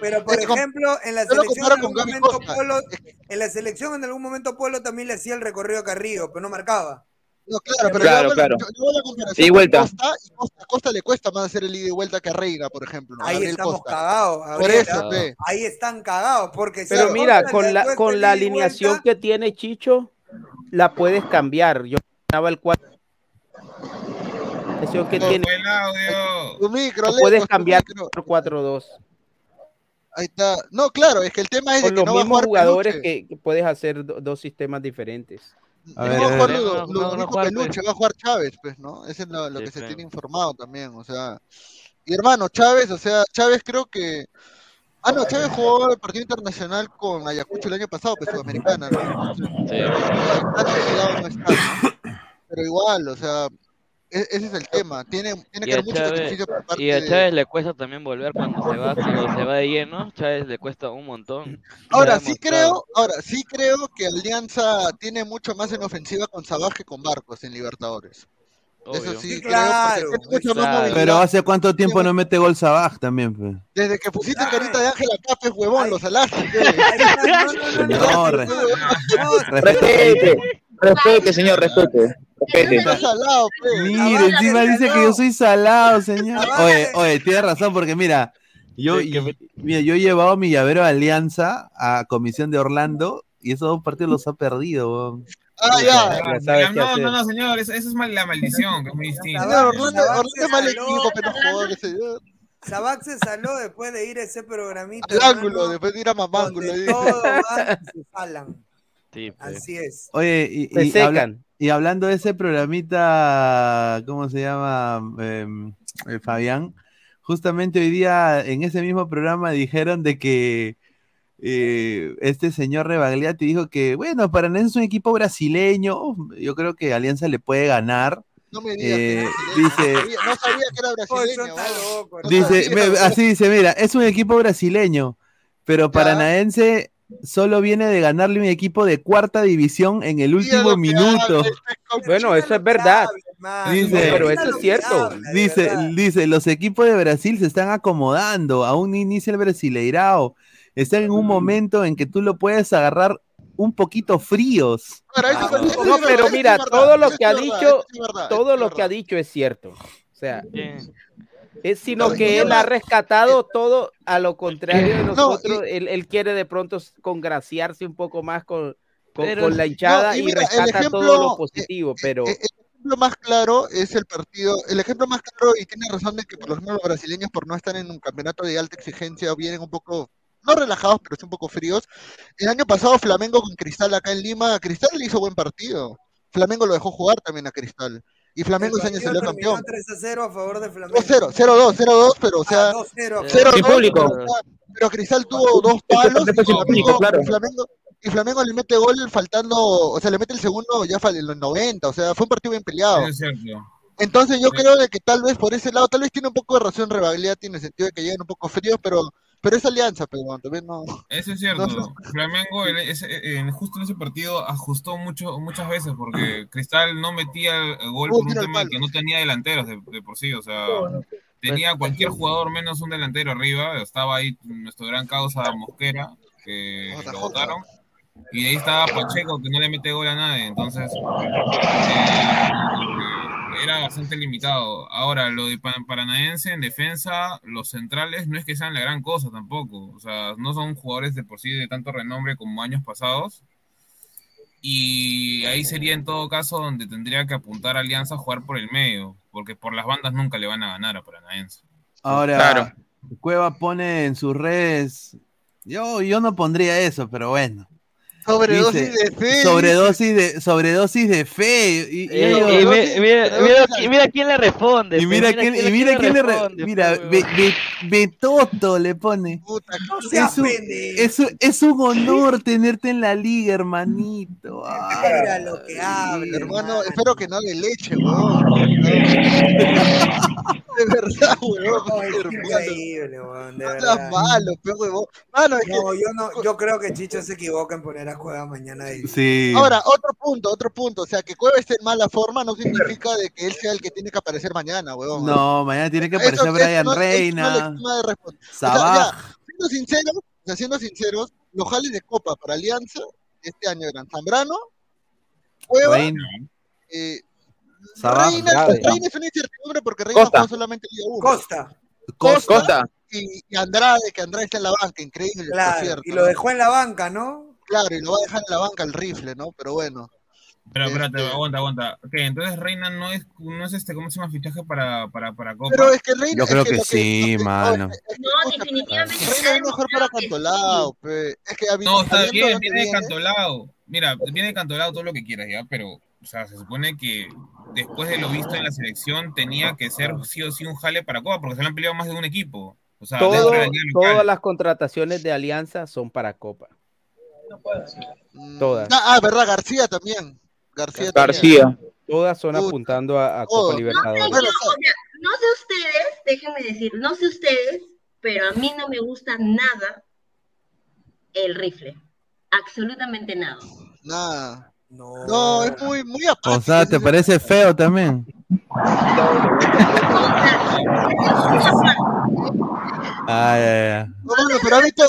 Pero por Es como- ejemplo, en la selección en algún momento. Polo, en la selección en algún momento Polo también le hacía el recorrido a Carrillo, pero no marcaba. No, claro, pero Claro, yo, claro. yo- yo la comparación y vuelta. Costa, y Costa, Costa le cuesta más hacer el ida y vuelta que a Reina, por ejemplo. Ahí Gabriel estamos Costa. cagados. Por eso, ¿ah? ve. Ahí están cagados, porque si Pero a mira, con la, con la alineación vuelta, que tiene Chicho, la puedes cambiar. Yo ganaba el 4. que No, tiene, fue el audio. Tu micro, Alejo, puedes cambiar micro. por 4-2. Ahí está. No, claro, es que el tema es de Con que los no va a mismos jugar jugadores que, que puedes hacer do- dos sistemas diferentes. A No ver, va a jugar. Ludo, No, Ludo no, no Peluche, va a jugar Chávez, pues, ¿no? Eso es lo, lo Sí, que se tiene informado también, o sea. Y hermano, Chávez, o sea, Chávez creo que. Ah, no, Chávez jugó el partido internacional con Ayacucho el año pasado, pues Sudamericana, ¿no? Sí. Pero igual, o sea, ese es el tema. Tiene, tiene que haber mucho Chávez, sacrificio por parte y a de. Chávez le cuesta también volver cuando se va, cuando se va de lleno, Chávez le cuesta un montón. Ahora sí creo, ahora sí creo que Alianza tiene mucho más en ofensiva con Sabaj que con Barcos en Libertadores. Eso sí, claro. Pero hace cuánto tiempo no mete gol Sabaj también, pues. Desde que pusiste carita de Ángela Capes, huevón, los alaste. Ahí está, no, no, no, no, No, re- no, Respete, respete, señor, respete. Respete. Salado, pe. Mira, encima dice que yo soy salado, señor. Oye, oye, tiene razón, porque mira, yo, y- mira, yo he llevado mi llavero de Alianza a Comisión de Orlando y esos dos partidos los ha perdido, weón. Ah, ya. Sabes No, no, no, señor, eso, eso es mal- la maldición, que es muy distinto. Orlando, es mal saló. equipo, pero joder, señor. Sabac se saló después de ir a ese programita. Al ángulo, después de ir a mamángulo. y se salan. Sí, pues. Así es. Oye, y, Se y habla- secan. y hablando de ese programita, ¿cómo se llama? Em, eh, Fabián, justamente hoy día en ese mismo programa dijeron de que eh, este señor Rebagliati dijo que, bueno, Paraná es un equipo brasileño, yo creo que Alianza le puede ganar. No me digas Eh, que dice- no sabía, no sabía que era brasileño. loco. No Dice, me- así dice, mira, es un equipo brasileño, pero paranaense solo viene de ganarle un equipo de cuarta división en el último minuto. habla, Bueno, eso es verdad. Dice- pero eso es cierto. habla, Dice, verdad. dice, los equipos de Brasil se están acomodando, aún no inicia el Brasileirao. Están en un momento en que tú lo puedes agarrar un poquito fríos. No, pero mira, todo lo que ha dicho, todo lo que ha dicho es cierto. O sea, Bien. Es sino que él no- ha rescatado todo a lo contrario de No, nosotros. Él, él quiere de pronto congraciarse un poco más con, con, Pero con la hinchada no, y y, mira, el rescata ejemplo, todo lo eh, positivo, pero Eh, El ejemplo más claro es el partido, el ejemplo más claro, y tiene razón de que por lo menos los brasileños por no estar en un campeonato de alta exigencia vienen un poco, no relajados, pero sí un poco fríos. El año pasado Flamengo con Cristal acá en Lima, Cristal le hizo buen partido. Flamengo lo dejó jugar también a Cristal. Y Flamengo ese año salió campeón. 3 a 0 a favor de Flamengo. 2-0, 0-2, 0-2, pero o sea, Ah, 2-0. 0-2, Sin público. pero, Cristal tuvo dos palos y Flamengo, público, claro. y Flamengo- y Flamengo le mete gol faltando, o sea, le mete el segundo ya en los 90, o sea, fue un partido bien peleado. Eso es cierto. Entonces yo Sí. creo de que tal vez por ese lado, tal vez tiene un poco de razón Rebagliati en el sentido de que llegan un poco fríos, pero pero es alianza, pero también no. Eso es cierto. Flamengo en- justo en ese partido ajustó mucho, muchas veces porque Cristal no metía el gol por un tema que no tenía delanteros de, de por sí. O sea, tenía cualquier jugador menos un delantero arriba. Estaba ahí nuestro gran causa Mosquera, que lo votaron. Y ahí estaba Pacheco, que no le mete gol a nadie. Entonces, eh, era bastante limitado. Ahora, lo de Pa- Paranaense en defensa, los centrales no es que sean la gran cosa tampoco. O sea, no son jugadores de por sí de tanto renombre como años pasados. Y ahí sería en todo caso donde tendría que apuntar a Alianza a jugar por el medio, porque por las bandas nunca le van a ganar a Paranaense. Ahora, Cueva pone en sus redes. Yo, yo no pondría eso, pero bueno. Sobredosis Dice, de fe. Sobredosis de, sobredosis de fe. Y, y Eh, y mira, mira, y mira quién le responde. y mira quién, y mira quién le re- responde, mira, Be- Be- Betoto le pone. Es un, pendejo. es, un- es un honor tenerte en la liga, hermanito. Ay, Mira lo que habla, Hermano, espero que no de leche, weón. De verdad, weón. Increíble, weón, de No verdad. malo, pe, huevón. Mano, es que- No, yo no, yo creo que Chicho se equivoca en poner a Cueva mañana de Sí. Ahora, otro punto, otro punto. O sea, que Cueva esté en mala forma no significa de que él sea el que tiene que aparecer mañana, weón. No, mañana tiene que aparecer eso Brian no- no Reina. exima de responder. O sea, Sabaj. ya, siendo sinceros, o sea, siendo sinceros, los jales de Copa para Alianza este año eran Zambrano, Cueva, Reina. eh, Reina, es una incertidumbre porque Reina Costa. jugó solamente Liga 1. Costa. Costa, Costa. Y, y Andrade, que Andrade está en la banca, increíble, Claro, cierto. y lo dejó en la banca, ¿no? Claro, y lo va a dejar en la banca el rifle, ¿no? Pero bueno. Pero espérate, Este- aguanta, aguanta. Ok, entonces Reina no es, no es este, ¿cómo se llama? Fichaje para, para, para Copa. Pero es que Reina. Yo es creo que sí, mano. No, definitivamente. Reina es mejor para Cantolao, pe. Es que habi- No, está bien, viene viene- cantolado. Mira, viene cantolado todo lo que quieras ya, pero, o sea, se supone que después de lo visto en la selección tenía que ser sí o sí un jale para Copa, porque se lo han peleado más de un equipo. O sea, Todo- de todas las contrataciones de Alianza son para Copa. Todas. Ah, ah, verdad, García también. García. García. Todas son apuntando a. Copa No, Libertadores. No sé ustedes, déjenme decir, no sé ustedes, pero a mí no me gusta nada el rifle. Absolutamente nada. Nada. No. No, es muy, muy apático. O sea, ¿te parece feo también? Ay, ay. No, bueno, pero ha visto.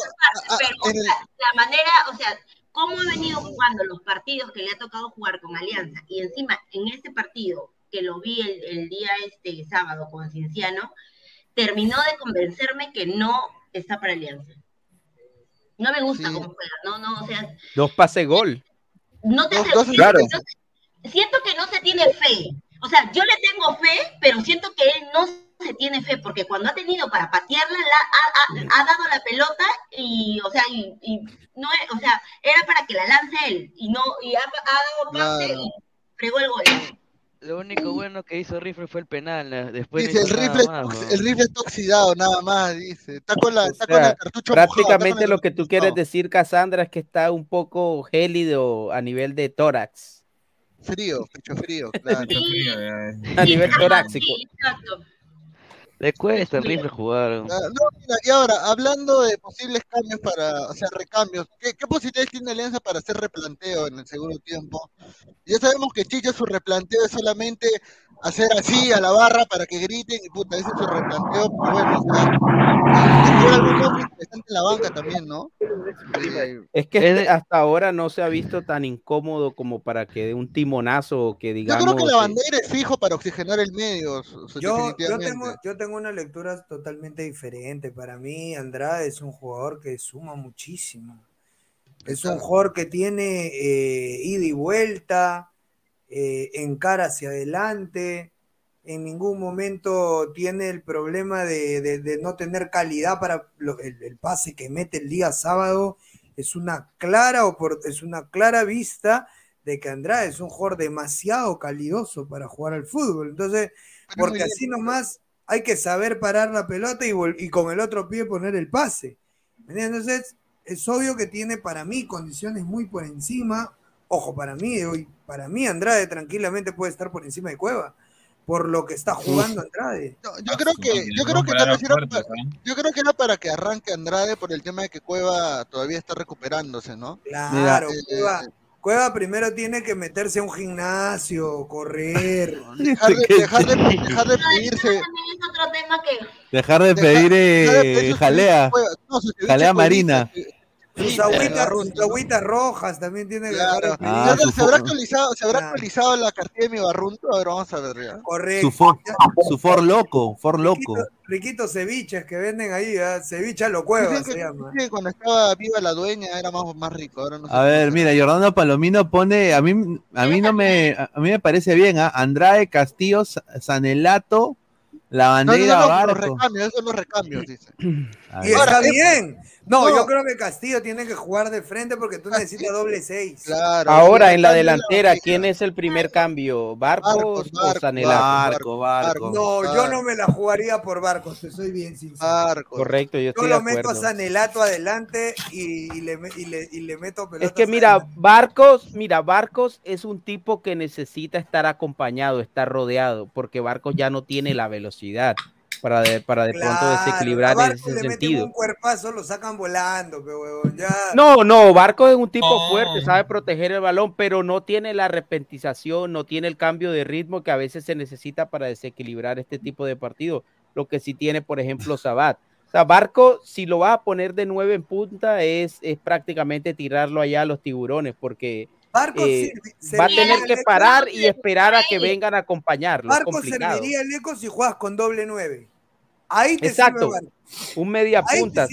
Pero, o sea, la manera, o sea, cómo ha venido jugando los partidos que le ha tocado jugar con Alianza y encima en este partido que lo vi el, el día este sábado con Cienciano, terminó de convencerme que no está para Alianza. No me gusta cómo juega, no, no, o sea, Dos pase gol. no te Dos- dos siento, claro. siento que no se tiene fe. O sea, yo le tengo fe, pero siento que él no se tiene fe, porque cuando ha tenido para patearla, la, ha, ha- ha dado la pelota y, o sea, y, y no, o sea, era para que la lance él, y no, y ha, ha dado pase Claro. y fregó el gol. Lo único bueno que hizo Rifle fue el penal. ¿no? Después Dice, no el rifle, el rifle está oxidado, nada más, dice. Está con, la, está con el cartucho mojado, prácticamente el lo que tú quieres decir, Cassandra, es que está un poco gélido a nivel de tórax. Frío, pecho frío, claro. A nivel torácico. Sí, exacto. Le cuesta el Rifle jugar. Ah, No, mira, y ahora, hablando de posibles cambios para, o sea, recambios, ¿qué, qué posibilidades tiene Alianza para hacer replanteo en el segundo tiempo? Ya sabemos que Chicho su replanteo es solamente hacer así a la barra para que griten y puta, ese es su replanteo, pero bueno, o sea, hay algún otro interesante en la banca también, ¿no? Es que este- hasta ahora no se ha visto tan incómodo como para que dé un timonazo o que yo digamos. creo que la bandera es fijo para oxigenar el medio, Yo, yo, tengo, yo tengo una lectura totalmente diferente. Para mí, Andrade es un jugador que suma muchísimo. Es un jugador que tiene eh, ida y vuelta, eh, encara hacia adelante, en ningún momento tiene el problema de, de- de no tener calidad para lo- el, el pase que mete el día sábado. Es una clara es una clara vista de que Andrade es un jugador demasiado calidoso para jugar al fútbol. Entonces, porque así nomás hay que saber parar la pelota y, y con el otro pie poner el pase. Entonces, es obvio que tiene para mí condiciones muy por encima. Ojo, para mí, hoy, para mí Andrade tranquilamente puede estar por encima de Cueva, por lo que está jugando Andrade. Yo creo que, yo creo que tal vez era pa- yo creo que era para que arranque Andrade por el tema de que Cueva todavía está recuperándose, ¿no? Claro, Eh, Cueva, Cueva primero tiene que meterse a un gimnasio, correr. dejar de, dejar de, dejar de pedirse, También es otro tema que Dejar de Dejar- pedir dejar de eh, jalea. no, Jalea marina. lisa, Sus agüitas, sus agüitas rojas también tiene Claro. Ah, se habrá fo- actualizado, se habrá Ah. actualizado la cartilla de mi barrunto, a ver, vamos a ver ya. Correcto. Su for, su for loco, for loco. Riquitos ceviches que venden ahí, ¿ah? ceviche a lo cueva se que, llama. que cuando estaba viva la dueña era más, más rico, ahora no. A ver, mira, Jordano Palomino pone, a mí, a mí no me, a mí me parece bien, ¿ah? Andrade, Castillo, Sa- Sanelato, la No, no, bandera, no, los Barco. recambios, esos son los recambios, dice. Y está Ahora, eh, bien. No, no. yo creo que Castillo tiene que jugar de frente porque tú necesitas doble seis. Claro. Ahora en la delantera. ¿quién es el primer cambio? ¿Barcos Barcos, o Sanelato? Barco, Barco. No, yo no me la jugaría por Barcos, te soy bien sincero. Barcos. Correcto, yo Yo estoy de lo meto a. Sanelato adelante y, y le, me- y, le, y le meto pelotas. Es que mira, Barcos, mira, Barcos es un tipo que necesita estar acompañado, estar rodeado, porque Barcos ya no tiene la velocidad para de, para de pronto desequilibrar en ese le meten sentido. un cuerpazo, lo sacan volando, huevón, ya. No, no, Barcos es un tipo fuerte, sabe proteger el balón, pero no tiene la repentización, no tiene el cambio de ritmo que a veces se necesita para desequilibrar este tipo de partidos. Lo que sí tiene, por ejemplo, Sabat. O sea, Barco, si lo vas a poner de nueve en punta, es, es prácticamente tirarlo allá a los tiburones, porque Barcos eh, sirve- va a tener que parar y esperar a que vengan a acompañarlo. Complicado. serviría el eco si juegas con doble nueve. Ahí te Exacto. sirve. Un media punta,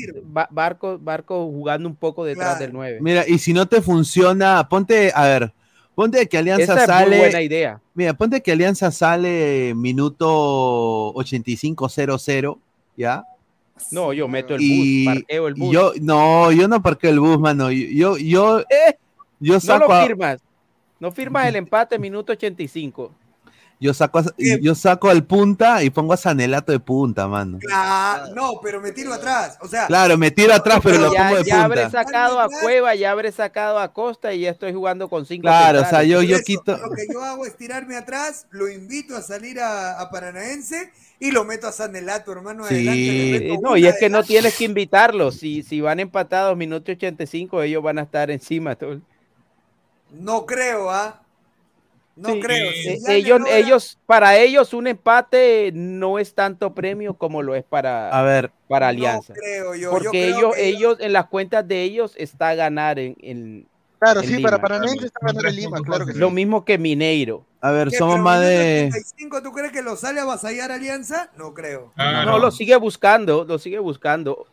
Barco, Barco jugando un poco detrás Claro. del 9. Mira, y si no te funciona, ponte, a ver, ponte que Alianza Esa es muy sale. buena idea. Mira, ponte que Alianza sale minuto 85-0-0, ¿ya? No, yo meto el Y, bus, parqueo el bus. yo, no, yo no parqueo el bus, mano. Yo, yo, yo no saco, lo a- firmas. No firmas el empate minuto 85. Yo saco, a- yo saco al punta y pongo a Sanelato de punta, mano. Claro, no, pero me tiro atrás. O sea, Claro, me tiro atrás, pero lo ya, pongo de ya habré punta. sacado a Cueva, ya habré sacado a Costa y ya estoy jugando con cinco. Claro, o sea, yo, yo eso, quito. Lo que yo hago es tirarme atrás, lo invito a salir a, a Paranaense y lo meto a Sanelato, hermano. Sí. adelante, Eh, no, y es que no tienes que invitarlos. Si, si van empatados minuto 85, ellos van a estar encima. todo. No creo, ¿ah? No Sí, creo. eh, Si ellos, logra- ellos, para ellos un empate no es tanto premio como lo es para, A ver, para Alianza. creo yo, yo Porque creo ellos, que- ellos, en las cuentas de ellos está ganar en, en- Claro, en sí, Lima. para Paranaense está ganando en Lima, claro que sí. Lo mismo que Mineiro. A ver, ¿Qué, somos más de. 85, ¿Tú crees que lo sale a avasallar Alianza? No creo. No, lo sigue buscando, lo sigue buscando.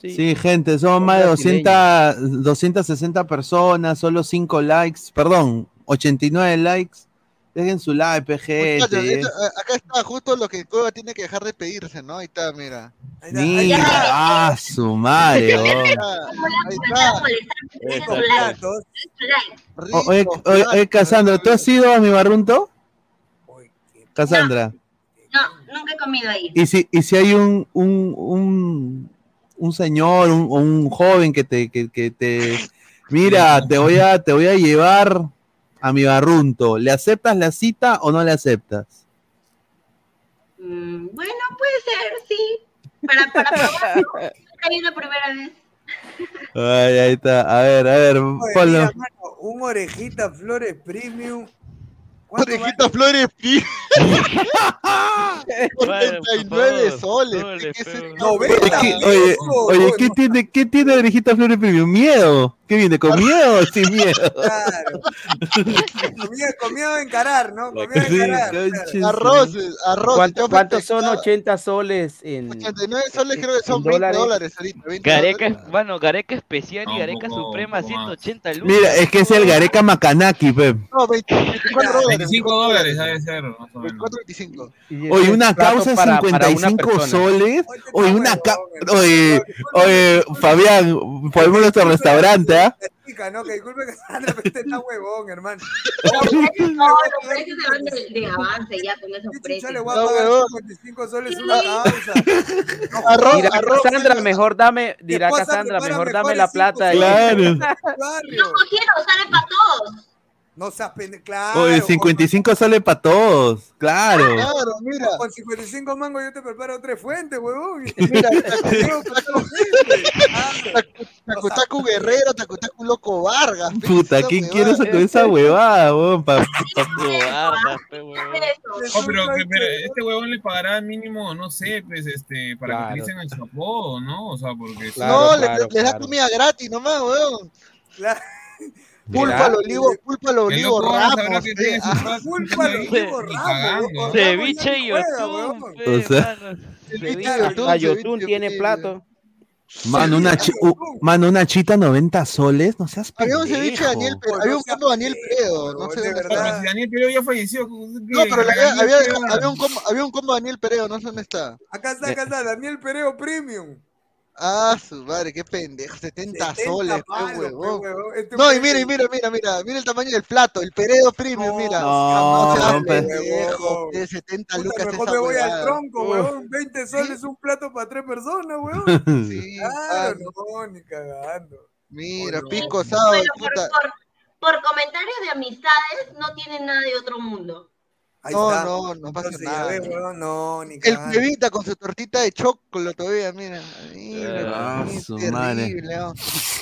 Sí. Sí, gente, somos Son más de brasileños. 200, 260 personas, solo 5 likes, perdón, 89 likes. Dejen su like, esto- a- acá está justo lo que Cueva tiene que dejar de pedirse, ¿no? Ahí está, mira. Mira, ah, su madre, Ahí oh. está, ahí está. Con platos. O- Oye, oye, oye, Cassandra, ¿tú has ido a mi barrunto? Cassandra. No, nunca he comido ahí. ¿Y si, y si hay un, un, un, un señor, un, un joven que te, que, que te, mira, te voy a, te voy a llevar a mi barrunto, ¿le aceptas la cita o no le aceptas? Mm, bueno, puede ser, sí. Para, para probarlo. Hay una primera vez. Ay, ahí está, a ver, a ver, Oye, ponlo. mira, mano, un orejita flores premium. ¿Cuánto Orejita Flores Pi. Por Bueno, 39 por favor, soles. no ¿Qué le es pego. esto? Noventa ¿Qué- pesos, oye, oye, oye, ¿qué tiene, qué tiene Orejita Flores Premium? ¿Miedo? ¿Qué viene? ¿Con miedo o sin miedo? Claro. Comía, comía a encarar, ¿no? Comía a Sí, encarar. conches. Arroces, arroz. ¿Cuánto- ¿Cuántos son 80 soles en 89 soles creo que son en 20 dólares? dólares ahorita. 20 Gareca, dólares. bueno, Gareca especial y No, Gareca suprema más. 180 lucas. Mira, es que es el Gareca Macanaki, pe. No, 20, 24 dólares. 25 dólares debe ser, más o menos. 24, 25. y Oye, ese una causa de para- para una 55 persona? soles. Oye, una huevón, ca... hermano. Oye, oye, Fabián, ponemos nuestro restaurante, ¿ah? ¿no? Que disculpe que Sandra, pero este está huevón, hermano. No, los precios se van de, de avance ya con esos ¿Qué chucha precios. le voy a pagar huevón. 55 soles una causa? Arroz, Dirá arroz. Cassandra, mejor dame, dirá Cassandra, mejor dame la plata. Claro. No cogieron, sale para todos. No seas pende... Claro. Oye, 55 sale para todos. Claro. Claro, mira. Con 55 mangos yo te preparo tres fuentes, huevón. Mira. Claro. Takutaku Guerrero, Takutaku Loco Vargas. Puta, esa ¿quién huevada. quiere eso con esa huevada, huevón. Oh, pero, pero este huevón le pagará mínimo, no sé, pues, este, para Claro. que utilicen el chapo, ¿no? O sea, porque... no, le- le, da comida gratis nomás, weón. Pulpa al olivo, pulpa al olivo Ramos. ah. Pulpa al olivo Ramos. Ceviche y pe, O sea-. Hasta Yotun tiene plato. Mano, una, chi- u- mano, una chita 90 soles, no seas Había un pendejo. ceviche de Daniel Peredo, había un combo de Daniel Peredo, no sé dónde Pero está. si Daniel Peredo ya falleció. No, pero le había, había, había un combo, había un combo de Daniel Peredo, no sé dónde está. Acá está, acá está, Daniel Pereo Premium. Ah, su madre, qué pendejo, 70, 70 soles, palos, qué huevón. huevón. Este No, y huevón- mira, y mira, mira, mira, mira el tamaño del plato, el Peredo Premium, mira. No, seas no, pe- pendejo, de 70 Puta, lucas mejor esa me voy al tronco, weón. 20 soles un plato para tres personas, weón. Sí, Claro, ah, no, ni cagando. Mira, pico sábado, Bueno, por, puta. por, por comentarios de amistades no tienen nada de otro mundo. Ahí No, está. no, no pasa Entonces, nada. ves, weón, no, ni El pebita con su tortita de chocolo todavía, mira. Mira, Ah, su terrible, ¿no?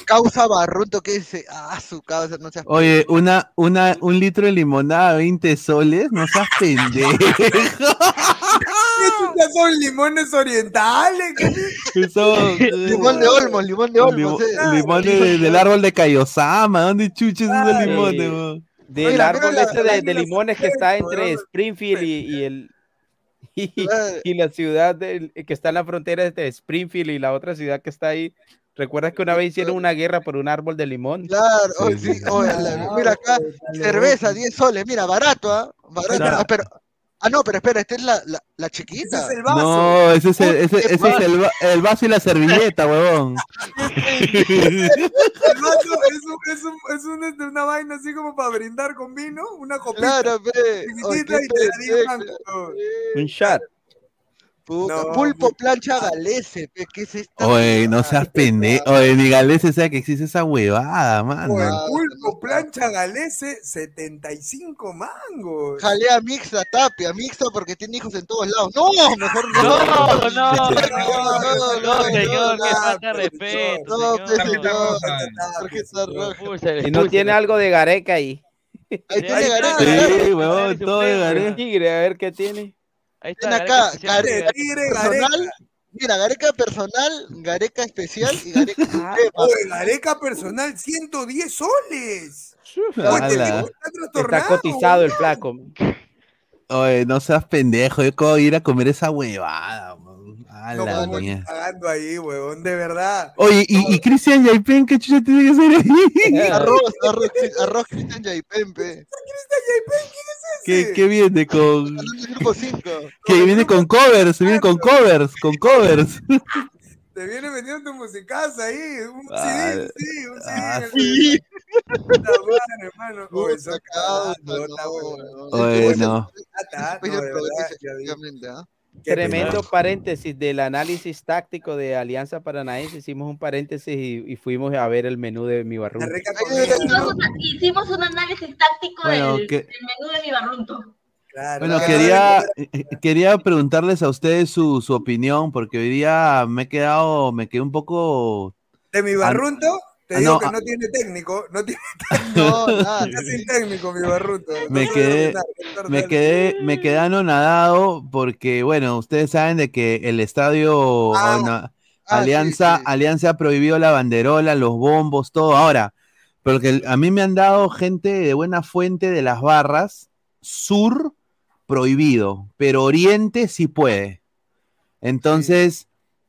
Causa barrunto que dice, ah, su causa, no seas Oye, una, una, un litro de limonada, 20 soles, no seas pendejo. ¿Qué chuchas son limones orientales? ¿Qué- Son, Limón de Olmos, limón de Olmos. Limo- eh. limones de- del árbol de Kaiosama, ¿dónde chuches esos limones? Del árbol ese de, la- de limones que está entre. Springfield y, y el y, Claro. y la ciudad del- que está en la frontera de Springfield y la otra ciudad que está ahí. ¿Recuerdas que una vez hicieron una guerra por un árbol de limón? Claro, sí, oye, la- mira acá, cerveza, 10 soles, mira, barato, ¿ah? Barato, Claro. ah, pero, ah, no, pero espera, esta es la, la, la chiquita. Ese es el vaso. No, ese es el, ese, ese es vaso. el, va- el vaso y la servilleta, huevón. El vaso es, un, es, un, es un- este, una vaina así como para brindar con vino, una copita Claro, pe. Y te weón. Un shot. Puta, No, pulpo plancha galese, ¿qué es esta? Oye, no seas pendejo. Oye, ni Galese sabe que existe esa huevada, O el mano. pulpo plancha galese, 75 mangos. Jalea mixta, tapia, mixta porque tiene hijos en todos lados. No, mejor no. No, no, no, no, no, señor, no, que no, falta respeto, No, señor. Y no tiene algo de Gareca ahí. Ahí tiene. Gareca. Sí, huevón, todo de Gareca. tigre, a ver qué tiene. Ahí está, Gareca acá, Gareca Tigre, personal. Mira, Gareca personal, Gareca especial y Gareca suprema. Oye, Gareca personal, 110 soles. Oye, está cotizado el flaco. Oye, no seas pendejo. Yo cómo ir a comer esa huevada. A No la mierda. cagando ahí, huevón, de verdad. Oye, y, y Cristian Yaipen, ¿qué chucha tiene que ser ahí? Arroz, arroz, arroz Cristian Yaipen, ¿Qué, qué viene con.? Hablando del grupo 5. Que viene con covers, viene con covers, con covers. Te viene vendiendo tu musicaza ahí, un Ah, CD, sí, un CD. ah, en el- Puta madre, hermano. Oye, está bueno. Oye, no. Está, Después no, del de progreso, verdad, Tremendo paréntesis del análisis táctico de Alianza Paranaense. Hicimos un paréntesis y, y fuimos a ver el menú de mi barrunto. Hicimos, un análisis táctico Bueno, del, que- del menú de mi barrunto. Claro, Bueno, claro. quería, eh, quería preguntarles a ustedes su, su opinión, porque hoy día me he quedado, me quedé un poco. De mi barrunto, te ah, digo no, que ah. no tiene técnico, no tiene No, nada. está sin técnico mi barrunto. no Me quedé, me quedé, me quedé anonadado porque, bueno, ustedes saben de que el estadio Ah, Alianza, sí, sí. Alianza ha prohibido la banderola, los bombos, todo. Ahora, porque a mí me han dado gente de buena fuente de las barras, sur prohibido, pero oriente sí puede. Entonces,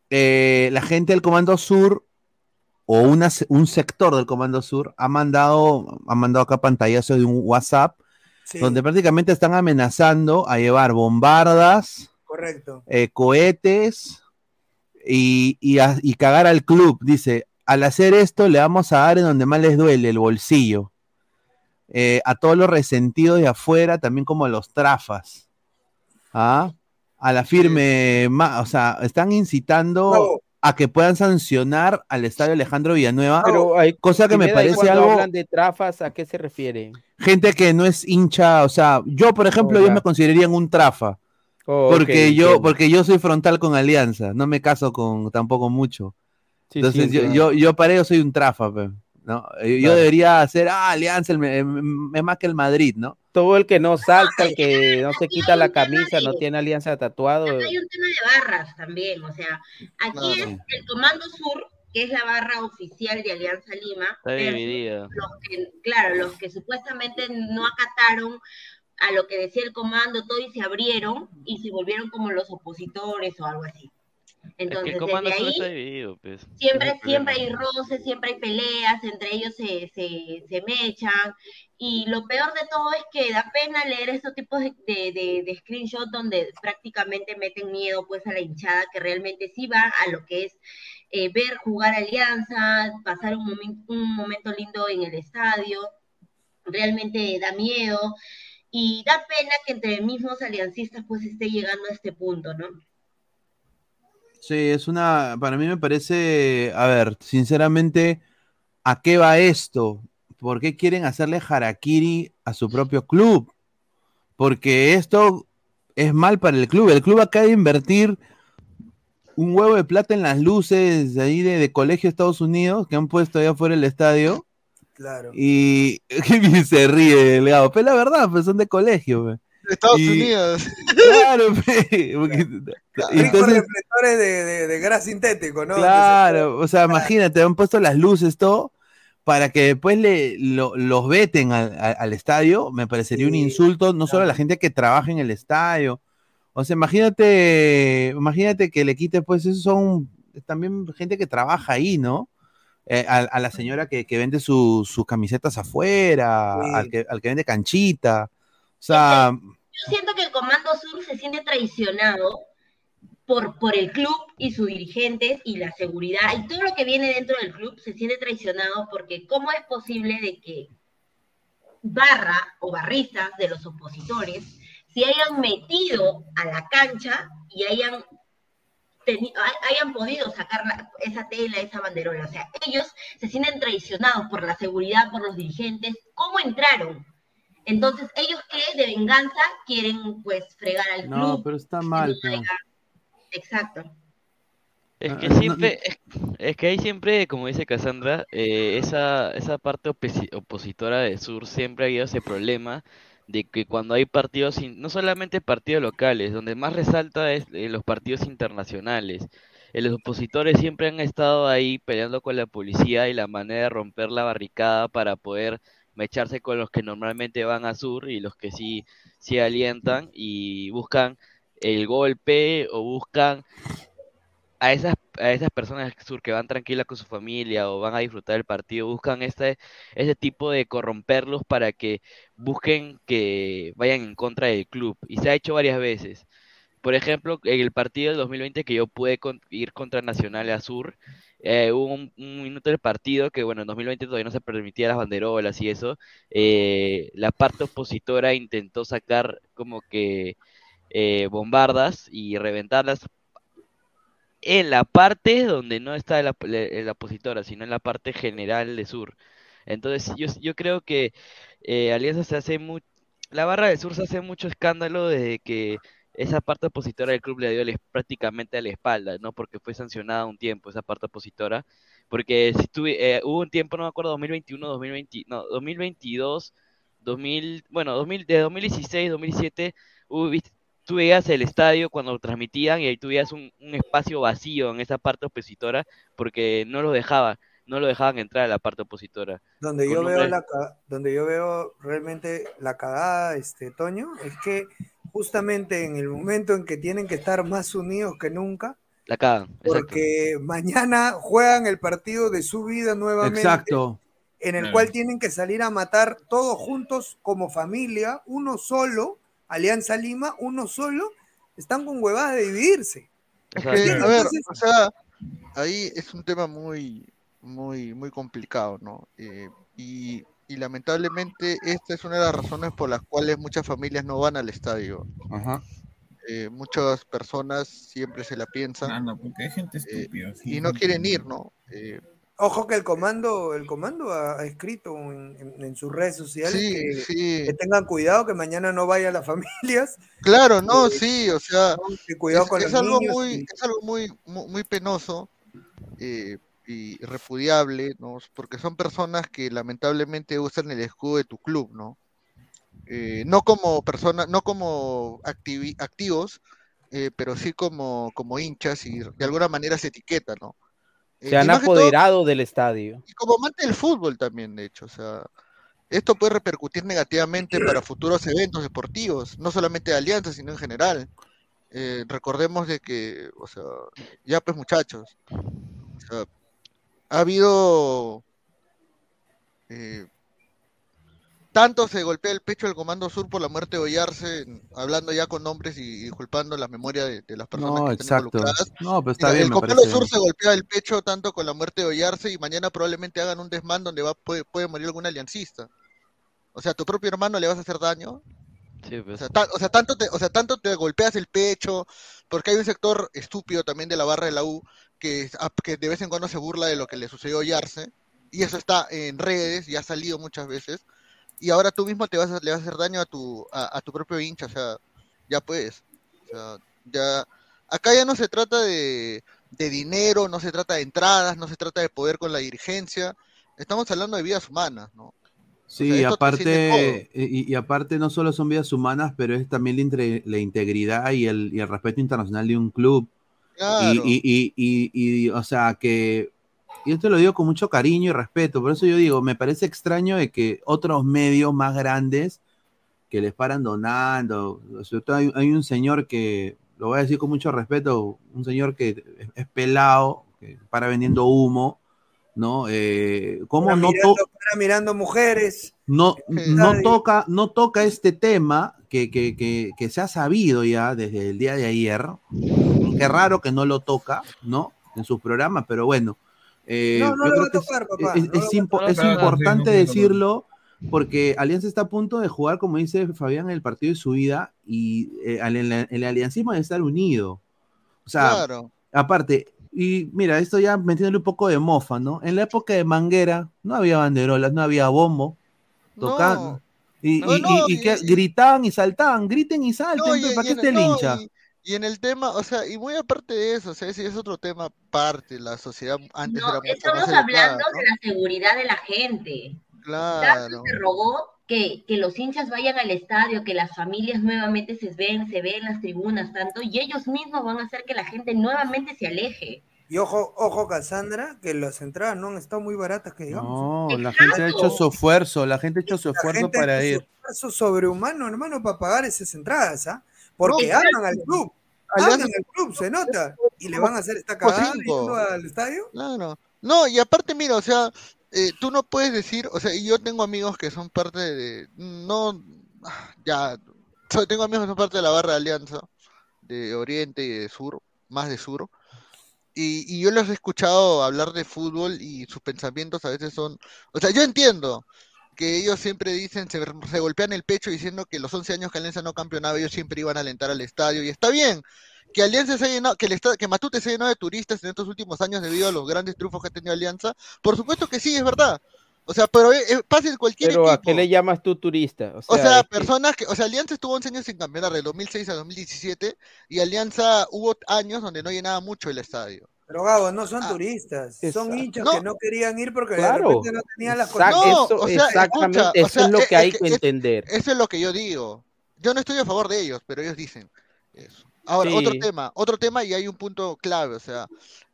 eh, la gente del Comando Sur o una un sector del Comando Sur ha mandado, ha mandado acá pantallazo de un WhatsApp Sí, donde prácticamente están amenazando a llevar bombardas, correcto. eh, cohetes y, y a- y cagar al club. Dice, al hacer esto le vamos a dar en donde más les duele, el bolsillo. Eh, a todos los resentidos de afuera, también como a los trafas. ¿Ah? A la firme, ma- o sea, están incitando No. A que puedan sancionar al estadio Alejandro Villanueva, Pero hay, cosa que me Pineda, ¿y parece algo hablan de trafas, ¿a qué se refiere? gente que no es hincha, o sea, yo por ejemplo, Oh, yo me consideraría un trafa, Oh, porque yo, entiendo. porque yo soy frontal con Alianza, no me caso con tampoco mucho. Sí, sí, Entonces yo, yo, yo para ello soy un trafa, ¿no? Eh, Yo Claro. debería hacer, ah, Alianza es más que el Madrid, ¿no? Todo el que no salta, el que no se quita la camisa, no tiene alianza tatuado. Hay un tema de barras también, o sea, aquí es el Comando Sur, que es la barra oficial de Alianza Lima. Está dividida. Los que, claro, los que supuestamente no acataron a lo que decía el comando, todo y se abrieron y se volvieron como los opositores o algo así. Entonces, es que el comando desde ahí, está dividido, pues. siempre, siempre hay roces, siempre hay peleas, entre ellos se, se, se mechan. Y lo peor de todo es que da pena leer estos tipos de, de, screenshots donde prácticamente meten miedo pues a la hinchada que realmente sí va a lo que es eh, ver jugar Alianza, pasar un, un momento lindo en el estadio. Realmente da miedo. Y da pena que entre mismos aliancistas pues esté llegando a este punto, ¿no? Sí, es una, para mí me parece, a ver, sinceramente, ¿a qué va esto? ¿Por qué quieren hacerle harakiri a su propio club? Porque esto es mal para el club. El club acaba de invertir un huevo de plata en las luces de ahí de, de colegio de Estados Unidos que han puesto allá afuera del estadio. Claro. Y se ríe el Gabo. Pero la verdad, pues son de colegio. pe. Estados Y- Unidos. Claro, pe, porque- Ricos entonces, reflectores de, de, de gas sintético, ¿no? Claro, o sea, imagínate, han puesto las luces, todo, para que después le, lo- los veten al, al- al estadio, me parecería un insulto, no solo a la gente que trabaja en el estadio. O sea, imagínate, imagínate que le quite, pues, esos son también gente que trabaja ahí, ¿no? Eh, a, a la señora que, que vende su- sus camisetas afuera, Sí. al, que, al que vende canchita. O sea, Yo siento que el Comando Sur se siente traicionado por, por el club y sus dirigentes y la seguridad y todo lo que viene dentro del club se siente traicionado porque ¿cómo es posible de que barra o barristas de los opositores se hayan metido a la cancha y hayan, hayan podido sacar la- esa tela, esa banderola? O sea, ellos se sienten traicionados por la seguridad, por los dirigentes. ¿Cómo entraron? Entonces, ellos que de venganza quieren pues fregar al no, club. pero está mal. pero- Exacto. Es que Ah, no- siempre, es, es que hay siempre, como dice Cassandra, eh, esa, esa parte opositora de Sur siempre ha habido ese problema de que cuando hay partidos, in- no solamente partidos locales, donde más resalta es eh, los partidos internacionales. Eh, los opositores siempre han estado ahí peleando con la policía y la manera de romper la barricada para poder mecharse con los que normalmente van a Sur y los que sí, sí alientan y buscan el golpe o buscan a esas, a esas personas sur que van tranquilas con su familia o van a disfrutar del partido, buscan este, ese tipo de corromperlos para que busquen que vayan en contra del club. Y se ha hecho varias veces. Por ejemplo, en el partido del 2020 que yo pude ir contra Nacional Azur, eh, hubo un, un minuto del partido que, bueno, en 2020 todavía no se permitía las banderolas y eso. eh, la parte opositora intentó sacar como que eh, bombardas y reventarlas en la parte donde no está la, opositora, sino en la parte general de Sur. Entonces, yo, yo creo que eh, Alianza se hace mucho, la barra de Sur se hace mucho escándalo desde que esa parte opositora del club le dio prácticamente a la espalda, ¿no? Porque fue sancionada un tiempo esa parte opositora, porque si tuve, eh, hubo un tiempo, no me acuerdo, 2021, 2020, no, 2022, 2000, bueno, 2000, de 2016, 2017, hubo, tú veías el estadio cuando lo transmitían y ahí tú veías un, un espacio vacío en esa parte opositora porque no lo dejaba, no lo dejaban entrar a la parte opositora. Donde Con yo veo la donde yo veo realmente la cagada, este Toño, es que justamente en el momento en que tienen que estar más unidos que nunca, La cagan, exacto. porque mañana juegan el partido de su vida nuevamente, Exacto. en el Claro. cual tienen que salir a matar todos juntos como familia, uno solo, Alianza Lima, uno solo, están con huevadas de dividirse. Es Exacto. que, a ver, Entonces- o sea, ahí es un tema muy, muy, muy complicado, ¿no? Eh, y, y lamentablemente esta es una de las razones por las cuales muchas familias no van al estadio. Ajá. Eh, muchas personas siempre se la piensan Anda, porque hay gente estúpida. sí, y no quieren ir, ¿no? Ojo que el comando, el comando ha, ha escrito en, en- en sus redes sociales Sí, que, sí. que tengan cuidado, que mañana no vayan las familias. Claro, no, Eh, sí, o sea, que cuidado es, con es los algo niños muy, y- es algo muy, muy, muy penoso eh, y repudiable, ¿no? Porque son personas que lamentablemente usan el escudo de tu club, ¿no? eh, no como personas, no como activos, eh, pero sí como, como hinchas y de alguna manera se etiqueta, ¿no? Eh, Se han todo- apoderado del estadio. y como amante del fútbol también, de hecho, o sea, esto puede repercutir negativamente para futuros eventos deportivos, no solamente de Alianza, sino en general. Eh, recordemos de que, o sea, ya pues muchachos, o sea, ha habido eh, tanto se golpea el pecho del Comando Sur por la muerte de Ollarse, hablando ya con nombres y disculpando la memoria de, de las personas No, que están exacto. involucradas. No, pero está Mira, bien, el Comando parece. Sur se golpea el pecho tanto con la muerte de Ollarse y mañana probablemente hagan un desmán donde va, puede, puede morir algún aliancista. O sea, a tu propio hermano le vas a hacer daño. Sí, pues. O sea, ta- o sea, tanto te, o sea, tanto te golpeas el pecho, porque hay un sector estúpido también de la barra de la U que, a- que de vez en cuando se burla de lo que le sucedió a Ollarse, y eso está en redes y ha salido muchas veces, y ahora tú mismo te vas a, le vas a hacer daño a tu, a, a tu propio hincha, o sea, ya puedes. O sea, ya, acá ya no se trata de, de dinero, no se trata de entradas, no se trata de poder con la dirigencia, estamos hablando de vidas humanas, ¿no? Sí, sea, trasciende aparte, y, y aparte no solo son vidas humanas, pero es también la, inte- la integridad y el, y el respeto internacional de un club. Claro. y, y, o sea, que, y esto lo digo con mucho cariño y respeto, por eso yo digo, me parece extraño de que otros medios más grandes que les paran donando, sobre todo hay, hay un señor que, lo voy a decir con mucho respeto, un señor que es, es pelado, que para vendiendo humo, ¿no? Eh, ¿Cómo Para no mirando, para mirando mujeres. no, no toca, no toca este tema que, que, que, que se ha sabido ya desde el día de ayer. Qué raro que no lo toca, ¿no? En sus programas, pero bueno. Eh, No, no lo va a tocar, papá, es, no lo es va a impo- tocar. es Claro, sí, importante decirlo porque Alianza está a punto de jugar, como dice Fabián, el partido de su vida y eh, el, el- el aliancismo debe estar unido. O sea, Claro. aparte, y mira, esto ya metiéndole un poco de mofa, ¿no? En la época de Manguera no había banderolas, no había bombo, tocando. Y, No, y- no, y- y y- que gritaban y saltaban, griten y salten, No, y, ¿para y qué en, esté el hincha? Y- en el tema, o sea, y muy aparte de eso, o sea, ese es otro tema aparte, la sociedad antes No, era mucho estamos más educada, hablando ¿no? de la seguridad de la gente. Tanto Claro. se rogó que, que los hinchas vayan al estadio, que las familias nuevamente se ven, se ven en las tribunas, tanto, y ellos mismos van a hacer que la gente nuevamente se aleje. Y ojo, ojo, Cassandra, que las entradas no han estado muy baratas, que digamos. No, la gente ha hecho su esfuerzo, la gente ha hecho su La esfuerzo gente para ha hecho ir. su esfuerzo sobrehumano, hermano, para pagar esas entradas, ¿ah? Porque No, aman al club. Aman al club, se nota. Y le van a hacer esta cagada yendo al estadio. Claro. No, y aparte, mira, o sea, eh, tú no puedes decir, o sea, y yo tengo amigos que son parte de, no, ya, tengo amigos que son parte de la barra de Alianza, de Oriente y de Sur, más de Sur, y, y yo los he escuchado hablar de fútbol y sus pensamientos a veces son, o sea, yo entiendo que ellos siempre dicen, se, se golpean el pecho diciendo que los 11 años que Alianza no campeonaba, ellos siempre iban a alentar al estadio, y está bien, que Alianza se llenado, que, el esta- que Matute se llenado de turistas en estos últimos años debido a los grandes triunfos que ha tenido Alianza, por supuesto que sí, es verdad. O sea, pero eh, eh, pasa en cualquier Pero ¿a equipo. qué le llamas tú turista? O O sea, es que- personas que, o sea, Alianza estuvo 11 años sin campeonar, de 2006 a 2017, y Alianza hubo años donde no llenaba mucho el estadio. Pero Gabo, no son turistas, son exacto. hinchas No. que no querían ir porque Claro. de repente no tenían las eso- o sea, exactamente, escucha, o eso sea, es lo que es hay que que es- entender. Eso es lo que yo digo. Yo no estoy a favor de ellos, pero ellos dicen eso. Ahora, Sí. otro tema, otro tema y hay un punto clave, o sea,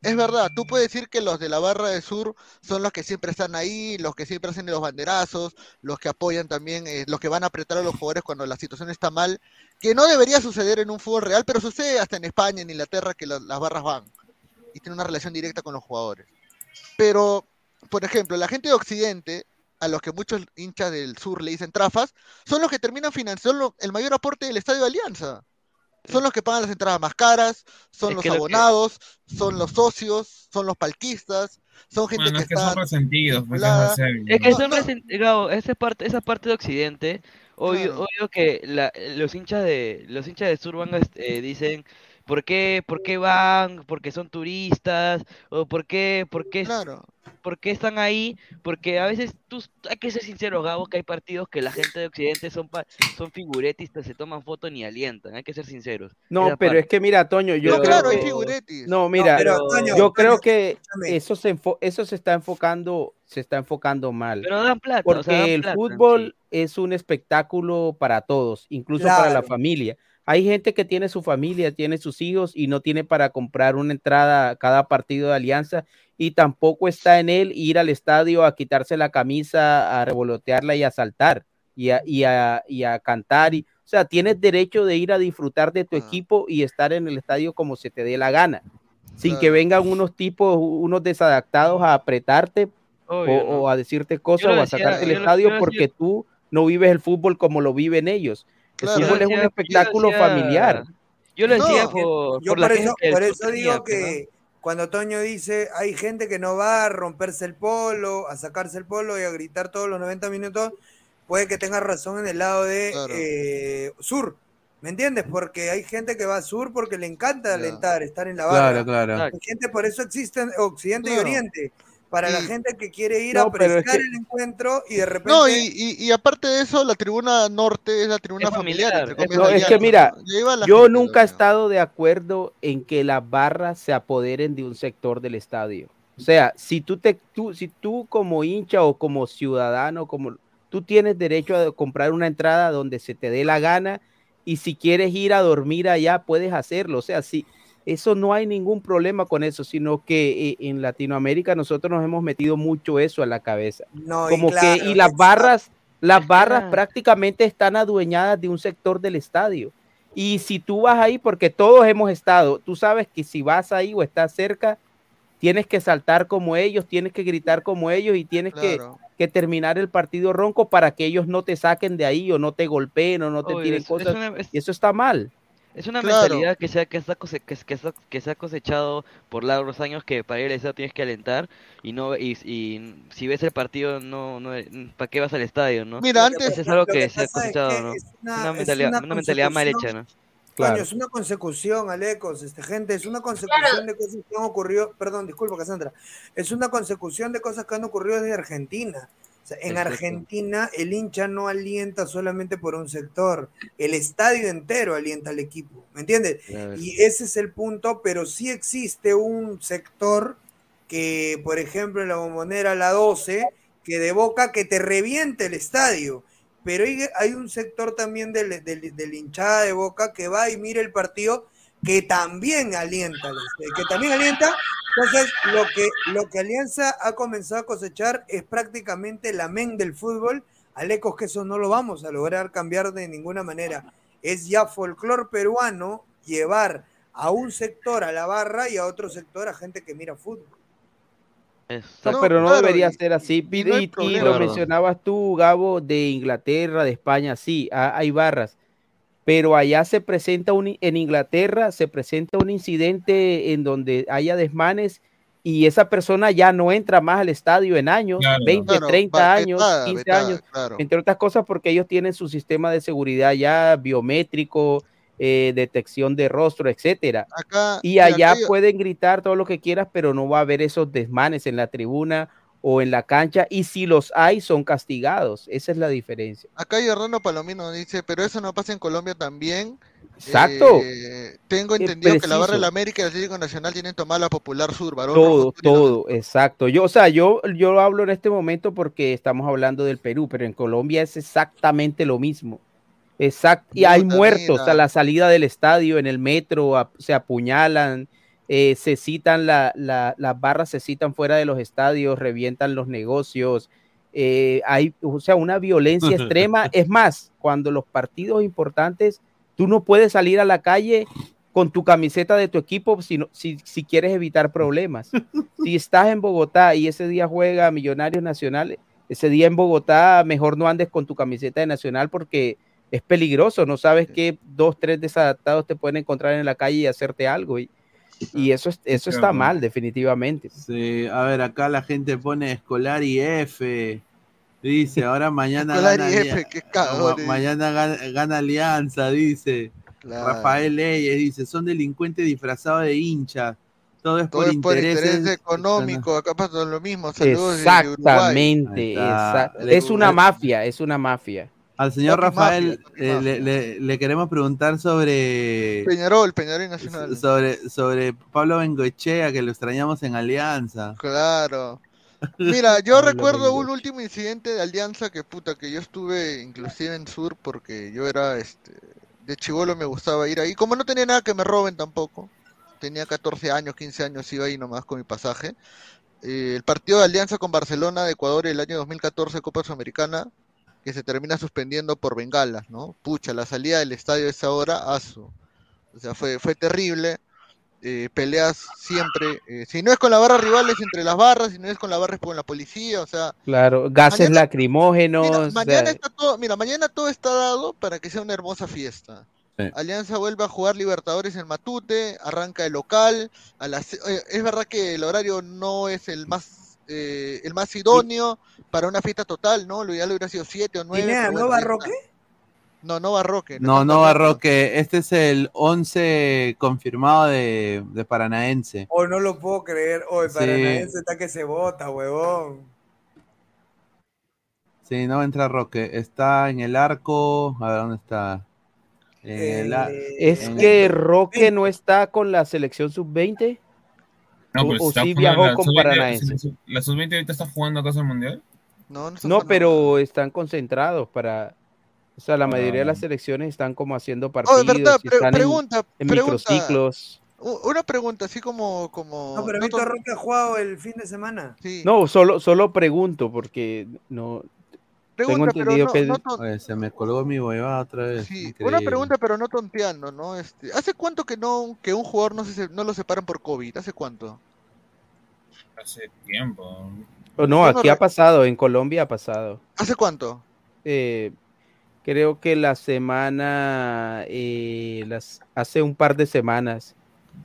es verdad, tú puedes decir que los de la barra de sur son los que siempre están ahí, los que siempre hacen los banderazos, los que apoyan también, eh, los que van a apretar a los jugadores cuando la situación está mal, que no debería suceder en un fútbol real, pero sucede hasta en España, en Inglaterra, que la- las barras van y tienen una relación directa con los jugadores. Pero, por ejemplo, la gente de Occidente, a los que muchos hinchas del sur le dicen trafas, son los que terminan financiando el mayor aporte del Estadio de Alianza. Son los que pagan las entradas más caras, son Es los que lo que- abonados, son los socios, son los palquistas, son gente Bueno, que es que son está resentidos, pues, es que son no. resen- Gabo, esa parte, esa parte de Occidente, obvio, Claro. obvio que la- los hinchas de los hinchas de Sur van a, este, dicen ¿por qué, por qué van? Porque son turistas o por qué, por qué, Claro. por qué están ahí? Porque a veces tú hay que ser sincero, Gabo, que hay partidos que la gente de Occidente son pa- son figuretistas, se toman fotos ni alientan, hay que ser sinceros. No, Esa pero parte. es que mira, Toño, yo creo claro, hay que- figuretis. No, mira, pero, Toño, yo Toño, creo que escúchame. eso se, enfo- eso se está enfocando se está enfocando mal. Pero dan plata, o Porque sea, dan el plata, fútbol es un espectáculo para todos, incluso para la familia. Hay gente que tiene su familia, tiene sus hijos y no tiene para comprar una entrada a cada partido de Alianza y tampoco está en él ir al estadio a quitarse la camisa, a revolotearla y a saltar y a, y a- y a cantar. Y, o sea, tienes derecho de ir a disfrutar de tu equipo y estar en el estadio como se te dé la gana, sin que vengan unos tipos, unos desadaptados a apretarte Obvio, o, ¿no? o a decirte cosas o a sacarte del estadio porque tú no vives el fútbol como lo viven ellos. El Claro. fútbol es un espectáculo yo decía- familiar. Yo lo decía No, por, yo por la por queja eso, por eso digo ¿no? que cuando Toño dice hay gente que no va a romperse el polo, a sacarse el polo y a gritar todos los 90 minutos, puede que tenga razón en el lado de eh, sur. ¿Me entiendes? Porque hay gente que va a sur porque le encanta alentar, estar en la barra. Claro, claro. Hay gente, por eso existen Occidente Claro. y Oriente. Para la gente que quiere ir No, a es que- el encuentro y de repente. No, y, y, y aparte de eso, la tribuna norte es la tribuna familiar. comillas, No, es que mira, yo gente, nunca he estado de acuerdo en que las barras se apoderen de un sector del estadio. O sea, si tú te, tú, si tú como hincha o como ciudadano, como tú tienes derecho a comprar una entrada donde se te dé la gana y si quieres ir a dormir allá puedes hacerlo. O sea, sí, eso no hay ningún problema con eso, sino que eh, en Latinoamérica nosotros nos hemos metido mucho eso a la cabeza. No, y Como claro, que y las barras, las barras ah. prácticamente están adueñadas de un sector del estadio. Y si tú vas ahí, porque todos hemos estado, tú sabes que si vas ahí o estás cerca, tienes que saltar como ellos, tienes que gritar como ellos y tienes que, Claro. que terminar el partido ronco para que ellos no te saquen de ahí o no te golpeen o no te Obvio, tiren cosas. y eso está mal. Es una Claro. mentalidad que se, ha, que, se ha cose- que, se- que se ha- que se ha cosechado por largos años que para ir al estadio tienes que alentar y no y, y si ves el partido no, no ¿para qué vas al estadio, no? Mira, antes- es algo que que se ha es cosechado, ¿no? es una- una mentalidad, una una mentalidad mal hecha, ¿no? Coño, Claro. es una consecución, Alecos, este, gente, es una consecución de cosas que han ocurrido, perdón, disculpa, Cassandra, es una consecución de cosas que han ocurrido desde Argentina. Sea, en. Argentina el hincha no alienta solamente por un sector, el estadio entero alienta al equipo, ¿me entiendes? Y ese es el punto, pero sí existe un sector que, por ejemplo, en la bombonera la 12, que de boca que te reviente el estadio. Pero hay, hay un sector también del, del, del hinchada de boca que va y mira el partido que también alienta, que también alienta. Entonces, lo que, lo que Alianza ha comenzado a cosechar es prácticamente la men del fútbol. Alecos, que eso no lo vamos a lograr cambiar de ninguna manera. Es ya folclor peruano llevar a un sector a la barra y a otro sector a gente que mira fútbol. Pero no claro, debería y- ser así. y Y, no lo mencionabas tú, Gabo, de Inglaterra, de España, sí, ha- hay barras. Pero allá se presenta un, en Inglaterra se presenta un incidente en donde haya desmanes y esa persona ya no entra más al estadio en años, Claro. 20, Claro, 30 va- años, vetada, 15 vetada, años, claro. entre otras cosas porque ellos tienen su sistema de seguridad ya biométrico, eh, detección de rostro, etcétera. Acá, Y allá pueden gritar todo lo que quieras, pero no va a haber esos desmanes en la tribuna o en la cancha. Y si los hay, son castigados. Esa es la diferencia. Acá Hernando Palomino dice, pero eso no pasa en Colombia también. Exacto. Eh, tengo Es entendido que la Barra preciso. del América y el Atlético Nacional tienen tomada la Popular Sur, varón Todo, rojo, todo, exacto. Yo, o sea, yo, yo hablo en este momento porque estamos hablando del Perú, pero en Colombia es exactamente lo mismo. Exacto. Y hay muertos mira. a la salida del estadio, en el metro, a- se apuñalan, eh, se citan, la, la- las barras se citan fuera de los estadios, revientan los negocios. eh, hay, o sea, una violencia extrema. Es más, cuando los partidos importantes, tú no puedes salir a la calle con tu camiseta de tu equipo si, no- si, si quieres evitar problemas. si estás en Bogotá y ese día juega Millonarios Nacionales, ese día en Bogotá mejor no andes con tu camiseta de Nacional porque es peligroso, no sabes que dos, tres desadaptados te pueden encontrar en la calle y hacerte algo. Y, y eso, es- eso está Claro. mal, definitivamente. Sí, a ver, acá la gente pone escolar y F. Dice, ahora mañana Escolar gana, F, qué cagón, ma- eh. mañana gana, gana Alianza, dice. Claro. Rafael Leyes dice, son delincuentes disfrazados de hinchas. Todo es Todo por es por intereses interés económico, acá pasa lo mismo. Saludos. Exactamente, exact- es una mafia, es una mafia. Al señor Rafael mafia, eh, le, le- le queremos preguntar sobre, Peñarol, Peñarol Nacional. sobre, sobre Pablo Bengoechea, que lo extrañamos en Alianza. Claro. Mira, yo recuerdo un último incidente de Alianza que puta, que yo estuve inclusive en Sur porque yo era este de chivolo me gustaba ir ahí, como no tenía nada que me roben tampoco. Tenía 14 años, 15 años, iba ahí nomás con mi pasaje. Eh, el partido de Alianza con Barcelona de Ecuador el año 2014 Copa Sudamericana que se termina suspendiendo por bengalas, ¿no? Pucha, la salida del estadio a esa hora, aso. O sea, fue, fue terrible. Eh, peleas siempre, eh, si no es con la barra rivales entre las barras, si no es con la barra es con la policía, o sea, Claro, gases Mañana- lacrimógenos. mira, mañana está todo, mira, mañana todo está dado para que sea una hermosa fiesta. Sí. Alianza vuelve a jugar Libertadores en Matute, arranca el local, a las, eh, es verdad que el horario no es el más eh, el más idóneo para una fiesta total, ¿no? Lo ideal hubiera sido 7 o 9. Pineda, ¿no va Roque? No, no va Roque. No, no va Roque. Este es el 11 confirmado de, de Paranaense. O no lo puedo creer. Hoy Sí. Paranaense está que se bota, huevón. Sí, no va a entrar Roque. Está en el arco. A ver dónde está. En el a- es que el- Roque no está con la selección sub-20. No, o, o está sí jugando viajó la con sub-20, Paranaense. ¿La sub-20 ahorita está jugando acaso el mundial? No, No, pero están concentrados para. O sea, la mayoría de las Ah. selecciones están como haciendo partidos. verdad, pre- están pregunta, en, pregunta. microciclos. Una pregunta, así como... como No, pero no Víctor Roque ha jugado el fin de semana. Sí. No, solo, solo pregunto porque no. Tengo Pregunta, pero entendido no- que. no ton- Oye, se me colgó mi huevada otra vez. Sí, Increíble. una pregunta, pero no tonteando, ¿no? Este, ¿Hace cuánto que no que un jugador no se no lo separan por COVID? ¿Hace cuánto? Hace tiempo. Oh, no, aquí ha pasado, en Colombia ha pasado. ¿Hace cuánto? Eh, creo que la semana, eh, las, hace un par de semanas.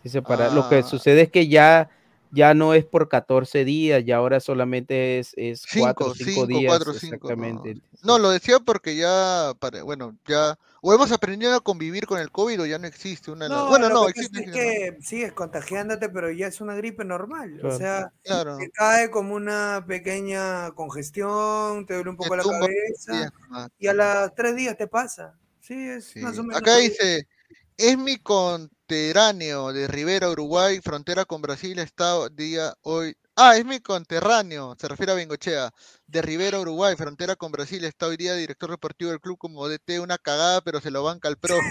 se separa- Lo que Ah. sucede es que ya, ya no es por 14 días, ya ahora solamente es, es 4 o Cinco, 5 cinco, días. cuatro, cinco, exactamente. No, lo decía porque ya, para, bueno, ya, o hemos aprendido a convivir con el COVID o ya no existe una... No, bueno, no, existe. es que sigues contagiándote, pero ya es una gripe normal. O Claro. sea, Claro. te cae como una pequeña congestión, te duele un poco la cabeza sí, ajá. y a las tres días te pasa. Sí, es más o menos. Acá dice, es mi conterráneo de Rivera, Uruguay, frontera con Brasil, está día hoy. Ah, es mi conterráneo, se refiere a Bengochea, de Rivera, Uruguay, frontera con Brasil, está hoy día director deportivo del club como DT, una cagada, pero se lo banca el pro.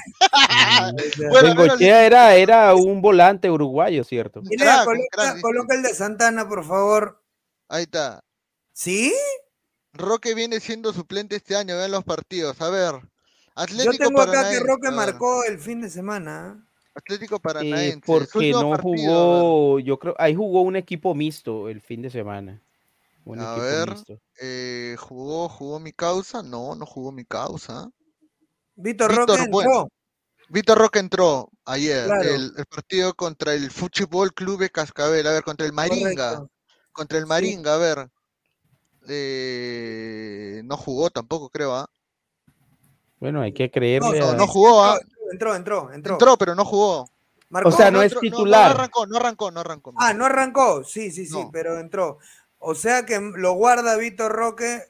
Bueno, al menos- Bengochea era, era un volante uruguayo, ¿cierto? Crack, un coloca, crack, dice. coloca el de Santana, por favor. Ahí está. ¿Sí? Roque viene siendo suplente este año, vean los partidos. A ver, Yo Atlético tengo acá que Roque marcó el fin de semana. Atlético Eh, Paranaense. su porque no partido, jugó, yo creo, ahí jugó un equipo mixto el fin de semana. Un A ver, eh, ¿jugó, jugó mi causa? No, no jugó mi causa. Víctor, Víctor Roque Bueno. entró. Víctor Roque entró ayer, Claro. el, el partido contra el Fútbol Club de Cascabel, a ver, contra el Maringa, Correcto. contra el Sí. Maringa, a ver. Eh, no jugó tampoco, creo, ¿ah? Bueno, hay que No, creerle No, a- no jugó, ¿ah? Entró, entró, entró. Entró, pero no jugó. Marcó. O sea, no es entró- titular. No, arrancó, no arrancó, no arrancó. Ah, no arrancó. Sí, sí, sí, No. pero entró. O sea que lo guarda Víctor Roque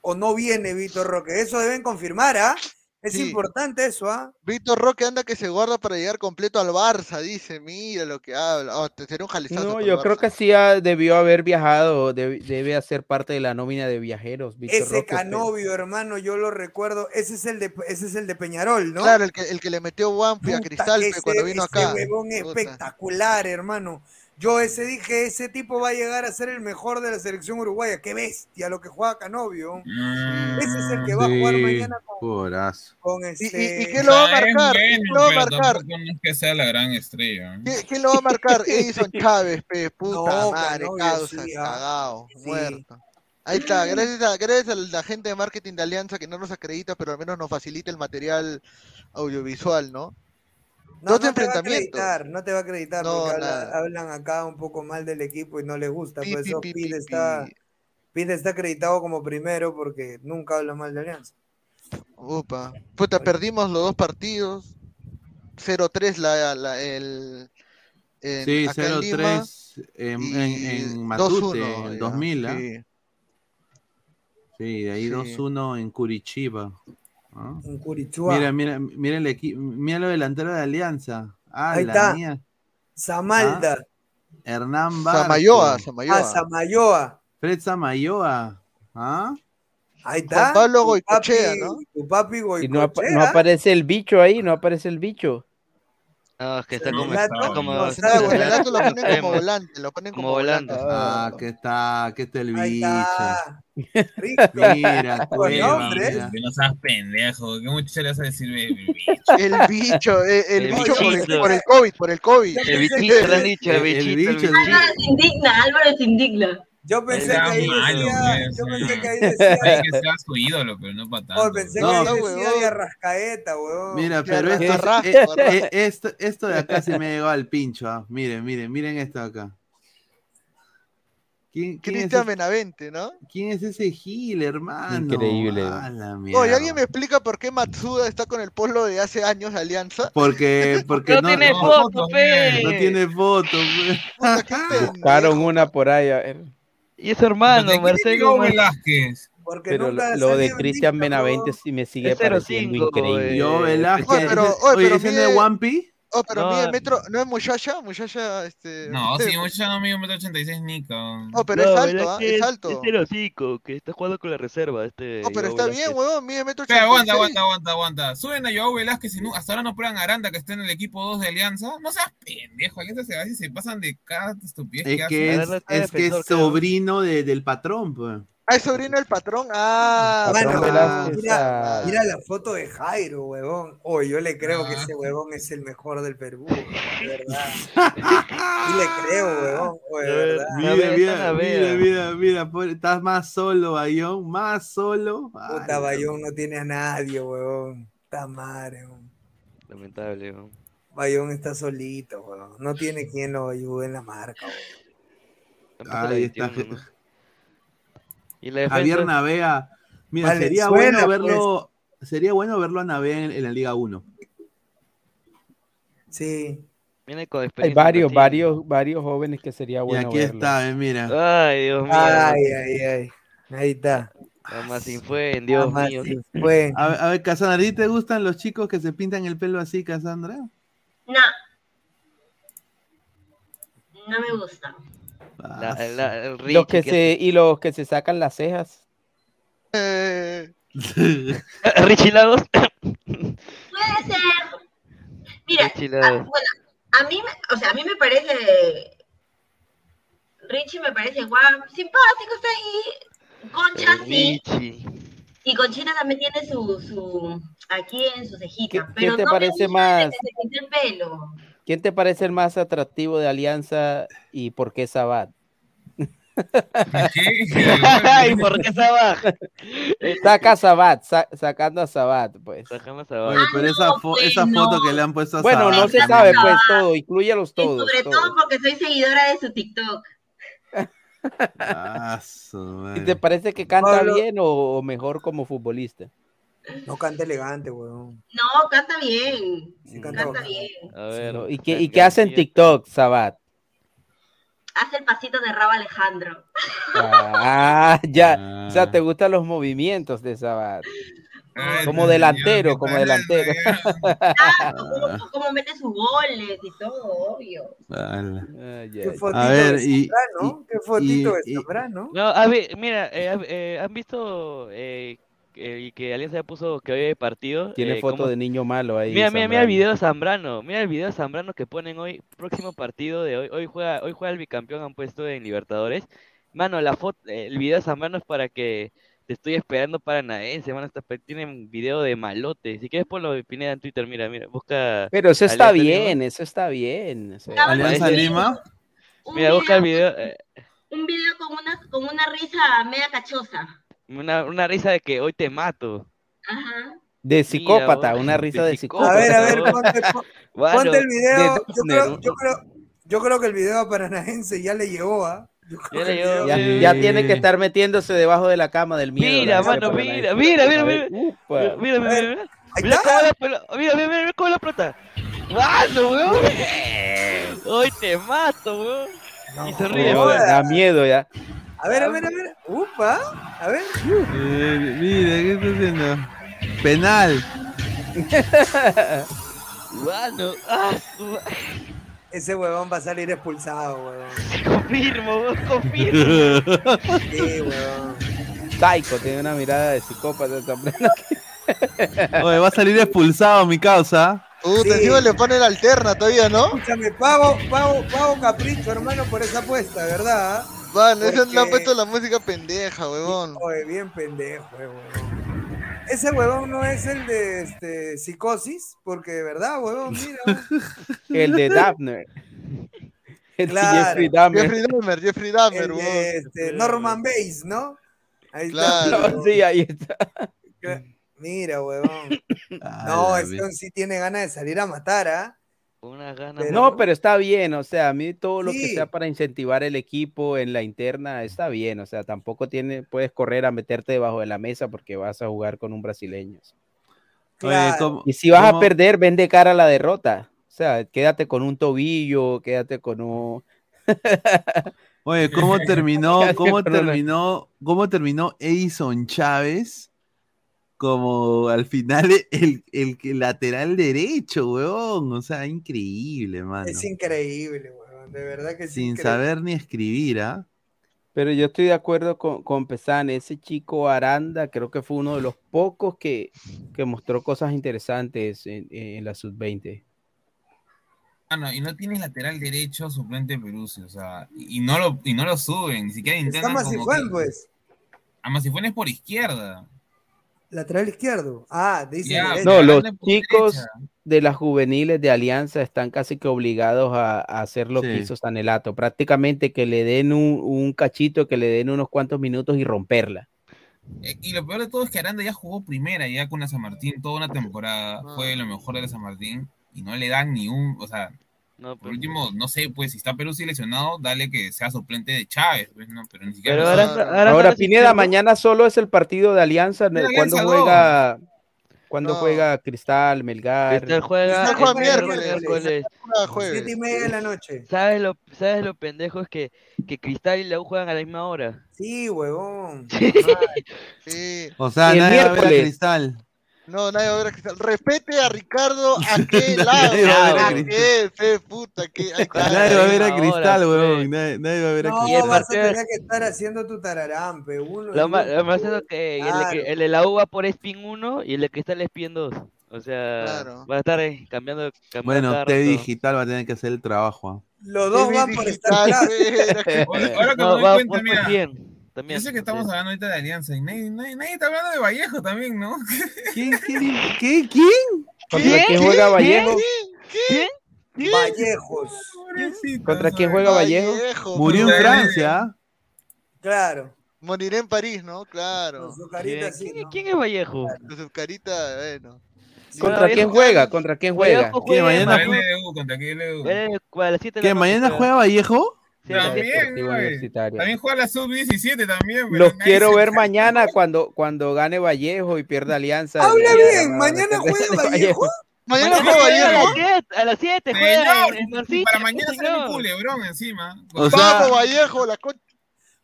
o no viene Víctor Roque. Eso deben confirmar, ¿ah? Es Sí. importante eso, ¿ah? Víctor Roque anda que se guarda para llegar completo al Barça, dice, mira lo que habla. Oh, te sería un jalizazo No, yo creo que sí ha- debió haber viajado, debe, debe hacer parte de la nómina de viajeros. Víctor Ese Roque, pero- Canovio, hermano, yo lo recuerdo. Ese es el de, ese es el de Peñarol, ¿no? Claro, el que, el que le metió Wampi a Cristal ese- cuando vino ese acá. huevón espectacular, hermano. Yo ese dije, ese tipo va a llegar a ser el mejor de la selección uruguaya. Qué bestia lo que juega Canovio. Ese es el que va a jugar mañana con, con ¿Y, este. y, y quién lo va a marcar? bueno, ¿Quién lo va a marcar? no es que sea la gran estrella. ¿Qui- ¿Quién lo va a marcar? Edison Chávez, pe, puta No, madre, Canovio, causa, sí, ah. cagado, Sí. muerto. Ahí está, gracias a, gracias a la gente de marketing de Alianza que no nos acredita, pero al menos nos facilita el material audiovisual, ¿no? No, Dos no te va a enfrentamientos. acreditar, no te va a acreditar No, porque hablan acá un poco mal del equipo y no les gusta. Pi, Por pi, eso pi, Pide pi, está, pi. Pide está acreditado como primero porque nunca habla mal de Alianza. Upa. Puta, perdimos los dos partidos. 0-3 la, la, el, en, Sí, acá en Lima. 0-3 en, en, en Matute, 2-1 el ya, 2000, ¿ah? sí. Sí, de ahí Sí. 2-1 en Curitiba. ¿Ah? En Curichua. Mira, mira, mira el equipo, mira lo delantero de Alianza. Ah, Ahí la está. mía. Zamalda. Hernán Barco. Samayoa, Samayoa. Ah, Samayoa. Fred Samayoa. ¿Ah? Ahí está. Juan Pablo Goicochea, ¿no? Tu papi Y no, apa- Goicochea. no aparece el bicho ahí, no aparece el bicho. No, es que está El como. Está como no, está el lo ponen como volante, lo ponen Como como volante. volante. Ah, que está, que está el Ahí bicho. está. Rico. Mira, cueva. Que no seas pendejo. ¿Qué muchacho le vas a decir? El bicho, eh, el, El bicho por el, por el COVID, por el COVID. El bichito, le han dicho, el El- el el el bichito. Álvaro se indigna, Álvaro se indigna. Yo pensé que ahí malo, decía, yo pensé que ahí Hay decía, que su ídolo, pero no para tanto. oh, pensé No, que ahí decía Arrascaeta, weón. Mira, pero esto, eh, arrasca. eh, esto, esto de acá se me llegó al pincho. ah. Miren, miren, miren esto de acá. ¿Quién, quién es, Cristian ese, Benavente, ¿no? quién es ese Gil, hermano? Increíble. Oye. ¿alguien me explica por qué Matsuda está con el polo de hace años de Alianza? Porque, porque No no, tiene no, foto, fe. no tiene foto. qué Buscaron una por ahí. a ver. Y es hermano, ¿De Marcelo. Velázquez? Porque Pero nunca lo, lo de Cristian Benavente sí me sigue pareciendo 05, increíble. eh. Yo, Velázquez. Oye, pero- oye, mide- One Piece. Oh, pero No. mide metro, ¿no es Muchacha? Muchacha, este... No, sí, muchacho no mide 1,86 Nica. Oh, pero No, es ¿verdad alto, ¿ah? que Es alto. Es el hocico, que está jugando con la reserva. Este, Oh, pero Joao está bien, Velázquez. huevón, mide metro Espera, aguanta, 86. aguanta, aguanta, aguanta. Suben a Joao Velázquez y no- hasta ahora no prueban a Aranda que está en el equipo 2 de Alianza. No seas pendejo, Alianza se va y se pasan de cada estupidez Es que que hacen. es, es que es sobrino de- del patrón, pues. Ah, es sobrino del patrón. Ah, Patrón Velázquez, mira, mira la foto de Jairo, huevón. Oh, yo le creo que Ah. ese huevón es el mejor del Perú, de verdad. Y le creo, huevón, oh, de verdad. mira, Mira, mira, mira, mira, mira, pobre, estás más solo, Bayón, más solo. Puta, Ay, Bayón no tiene a nadie, huevón. Está madre, huevón. Lamentable, ¿no? Bayón está solito, huevón. No tiene quien lo ayude en la marca, huevón. Ahí está. 21, ¿no? Y la Javier. Navea. Mira, sería bueno verlo. Sería bueno verlo a Navea en, en la Liga 1. Sí. Viene con Hay varios, varios, varios jóvenes que sería Y bueno aquí verlo. está, eh, mira. Ay, Dios mío. Ay, ay, ay. Ahí está. Sin fue, Dios Mamá mío. fue. A, ver- a ver, Cassandra, ¿a ti te gustan los chicos que se pintan el pelo así, Cassandra? No. No me gusta. La, la, el Los que se, y los que se sacan las cejas. Eh, Richie Lagos. Puede ser. Mira, a- Lagos. bueno, a mí, me- o sea, a mí me parece. Richie me parece guapo, simpático, está ahí. Concha, sí. Y Conchita también tiene su, su aquí en su cejita. ¿Qué- pero qué te no parece me gusta más? que se pinte el pelo. ¿Quién te parece el más atractivo de Alianza y por qué Sabat? Ay, ¿por qué esa baja? Saca a Sabat, sa- sacando a Sabat, pues. Sacamos Ah, a Oye, pero esa, fo- esa foto que le han puesto a Bueno, no Sabat, se sabe, pues todo, incluyelos Y todos. sobre todos. todo porque soy seguidora de su TikTok. Ah, su ¿Y te parece que canta Pablo- bien o, o mejor como futbolista? No canta elegante, huevón. No, canta bien. Sí, canta bien. A ver. ¿Y qué, y qué hace en TikTok, Sabat? Hace el pasito de Rabo Alejandro. Ah, ya. O Ah. sea, te gustan los movimientos de Sabat. Ay, Como delantero, como delantero. Ah, cómo mete sus goles y todo, obvio. Ay, ¿Qué fotito A ver, de y- Zambrano? ¿Qué fotito y- de Zambrano? No, a ver, mira, eh, eh, ¿han visto eh, que, que Alianza ya puso que hoy hay partido? Tiene Eh, foto cómo- de niño malo ahí. Mira, mira, mira el video de Zambrano. Mira el video de Zambrano que ponen hoy, próximo partido de hoy. Hoy juega, hoy juega el bicampeón, han puesto en Libertadores. Mano, la foto, el video de Zambrano es para que te estoy esperando para Naense, mano. Hasta tienen video de malote. Si quieres ponlo de Pineda en Twitter, mira, mira, busca. Pero eso está Alianza Lima. bien, eso está bien. Alianza Lima. Mira, busca el video, video. eh, un video con una, con una risa media cachosa. Una, una risa de que hoy te mato. Ajá. De psicópata, bueno, una risa de psicópata. A ver, a ver, ponte, ponte el video. de Yo creo, yo, creo, yo creo que el video a Paranaense ya le llegó, ¿ah? Yo creo Ya video- Ya, Sí. ya tiene que estar metiéndose debajo de la cama del miedo. Mira, mano, mira, mira, mira, mira. upa. Mira, mira, mira, mira. Cómo la pelota. Mira, mira, mira cómo la pelota. ¡Mano, weón! Hoy te mato, weón. No, Y se ríe, weón. da miedo ya. A ver, a ver, a ver. Upa, a ver. Eh, mira, ¿qué está haciendo? Penal. Mano, ah, Ese huevón va a salir expulsado, huevón. Confirmo, confirmo. Sí, huevón. Taiko tiene una mirada de psicópata. Oye, va a salir expulsado mi causa. Puta, Sí. encima le pone la alterna todavía, ¿no? Escúchame, pago, pago, pago capricho, hermano, por esa apuesta, ¿verdad? Van, ese le han puesto la música pendeja, huevón. Oye, bien pendejo, huevón. Ese huevón no es el de este, psicosis, porque de verdad, huevón, mira. El de Daphne. El de Claro. Jeffrey Dahmer. Jeffrey Dahmer, Jeffrey Dahmer, huevón. este, Norman Bates, ¿no? Ahí Claro. está. Sí, ahí está. Mira, huevón. Ah, No, la ese sí tiene ganas de salir a matar, ¿ah? Una gana. No, pero está bien, o sea, a mí todo lo que sea para incentivar el equipo en la interna está bien, o sea, tampoco tiene, puedes correr a meterte debajo de la mesa porque vas a jugar con un brasileño. Oye, Claro. ¿cómo- Y si vas a perder, ven de cara a la derrota. O sea, quédate con un tobillo, quédate con un... Oye, ¿cómo terminó, cómo terminó, cómo terminó Edison Chávez como al final el, el, el lateral derecho, weón? O sea, increíble, mano. Es increíble, huevón. De verdad que es Sin increíble. saber ni escribir, ¿ah? Pero yo estoy de acuerdo con, con Pesane, ese chico Aranda creo que fue uno de los pocos que, que mostró cosas interesantes en, en la sub-20. Ah, no, y no tienes lateral derecho suplente Peruzzi, o sea, y no lo, y no lo suben, ni siquiera Está intentan como Masifuen, pues. A Masifuen es por izquierda. Lateral izquierdo. Ah, dice. Derecha. No, los chicos derecha. de las juveniles de Alianza están casi que obligados a, a hacer lo que Sí. hizo Sanelato, prácticamente que le den un, un cachito, que le den unos cuantos minutos y romperla. Eh, Y lo peor de todo es que Aranda ya jugó primera ya con la San Martín toda una temporada, fue lo mejor de la San Martín y no le dan ni un, o sea, No, por pero- último, no sé, pues si está Perú lesionado, dale que sea suplente de Chávez, pues no, pero ni siquiera Pero ahora, ahora, Ahora, ahora sí Pineda, mañana solo es el partido de Alianza. ¿no? De ¿Cuándo Alianza juega, ¿cuándo No. juega Cristal, Melgar? Cristal juega Cristal juega el miércoles. miércoles. Jueves. Siete y media de la noche. ¿Sabes lo, ¿Sabes lo pendejo? Es que, que Cristal y la U juegan a la misma hora. Sí, huevón. Sí. O sea, el nadie va a ver a miércoles. Cristal. No, nadie va a ver a Cristal. Respete a Ricardo a qué lado. Nadie va a ver a ¿A Cristal. qué? Fe, puta, que. Nadie va a ver a Cristal, weón. Nadie, nadie va a ver a No, Y el Cristal. vas a tener que estar haciendo tu tararampe. Uno Lo más, uno. lo más es que el, de, Claro. que- el de la U va por Spin 1 y el de Cristal es Spin 2. O sea, Claro. van a estar eh, cambiando, cambiando Bueno, T. Digital va a tener que hacer el trabajo. ¿ah? Los dos van por estar fe, Ahora, que No, me doy va cuenta, mira, 100. También, yo sé que estamos sí. hablando ahorita de Alianza y nadie, nadie, nadie está hablando de Vallejo también, ¿no? ¿Quién, quién, qué, quién? ¿Contra quién juega Vallejo? Vallejos. Pobrecito, ¿Contra quién juega Vallejo? Vallejo, Murió en Francia. Claro. Moriré en París, ¿no? Claro. Con su carita ¿Quién, así. quién- ¿no? quién es Vallejo? Con su carita, bueno. ¿Contra quién juega-? ¿Contra quién juega? ¿Qué, juega mañana juega? Contra qué LDU. eh, a las 7 de ¿Qué, la noche mañana juega Vallejo? Sí. También, güey. También juega la sub-17 también. pero Los quiero se- ver mañana cuando, cuando gane Vallejo y pierda Alianza. Habla bien, mañana juega Vallejo. Mañana Mañana juega Vallejo. las 7, a las 7 Señor, juega para mañana sale un culebrón encima. O sea, Vamos, Vallejo, la concha.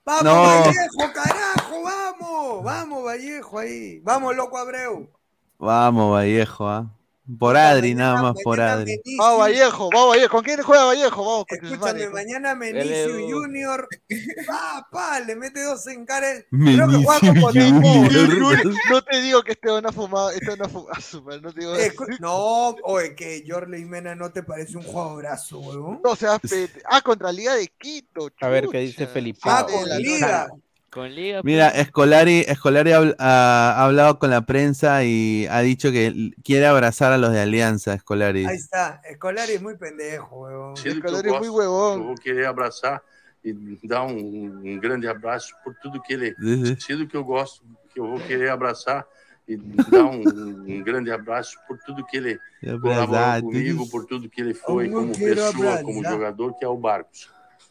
Vamos, No. Vallejo, carajo, vamos. Vamos, Vallejo ahí. Vamos, loco Abreu. Vamos, Vallejo, ¿ah? Por Adri, mañana- nada más por Adri. Vamos, Vallejo, vamos, Vallejo. ¿Con quién juega Vallejo? Vamos, con Escúchame, mañana Menicio. Junior, pa, pa, le mete dos en cara. Creo que juega con. Junior. No te digo que este van a fumar, este van a fumar. su madre, No te digo Escu- No, oye, que Jorle Mena no te parece un jugadorazo, huevón. No seas pete. Ah, contra Liga de Quito. A ver qué dice Felipe. Ah, de con la Liga. Con Liga. Mira, pues. Escolari, Escolari ha, ha- ha hablado con la prensa y ha dicho que quiere abrazar a los de Alianza, Escolari. Ahí está. Escolari es muy pendejo, huevón. Esse Escolari é muito huevón. Querer abraçar e dar um, um grande abraço por tudo que ele Uhum. sido que eu gosto, que eu vou querer abraçar e dar um, um grande abraço por tudo que ele colaborou comigo, por tudo que ele foi como pessoa, como jogador, que é o Barcos.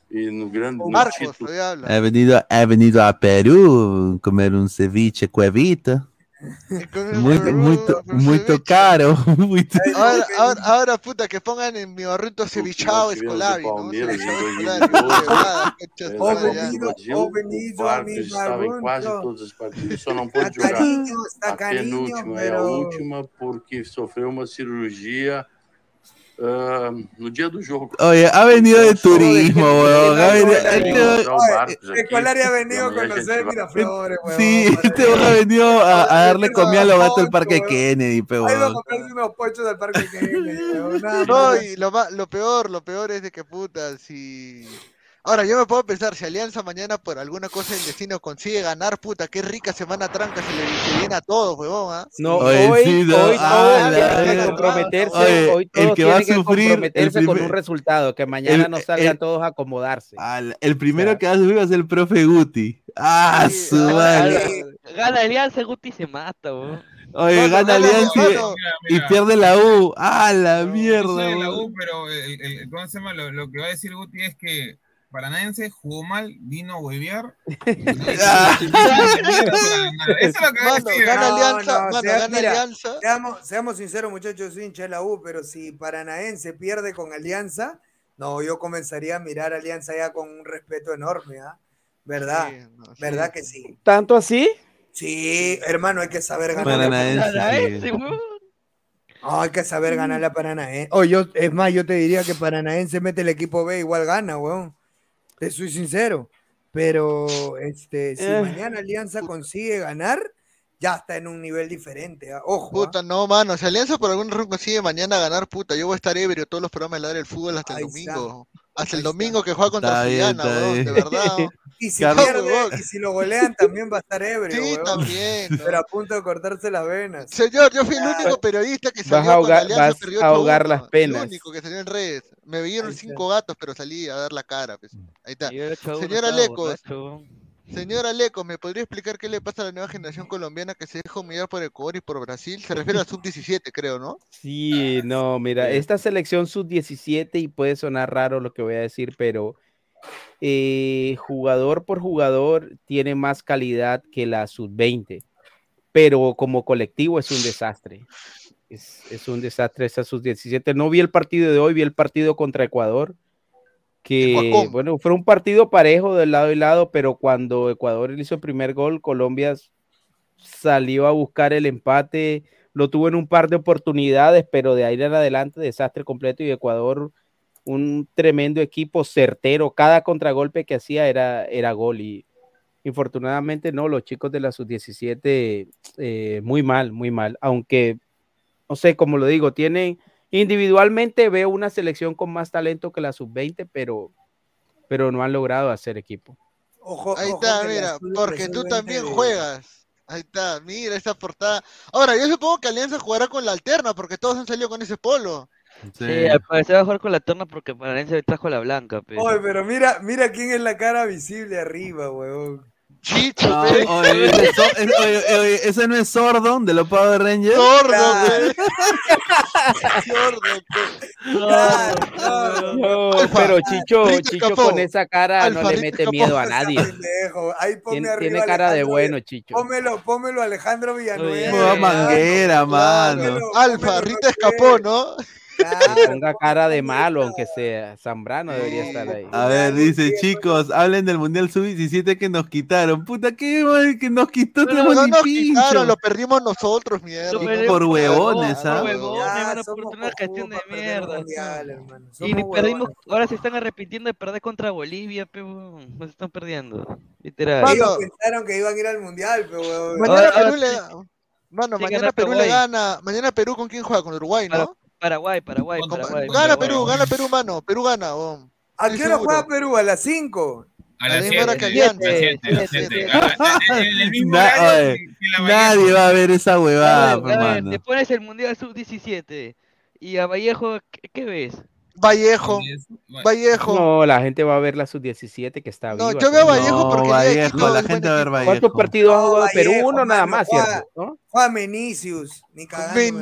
E no grande no Marcos, título, todavía habla. Ha venido, ha venido a Perú comer un ceviche cuevita. Muy, muy, muy caro. Muy Ahora, ahora, ahora, puta, que pongan en mi barrito cevichado nós tivemos Escolari, o ¿no? Palmeiras em Cevichado 2012, Escolari, huevada, concha eh, de Ó, madre, nós ya. venido, invadiu, ó, o venido a Barcos mi estava em quase barrunto. todas as partidas, só não Está pôde jogar cariño, está a cariño, penúltima e a pero. última porque sofreu uma cirurgia ah, no dia do jogo. Oye, ha venido de turismo, weón. ha venido- este- ha venido a conocer vai- Miraflores, weón. Sí, este weón ha venido a, a darle comida a los gatos del Parque Kennedy, a weón. comprarse unos pochos del Parque Kennedy, weón. No, y lo, lo peor, lo peor es de que puta, si... Ahora, yo me puedo pensar, si Alianza mañana por alguna cosa del destino consigue ganar, puta, qué rica semana tranca se le se viene a todos, huevón, ¿ah? No, Oye, hoy, sí, no, hoy ah, todos la tienen que comprometerse, Oye, hoy el que va a que sufrir, el comprometerse con primer- un resultado, que mañana el- no salgan el- todos a acomodarse. Al- el primero que va a subir va a ser el profe Guti. Ah, su madre. Gana Alianza, Guti se mata, weón. Oye, gana Alianza y- pierde la U. Ah, la mierda, soy de la. U, pero el- el- ¿cómo se llama? Lo, lo que va a decir Guti es que Paranaense jugó mal, vino a huevear. Eso es lo que va a Mano, decir. gana ¿no? Alianza, no, mano, sea- gana mira, Alianza. Seamos, seamos sinceros, muchachos, soy hincha de la U, pero si Paranaense pierde con Alianza, no, yo comenzaría a mirar a Alianza ya con un respeto enorme, ¿ah? ¿Verdad? Sí, no, sí. ¿Verdad que sí? ¿Tanto así? Sí, hermano, hay que saber ganar. Paranaense. No, hay que saber ganar la Paranaense. O yo, es más, yo te diría que Paranaense mete el equipo B, igual gana, weón. Te soy sincero. Pero este, si Eh. mañana Alianza consigue ganar, ya está en un nivel diferente. ¿ah? Ojo. ¿ah? Puta, no, mano, si Alianza por algún razón consigue mañana ganar, puta, yo voy a estar ebrio todos los programas de ladrar el fútbol hasta el Ahí domingo. Hasta el domingo que juega contra Suyana, de verdad. Y si pierde, y si lo golean, también va a estar ebrio, Sí, weón. también. ¿no? Pero a punto de cortarse las venas. Señor, yo fui el único periodista que Vas salió a con ahogar- Alianza vas perdió a ahogar 8-1, las penas. El único que salió en redes. Me vieron cinco gatos, pero salí a dar la cara. pues. Ahí está. Y el ocho a uno Señora Lecos, ¿me podría explicar qué le pasa a la nueva generación colombiana que se deja humillar por Ecuador y por Brasil? Se refiere al sub-17, creo, ¿no? Sí, no, mira, esta selección sub-17, y puede sonar raro lo que voy a decir, pero eh, jugador por jugador tiene más calidad que la sub-20, pero como colectivo es un desastre. Es, es un desastre esa sub-17. No vi el partido de hoy, vi el partido contra Ecuador, que bueno, fue un partido parejo de lado y lado, pero cuando Ecuador hizo el primer gol, Colombia salió a buscar el empate, lo tuvo en un par de oportunidades, pero de ahí en adelante desastre completo y Ecuador un tremendo equipo certero, cada contragolpe que hacía era, era gol y infortunadamente no, los chicos de la sub-17 eh, muy mal, muy mal, aunque no sé, como lo digo, tienen individualmente veo una selección con más talento que la sub-20, pero, pero no han logrado hacer equipo. Ojo, Ahí ojo está, mira, porque tú sub-20 también juegas. Ahí está, mira esa portada. Ahora, yo supongo que Alianza jugará con la alterna, porque todos han salido con ese polo. Sí, al parecer va a jugar con la terna porque Paranaense trajo la blanca, pero. Oye, pero mira, mira quién es la cara visible arriba, weón. Chicho, No, oye, ese, so- es- oye, oye, ese no es Sordon de los Power Rangers. Sordo, pe. Sordo. No, Alfa, pero Chicho, Rito Chicho escapó. con esa cara Alfa, no le Rito mete escapó. miedo a No nadie. Ahí Tiene, arriba tiene cara de bueno, Chicho. Pómelo, pómelo Alejandro Villanueva. Manguera, mano. Alfa, Rita escapó, ¿no? Que Claro. ponga cara de malo, aunque sea. Zambrano debería estar ahí. A ver, dice, chicos, hablen del Mundial Sub-17 que nos quitaron. Puta, ¿qué mal que nos quitó? Tenemos No ni nos pincho. quitaron, lo perdimos nosotros, mierda. Por huevones, por ¿ah? huevones, Ya, hermano, por una gestión de mierda. mundial. Y perdimos, huevones. ahora se están arrepintiendo de perder contra Bolivia, pero nos están perdiendo. Literal. Ellos pensaron que iban a ir al mundial, pero. Mañana Perú le. Mano, Sí, mañana gana Perú le gana. Mañana Perú con quién juega? Con Uruguay, ¿no? Paraguay, Paraguay, Paraguay. Gana Paraguay. Perú, gana Perú, mano. Perú gana, oh. ¿A qué hora juega Perú? ¿A las 5? A La las misma hora 7, que Alianza. a las 7, a las Siete, 7. siete. En el mismo Na- horario oye, que- que la Nadie va a ver esa A huevada, ver, a ver, te pones el Mundial Sub-17 y a Vallejo, ¿qué, qué ves? Vallejo, Vallejo. No, la gente va a ver la sub-17 que está No, viva. yo veo Vallejo No, porque Vallejo, la gente va a ver. Vallejo. ¿Cuántos partidos ha No, jugado Perú? Uno nada más, juega- ¿cierto? ¿No? Juega Menicius. Ni cagando.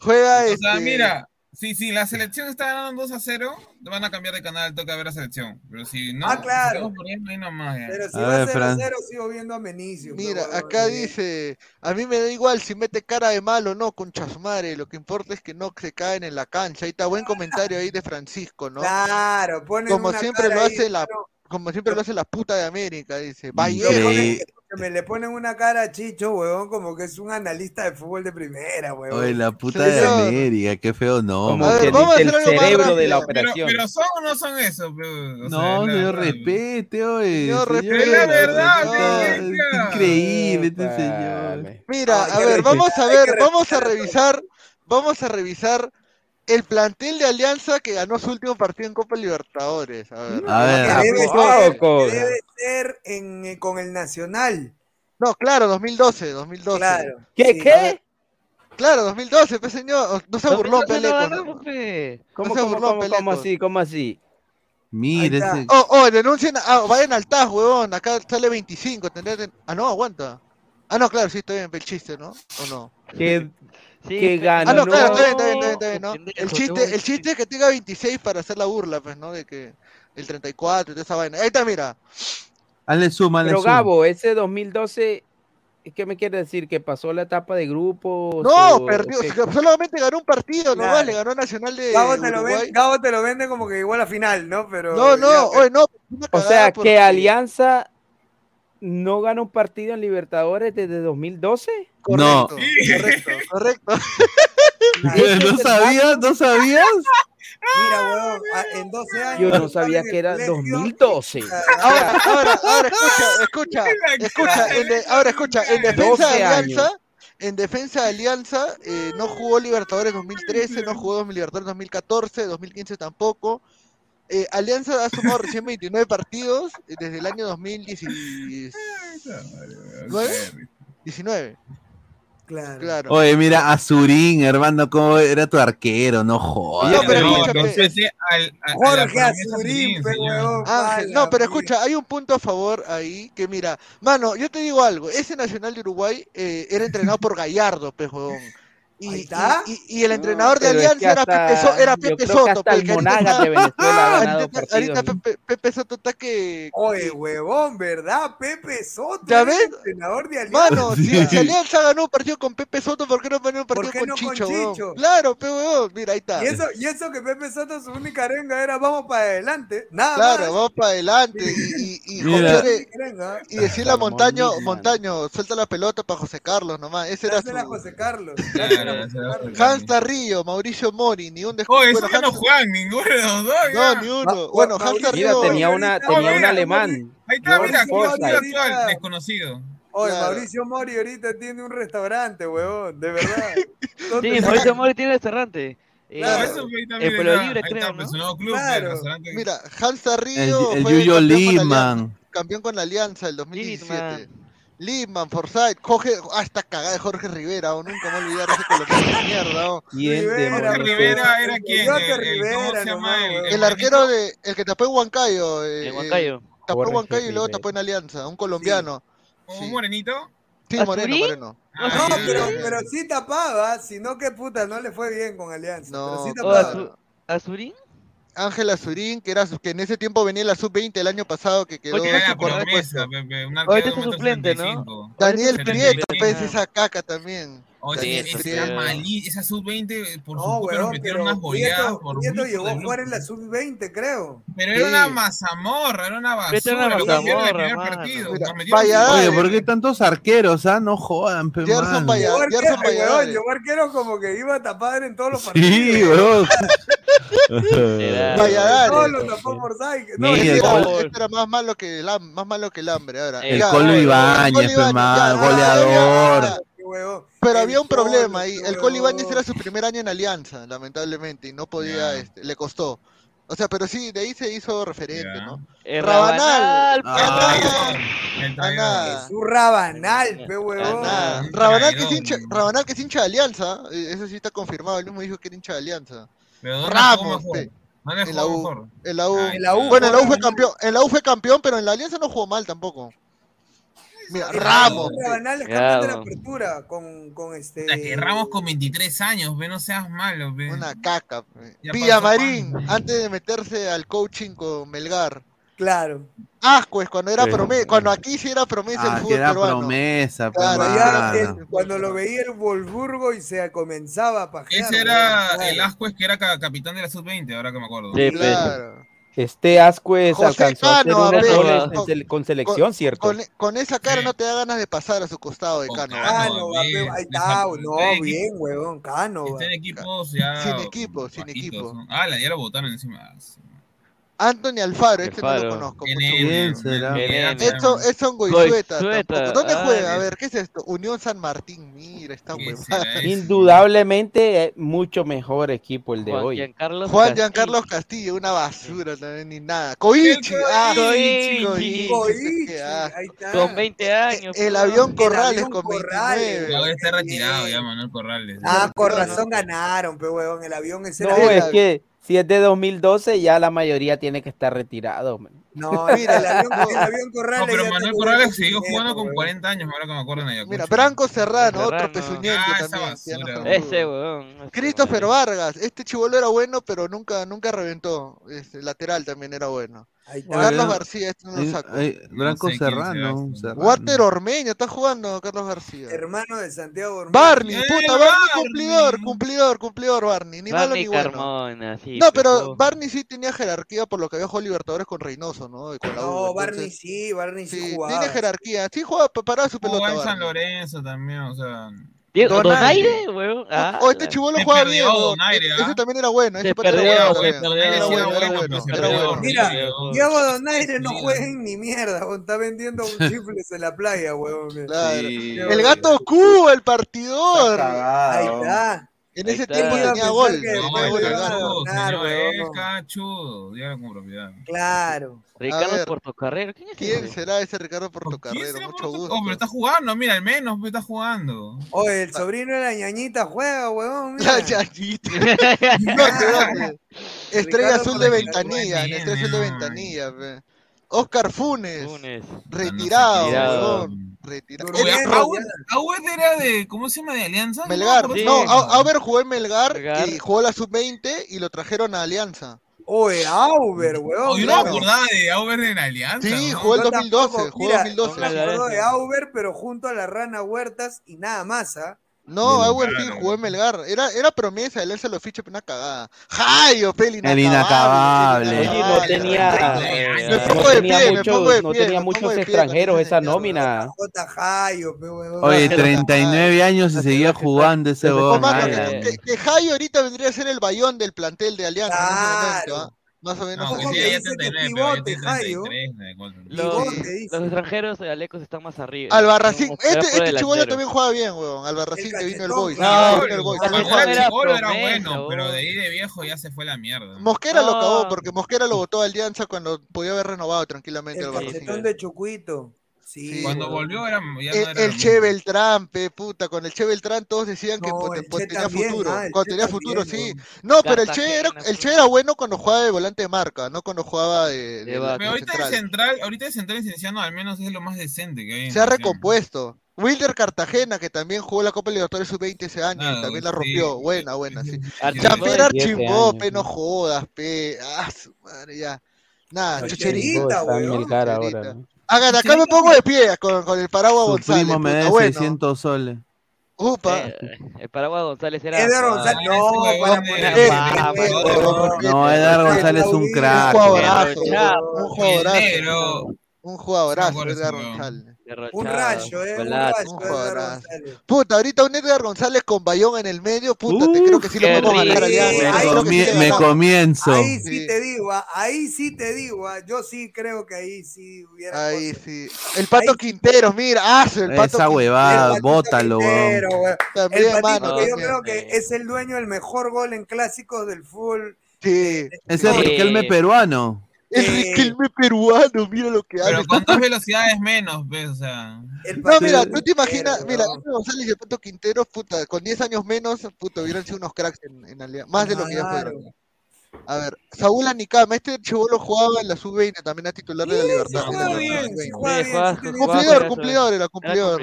Juega O este. sea, mira, si, si la selección está ganando 2 a 0, van a cambiar de canal, toca ver la selección. Pero si no, Ah, claro. si estamos poniendo ahí nomás ya. Pero si A va ver, 0-0, Fran. sigo viendo a Menicius. Mira, acá dice, a mí me da igual si mete cara de malo o no, con chasmare, lo que importa es que no se caen en la cancha. Ahí está buen comentario ahí de Francisco, ¿no? Claro, ponen Como una siempre cara lo ahí, hace la, pero- como siempre lo hace la puta de América, dice que me le ponen una cara a Chicho, huevón, como que es un analista de fútbol de primera, huevón. Oye, la puta de. América, qué feo no. Como ver, que dice el cerebro de la operación. Pero, son o no son eso, o No, sea, no, yo respete, oye. Yo respeto. la verdad, ah, increíble este señor. Mira, ah, a ver, vamos a ver, vamos a revisar, vamos a revisar el plantel de Alianza que ganó su último partido en Copa Libertadores. A ver, a que debe, ser, que debe ser eh, con el Nacional. No, claro, 2012, 2012. Claro, ¿Qué? ¿Qué? Claro, 2012, pues señor, no se burló Peleco. No, se burló Peleco. ¿Cómo así? ¿Cómo así? Mire. Oh, oh, denuncien, ah, vayan al TAS, huevón, acá sale 25, tendré. Ah, no, aguanta. Ah, no, claro, sí, estoy en el chiste, ¿no? ¿O no? Que Sí, que ganó. Ah, no, está bien, está bien, está bien, está bien ¿no? El chiste, el chiste es que tenga 26 para hacer la burla, pues, ¿no? De que el 34 y toda esa vaina. Ahí está, mira. Hazle suma, Pero. Gabo, ese 2012 ¿Qué me quiere decir? ¿Que pasó la etapa de grupo? No, perdió. Solamente ganó un partido, no vale. Ganó Nacional de. Gabo te, lo vende, Gabo te, lo vende, como que igual a final, ¿no? Pero, no, no, ya, no. O sea, que Alianza no gana un partido en Libertadores desde 2012. Correcto, no. Correcto, correcto. ¿No sabías? ¿No sabías? Mira, weón, en 12 años. Yo no sabía que era 2012. Ahora, ahora, ahora, escucha, escucha, escucha, en de, ahora escucha, en defensa de Alianza, en defensa de Alianza, eh, no jugó Libertadores 2013, no jugó Libertadores 2014, 2015 tampoco. Eh, Alianza ha sumado recién 29 partidos eh, desde el año 2019. ¿19? Claro. claro. Oye, mira, Azurín, hermano, cómo era tu arquero, no jodas. No, pero escucha, hay un punto a favor ahí que mira, mano, yo te digo algo, ese Nacional de Uruguay eh, era entrenado por Gallardo, pues, pejón. Y, y, y, el entrenador no, de Alianza es que hasta, era Pepe, era Pepe Soto. Hasta el Monagas de Venezuela Ahorita Pepe, Pepe, Soto está que. Oye, huevón, ¿verdad? Pepe Soto. ¿Ya ves? El entrenador de Alianza. Mano, si, si, Alianza ganó un partido con Pepe Soto, ¿por qué no ganó un partido con, no Chicho, con, Chicho, Claro, pe huevón, mira, ahí está. Y eso, y eso que Pepe Soto su única arenga era vamos para adelante. Nada claro, más. vamos para adelante. Y, y, José, y, decirle a Montaño, Montaño, suelta la pelota para José Carlos nomás. Ese era su... José Carlos. Claro. Hans Tarrillo, Mauricio Mori, ni un descuento. Oh, eso bueno, ya Hans... no juegan ninguno de los dos. No, ni uno. Ma bueno, Hans Tarrillo. tenía, una, tenía un alemán. Ahí está, mira, actual, desconocido. Oye, claro. Mauricio Mori ahorita tiene un restaurante, huevón, de verdad. sí, Mauricio Mori tiene un restaurante. Eh, claro. Eh, eso libre, creo, está, ¿no? Pues, club, claro. Mira, Hans Tarrillo. El, el Yuyo Liman. Campeón con la Alianza el 2017. Lipman, Forsyth, coge. Ah, esta cagada de Jorge Rivera, o nunca me olvidar ese colombiano de mierda. O. Rivera, Rivera era quién? Jorge eh, el, Rivera, el, no, el, arquero de. El que tapó en Huancayo. Eh, el Huancayo. tapó en Huancayo y luego tapó en Alianza, un colombiano. ¿Un morenito? Sí, Moreno, Moreno. Ah, no, pero, pero sí tapaba, sino que puta, no le fue bien con Alianza. No, pero sí tapaba. ¿Azurín? Ángela Surín, que era que en ese tiempo venía la sub-20 el año pasado que quedó. Oye, ah, la promesa, pues. eh, Ahorita es pues, suplente, ¿no? Daniel Prieto, pues esa caca también. Oye, sí, sí, era. Esa sub-20, por no, supuesto, metieron unas goleadas. Por Nieto llegó a jugar en la sub-20, creo. Pero sí. era una mazamorra, era una basura. Era mazamorra, Oye, ¿por qué tantos arqueros, ah? No jodan, pe Gerson Payador. Llegó arquero como que iba a tapar en todos los partidos. Sí, weón. Valladares. No, lo tapó Morzai. No, este, este era más malo que el hambre ahora. El Colo Ibañez, goleador. Pero había un problema ahí. El Colibáñez era su primer año en Alianza, lamentablemente, y no podía, este, le costó. O sea, pero sí, de ahí se hizo referente, ¿no? Eh, Rabanal. Rabanal. Pues, Rabanal. Rabanal que, es hincha, de Alianza. Eh, eso sí está confirmado. Él mismo dijo que era hincha de Alianza. Ramos, pe. En la, U, Bueno, en la en la U fue campeón, pero en la Alianza no jugó mal tampoco. Mira, Ramos. De la apertura con, con este. O sea, que Ramos con 23 años, ve, no seas malo, ve. Una caca. Villamarín, antes de meterse al coaching con Melgar. Claro. Ascues, cuando era promesa, cuando aquí sí era promesa ah, el fútbol que era peruano. promesa, claro, ya el, cuando lo veía el Wolfsburgo y se comenzaba a pajear. Ese era el Ascues que era capitán de la sub-20, ahora que me acuerdo. Sí, claro. Este Ascuez alcanzó Cano, a hacer unos goles con, con, selección, con, ¿cierto? Con, con, esa cara no te da ganas de pasar a su costado de Cano. Cano, bien, ahí está, no, bien, huevón, Cano. Está en equipos. Sin equipo, sin equipo. Ah, la ya lo botaron encima. Anthony Alfaro, este no lo conozco. Edson, Edson Goizueta. ¿Dónde ah, juega? A ver, ¿qué es esto? Unión San Martín, mira, está muy Indudablemente eh, mucho mejor equipo el de hoy. Giancarlos Juan Giancarlos Castillo. Castillo, una basura también, ni nada. Coichi, ah, Coichi, Coichi, Coichi. Con 20 años. El, avión Corrales el Corrales. Ah, con razón ganaron, pero huevón, el avión es el No, que si es de 2012, ya la mayoría tiene que estar retirado. Man. No, mira, el avión, el avión Corrales. No, pero Manuel Corrales siguió jugando con 40 años, ahora que me acuerdo. Mira, Branco Serrano, Serrano. otro pezuñento ah, también. Ese weón. Christopher Vargas, este chivolo era bueno, pero nunca, nunca reventó. Este, lateral también era bueno. Carlos García, este no lo saco. Ay, Branco no sé Serrano, Walter Ormeño está jugando Carlos García. Hermano de Santiago Ormeño. Barney, ¡Eh, puta, Barney, Barney cumplidor, cumplidor, cumplidor, Barney. Ni malo ni bueno. No, pero. Barney sí tenía jerarquía por lo que había jugado Libertadores con Reynoso, ¿no? No, Barney sí, Barney sí, sí. Tiene jerarquía, sí jugaba para su pelota. Jugaba en San Lorenzo también, o sea. Diego, Donaire, weón. Ah, oh, este chivolo jugaba bien. Donaire, Ese también era bueno. Ese perdió, se perdió. Mira, Diego Donaire no juega en ni mierda, weón. Está vendiendo un chifles en la playa, weón. El gato Q, el partidor. Ahí está. En ese tiempo tenía gol. Que, no, claro, señor, cachudo, con propiedad. Claro. Ricardo ver, Portocarrero, ¿quién será ese Ricardo Portocarrero? Mucho gusto. Oh, pero está jugando, mira, al menos está jugando. Oye, el sobrino de la ñañita juega, huevón. La ñañita. no, Estrella azul de ventanilla, estrella azul de ventanilla, Oscar Funes. Retirado, retirado. Eh, era de, ¿cómo se llama? De Alianza. Melgar. No, Auber jugó en Melgar, y jugó la sub-20 y lo trajeron a Alianza. Oye, Auber, weón. Oh, yo no me acordaba de Auber en Alianza. Sí, jugó el 2012. Jugó mira, 2012. Me acuerdo de Auber, pero junto a la Rana Huertas y nada más, ¿ah? No, a jugó en Melgar. Era, era promesa de leerse los fichos, pero una cagada. ¡Jayo, peli! El inacabable. No tenía, me pongo de pie, me pongo de pie. No tenía muchos extranjeros esa nómina. Oye, 39 años y seguía jugando ese gol. Que Jayo ahorita vendría a ser el bayón del plantel de Alianza. Más o menos. No, pues sí, pivote, los, extranjeros Alecos están más arriba. Albarracín, este, este chivolo también juega bien, weón. Albarracín que vino el Boys. No, el Boys. era bueno, pero de ahí de viejo ya se fue la mierda. Mosquera lo acabó, porque Mosquera lo votó a Alianza cuando podía haber renovado tranquilamente el Albarracín. El de Chucuito. Cuando volvió era, el, no era Che Beltrán, pe, puta, con el Che Beltrán todos decían que pues, tenía futuro, ah, cuando tenía futuro, sí. No, pero el Che era bueno cuando jugaba de volante de marca, no cuando jugaba de, de, Pero ahorita el central, ahorita el central esenciano al menos es lo más decente que hay. Se ha recompuesto. Wilder Cartagena, que también jugó la Copa Libertadores Sub-20 ese año, también la rompió. Buena, buena, sí. Champier Archimbó, pe, no jodas, pe. Ah, su madre, ya. Nada, Chucherita, weón. Hagan, acá me pongo de pie con, con el paraguas Su González. primo me puta, da bueno. 600 soles. Upa. Eh, el paraguas González era. Edgar González. Ah, no, para poner- eh, eh, eh, eh No, Edgar González es un Un crack. jugadorazo. Un jugadorazo. Un jugadorazo, Edgar González. Un rayo, eh. Un rayo, Edgar Puta, ahorita un Edgar González con Bayón en el medio, puta, te creo que sí lo podemos ganar allá. Me, comienzo. Ah, ahí sí, te digo, ahí sí te digo, yo sí creo que ahí sí hubiera. Ahí sí. El pato ahí Quintero, mira, hace el pato. Esa huevada, bótalo, Quintero, weón. También, el que yo creo que es el dueño del mejor gol en clásicos del full. Sí. Eh, es Riquelme peruano. Es eh, Riquelme peruano, mira lo que hace. Pero con dos velocidades menos, pues, o sea. No, mira, tú te imaginas, mira, González y el Quintero, puta, con 10 años menos, puta, hubieran sido unos cracks en, en Alianza, más de lo que ya fueron. A ver, Saúl Anicama, este chivolo jugaba en la sub-20, también a titular de la Libertad. Cumplidor, cumplidor, era cumplidor.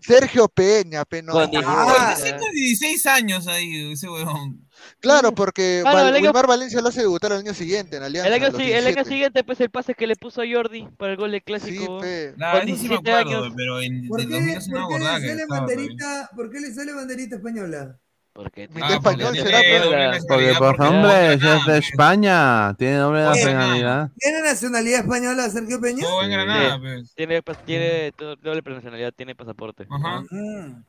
Sergio Peña, Peno. Con 16 ah, años ahí, ese huevón. Claro, porque Claro, Val- el año- Wilmar Valencia lo hace debutar al año siguiente en Alianza. El año, el año 17. siguiente, pues el pase que le puso a Jordi para el gol de clásico. Nah, sí me 17 acuerdo, años. pero en ¿Por qué, 2000 es una por qué gordada le que sale banderita, ¿Por qué le sale banderita española? Porque español será. Porque, por hombre, es de España. Tiene doble nacionalidad. ¿Tiene nacionalidad española Sergio Peña? Todo en Granada, Sí. pues. Tiene, pas- tiene do- doble nacionalidad, tiene pasaporte. Mm.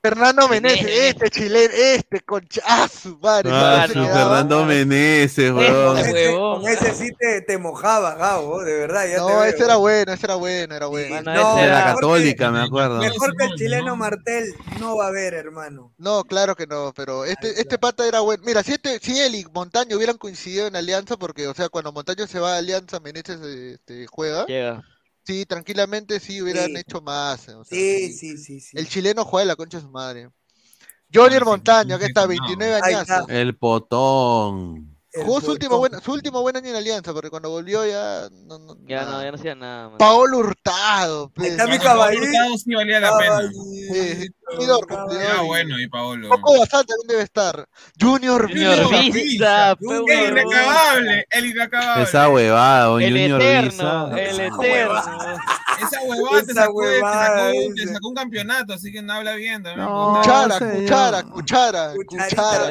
Fernando Menezes, este chileno, este concha, ah, su madre. Ah. Fernando Meneses, Con weón. ese, con ese sí te, te mojaba, Gabo, de verdad. Ya te No, veo. ese era bueno, ese era bueno, era bueno. No, de la mejor católica, me acuerdo. Mejor que el chileno Martel no va a haber, hermano. No, claro que no, pero este, este pata era bueno. Mira, si este, si él y Montaño hubieran coincidido en Alianza, porque, o sea, cuando Montaño se va a Alianza, Menezes este, juega. Llega. Sí, tranquilamente sí hubieran Sí. hecho más. o sea, Sí, sí, sí, sí. El chileno juega de la concha de su madre. Jonier Montaño, que está, 29 Ahí años. El potón. Jugó su último, buen, su último buen año en Alianza, porque cuando volvió ya. No, no, Ya nada. no, ya no hacía nada. man. Paolo Hurtado. pues. está mi Paolo caballito. Hurtado sí valía la pena. Sí, cumplidor, cumplidor. Era bueno, y Paolo. Coco Bazán también debe estar. Junior Junior Villa. Visa, El inacabable, el inacabable. Esa huevada, El Junior eterno, Visa. el eterno. Esa huevada te Esa sacó, te huevada, sacó- dice. te sacó un campeonato, así que no habla bien también. No, Cuchara, cuchara, cuchara, cuchara.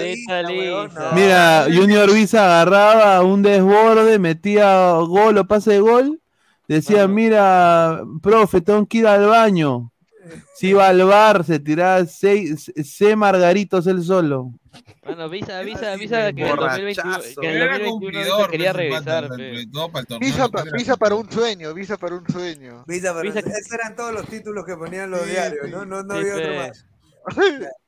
Mira, Junior Visa agarraba un desborde, metía gol o pase de gol. Decía, mira, profe, tengo que ir al baño. Si iba al bar, se tiraba seis, seis margaritos él solo. Bueno, visa, visa, visa que en el 2021, Borrachazo. que el Era 2021 cumplidor, se quería regresar. para. Visa, pa- visa para un sueño, visa para un sueño. Visa, pero Visa- esos eran todos los títulos que ponían los Sí, diarios, ¿no? No, no Sí, había otro pe. más.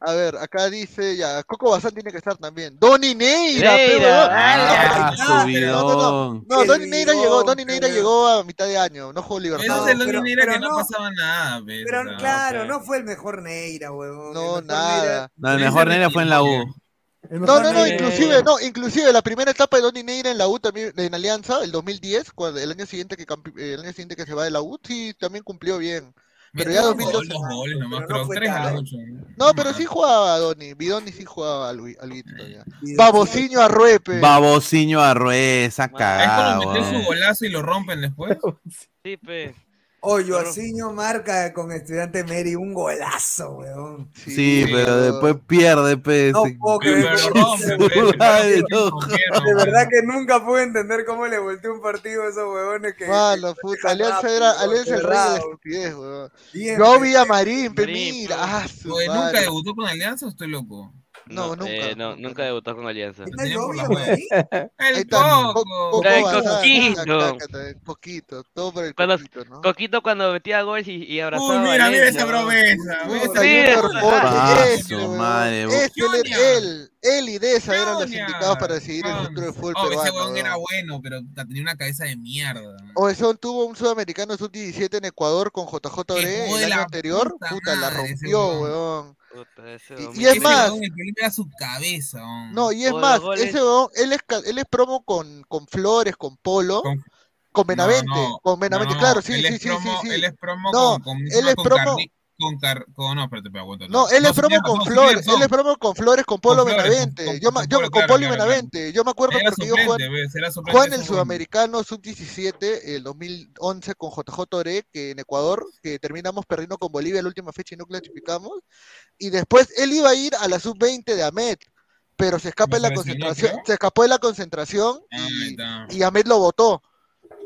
A ver, acá dice ya, Coco Bazán tiene que estar también. Donny Neira, Neira. Ah, No, no, no. No, Donny Neira llegó, Donny Neira llegó a mitad de año, no jugó Ese Libertad. es el pero- único Neira que no no- pasaba nada, Pero sea, claro, no fue el mejor Neira, huevón. No, nada. No, el mejor nene fue en la U. Neira- No, no, no, Neira- inclusive, no, inclusive la primera etapa de Donny Neira en la U también, en Alianza, el 2010, cuando el año siguiente que el año siguiente que se va de la U, sí, también cumplió bien. Pero ya Metió 2012. dos goles nomás, Pero no pero fue tres a tan- los ocho. No, pero sí jugaba Donny, Bidoni sí jugaba alguito todavía. Babociño Arruepe. Babociño Arrué, esa Es su golazo y lo rompen después. Sí, pe. Oh, Joaciño marca con estudiante Mary un golazo, weón. Sí, pero después pierde, pe. No puedo creer De verdad que nunca pude entender cómo le volteó un partido a esos huevones que. Que- puta, Alianza era, Alianza el rey de la cerrado. estupidez, weón. Bien, Yo vi a Marín, mira, ah, ¿Nunca debutó con Alianza o estoy loco? No, nunca. eh, no, nunca debutó con Alianza. ¿Está El Coco. Coco El Bazán, Coquito. Coquito, todo por el Cuando- Coquito, ¿no? Coquito cuando metía gol y, y abrazaba Uy, mira, mira esa promesa. Weón. madre, Este, él, él, él y Deza eran los indicados para decidir el futuro del fútbol Oh, ese peruano. weón era bueno, pero tenía una cabeza de mierda. O eso tuvo un sudamericano sub-17 en Ecuador con JJ de el año anterior. puta la ese rompió, weón. Weón. Puta, ese Y- y 2015. es más- era su cabeza. No, y es más, goles- ese weón, él es, él es promo con, con Flores, con Polo, con, Con- Benavente, No, no, con Benavente, no, claro, sí, él sí, es sí, promo- sí, sí. Él es promo No, con, con, él es con promo- con car, con, no, espérate, espérate, aguanta. No, él es promo con Flores, él es promo con Flores, con Polo Benavente. yo, con Polo, Benavente. Yo me acuerdo porque yo jugué, en el. Sudamericano Sub-17 el 2011 con JJ Ore, que en Ecuador, que terminamos perdiendo con Bolivia la última fecha y no clasificamos. Y después él iba a ir a la Sub-20 de Ahmed, pero se escapa ¿No de la concentración, se escapó de la concentración Ah, y Ahmed lo votó.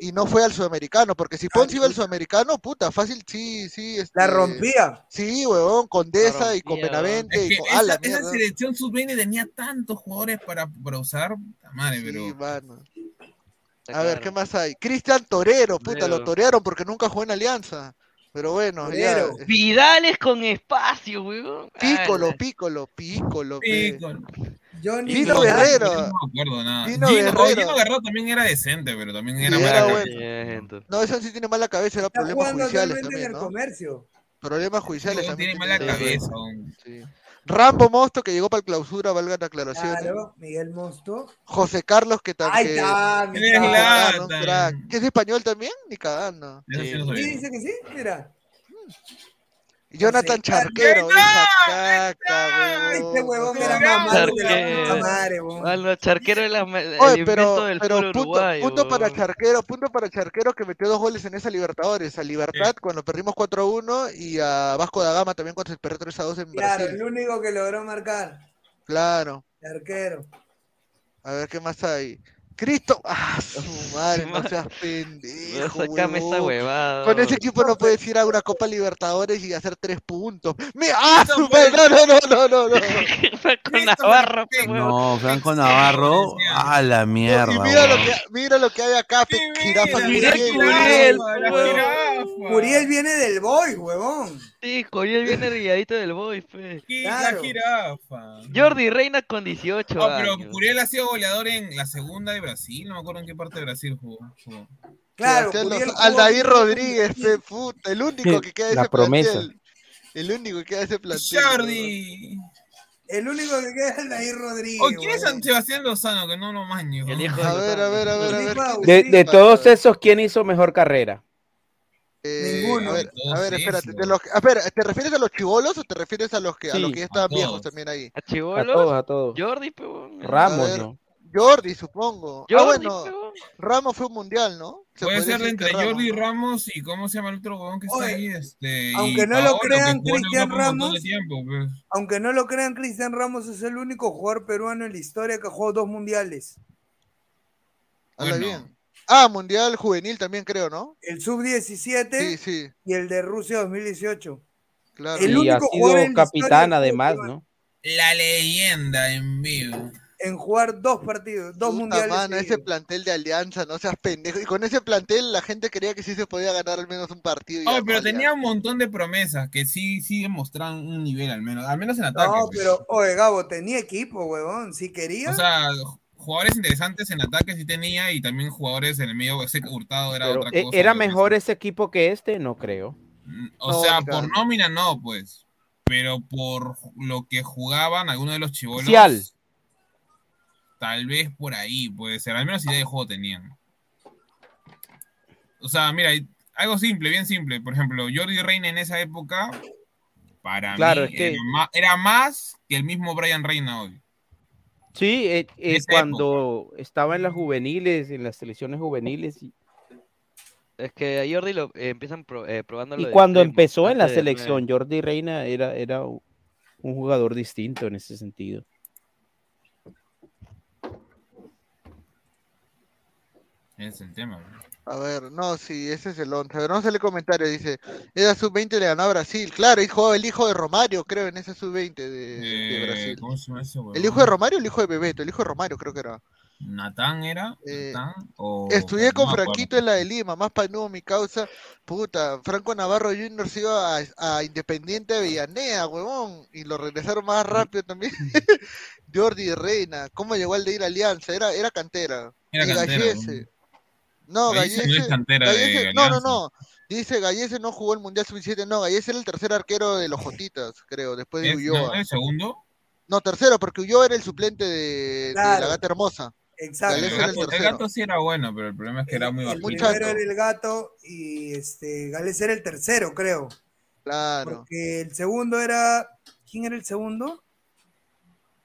Y no fue al sudamericano, porque si Ponce iba al sudamericano, puta, fácil, sí, sí. Este, La rompía. Sí, huevón, con Deza y con Benavente Es y con. esa, ¡Ah, la esa selección sub-20 tenía tantos jugadores para, para usar. Madre, Sí, pero. mano. A ver. ¿qué más hay? Cristian Torero, puta, lo Torero. torearon porque nunca jugó en Alianza. Pero bueno, ya. Torero. Vidales con espacio, weón. Pícolo, Ala. pícolo, pícolo. pe. Johnny Vidal. Guerrero. No me acuerdo nada. Vino Gino, Guerrero. También era decente, pero también era Sí, mala cabeza. eh. No, eso sí tiene mala cabeza, era problemas judiciales en también, el ¿no? comercio. Problemas judiciales también. tiene mala cabeza. Sí. Rambo Mosto, que llegó para el clausura, valga la aclaración. Claro, Miguel Mosto. José Carlos, que también. ¿Que es español también? Ni cagando. Sí no Sí, dice que sí, mira. Jonathan Charquero, esa caca, huevón. Este huevón era malo que la puta Charquero. madre. Mano, Charquero es la, el pero, del pero punto, uruguayo. punto para. Charquero, punto para Charquero que metió dos goles en esa Libertadores, a Libertad cuando perdimos 4-1 y a Vasco da Gama también cuando se perdió 3-2 en Claro, Brasil. el único que logró marcar. Claro. El arquero. A ver qué más hay. Cristo, ah, su madre, no seas pendejo, Sácame esa huevada. Con ese equipo no puedes ir a una Copa Libertadores y hacer tres puntos. ¡Me ah, su madre! No, no, no, no, no, no. Con Navarro. No, Franco Navarro, a la mierda. Y mira lo que mira lo que hay acá, pe, jirafa mira Curiel, Curiel. Muriel viene del Boy, huevón. Sí, Coriel viene rilladito del boy, fe. La jirafa. Jordi Reina con 18 Oh, pero años. Curiel ha sido goleador en la segunda de Brasil, no me acuerdo en qué parte de Brasil jugó. jugó. Claro, Sebastián Curiel Lozano- jugó Aldair. Rodríguez, pe, puta, el único que queda de La ese promesa. plantel. El único que queda de ese plantel. Jordi. El único que queda es Aldair Rodríguez. Oh, ¿quién es. San Sebastián Lozano? Que no lo maño. El hijo A ver, a ver, a ver, a ver. ¿quién De, todos esos, ¿quién hizo mejor carrera? Eh, Ninguno. A ver, a espérate. de los a ver, ¿te refieres a los chivolos o te refieres a los que, a los que ya estaban a viejos también ahí? ¿A A Chibolos? todos, a todos. Jordi. Ramos, ver, ¿no? Jordi, supongo. ah, Jordi, bueno. Ramos fue un mundial, ¿no? Se Puede ser entre Ramos, Jordi ¿no? Ramos y ¿cómo se llama el otro huevón que está Oye, ahí? Este, aunque no lo Paolo, crean, Cristian Ramos- tiempo, pues. Aunque no lo crean, Cristian Ramos es el único jugador peruano en la historia que jugó dos mundiales. Habla Bueno. bien. Ah, mundial juvenil también creo, ¿no? El sub-17 Sí, sí, y el de Rusia 2018. claro. El Y único ha sido capitán además, ¿no? La leyenda en vivo. En jugar dos partidos, dos Puta mundiales. mano, ese plantel de Alianza, no seas pendejo. Y con ese plantel la gente creía que sí se podía ganar al menos un partido. y Oh, pero tenía un montón de promesas que sí, sí demostraban un nivel al menos, al menos en ataque. No, pues. pero, oye, Gabo, tenía equipo, huevón. Si quería. O sea, jugadores interesantes en ataque sí tenía y también jugadores en el medio, ese Hurtado era Pero, otra ¿e- cosa. ¿Era mejor ese equipo que este? No creo. O No, sea, por nómina no, pues. Pero por lo que jugaban algunos de los chivolos. Tal vez por ahí puede ser. Al menos idea de juego tenían. O sea, mira, algo simple, bien simple. Por ejemplo, Jordi Reina en esa época, para Claro, mí, es que- era, ma- era más que el mismo Brian Reina hoy. Sí, eh, eh, cuando estaba en las juveniles, en las selecciones juveniles, y, Es que a Jordi lo eh, empiezan pro- eh, probándolo y cuando empezó en la de selección, Jordi Reina era, era un jugador distinto en ese sentido. Ese es el tema. bro. A ver, no, sí, ese es el 11. A ver, vamos a comentario. Dice, era sub-20 le ganó a Brasil. Claro, jugaba el hijo de Romario, creo, en ese sub-20 de, de Eh, Brasil. ¿Cómo se llama ese huevón? ¿El hijo de Romario o el hijo de Bebeto? El hijo de Romario creo que era. ¿Natán era? Eh, ¿Natán? O- Estudié no con acuerdo. Franquito en la de Lima, más panudo mi causa. Puta, Franco Navarro Jr. se iba a, a Independiente de Villanea, huevón. Y lo regresaron más rápido también. Jordi Reina, ¿cómo llegó al de ir a Alianza? Era, era cantera. Era y cantera, Gallese. No, Gallese Gallese. no Gallese- no, no. Dice Gallese no jugó el Mundial Sub-17, no, Gallese era el tercer arquero de los Jotitas, creo, después de ¿Es- Ulloa. no, el segundo? No, tercero, porque Ulloa era el suplente de, la gata hermosa. Exacto. El era el gato, el sí era bueno, pero el problema es que era muy El bajito. primero era el gato y este Gales era el tercero, creo. Claro. Porque el segundo era. ¿Quién era el segundo?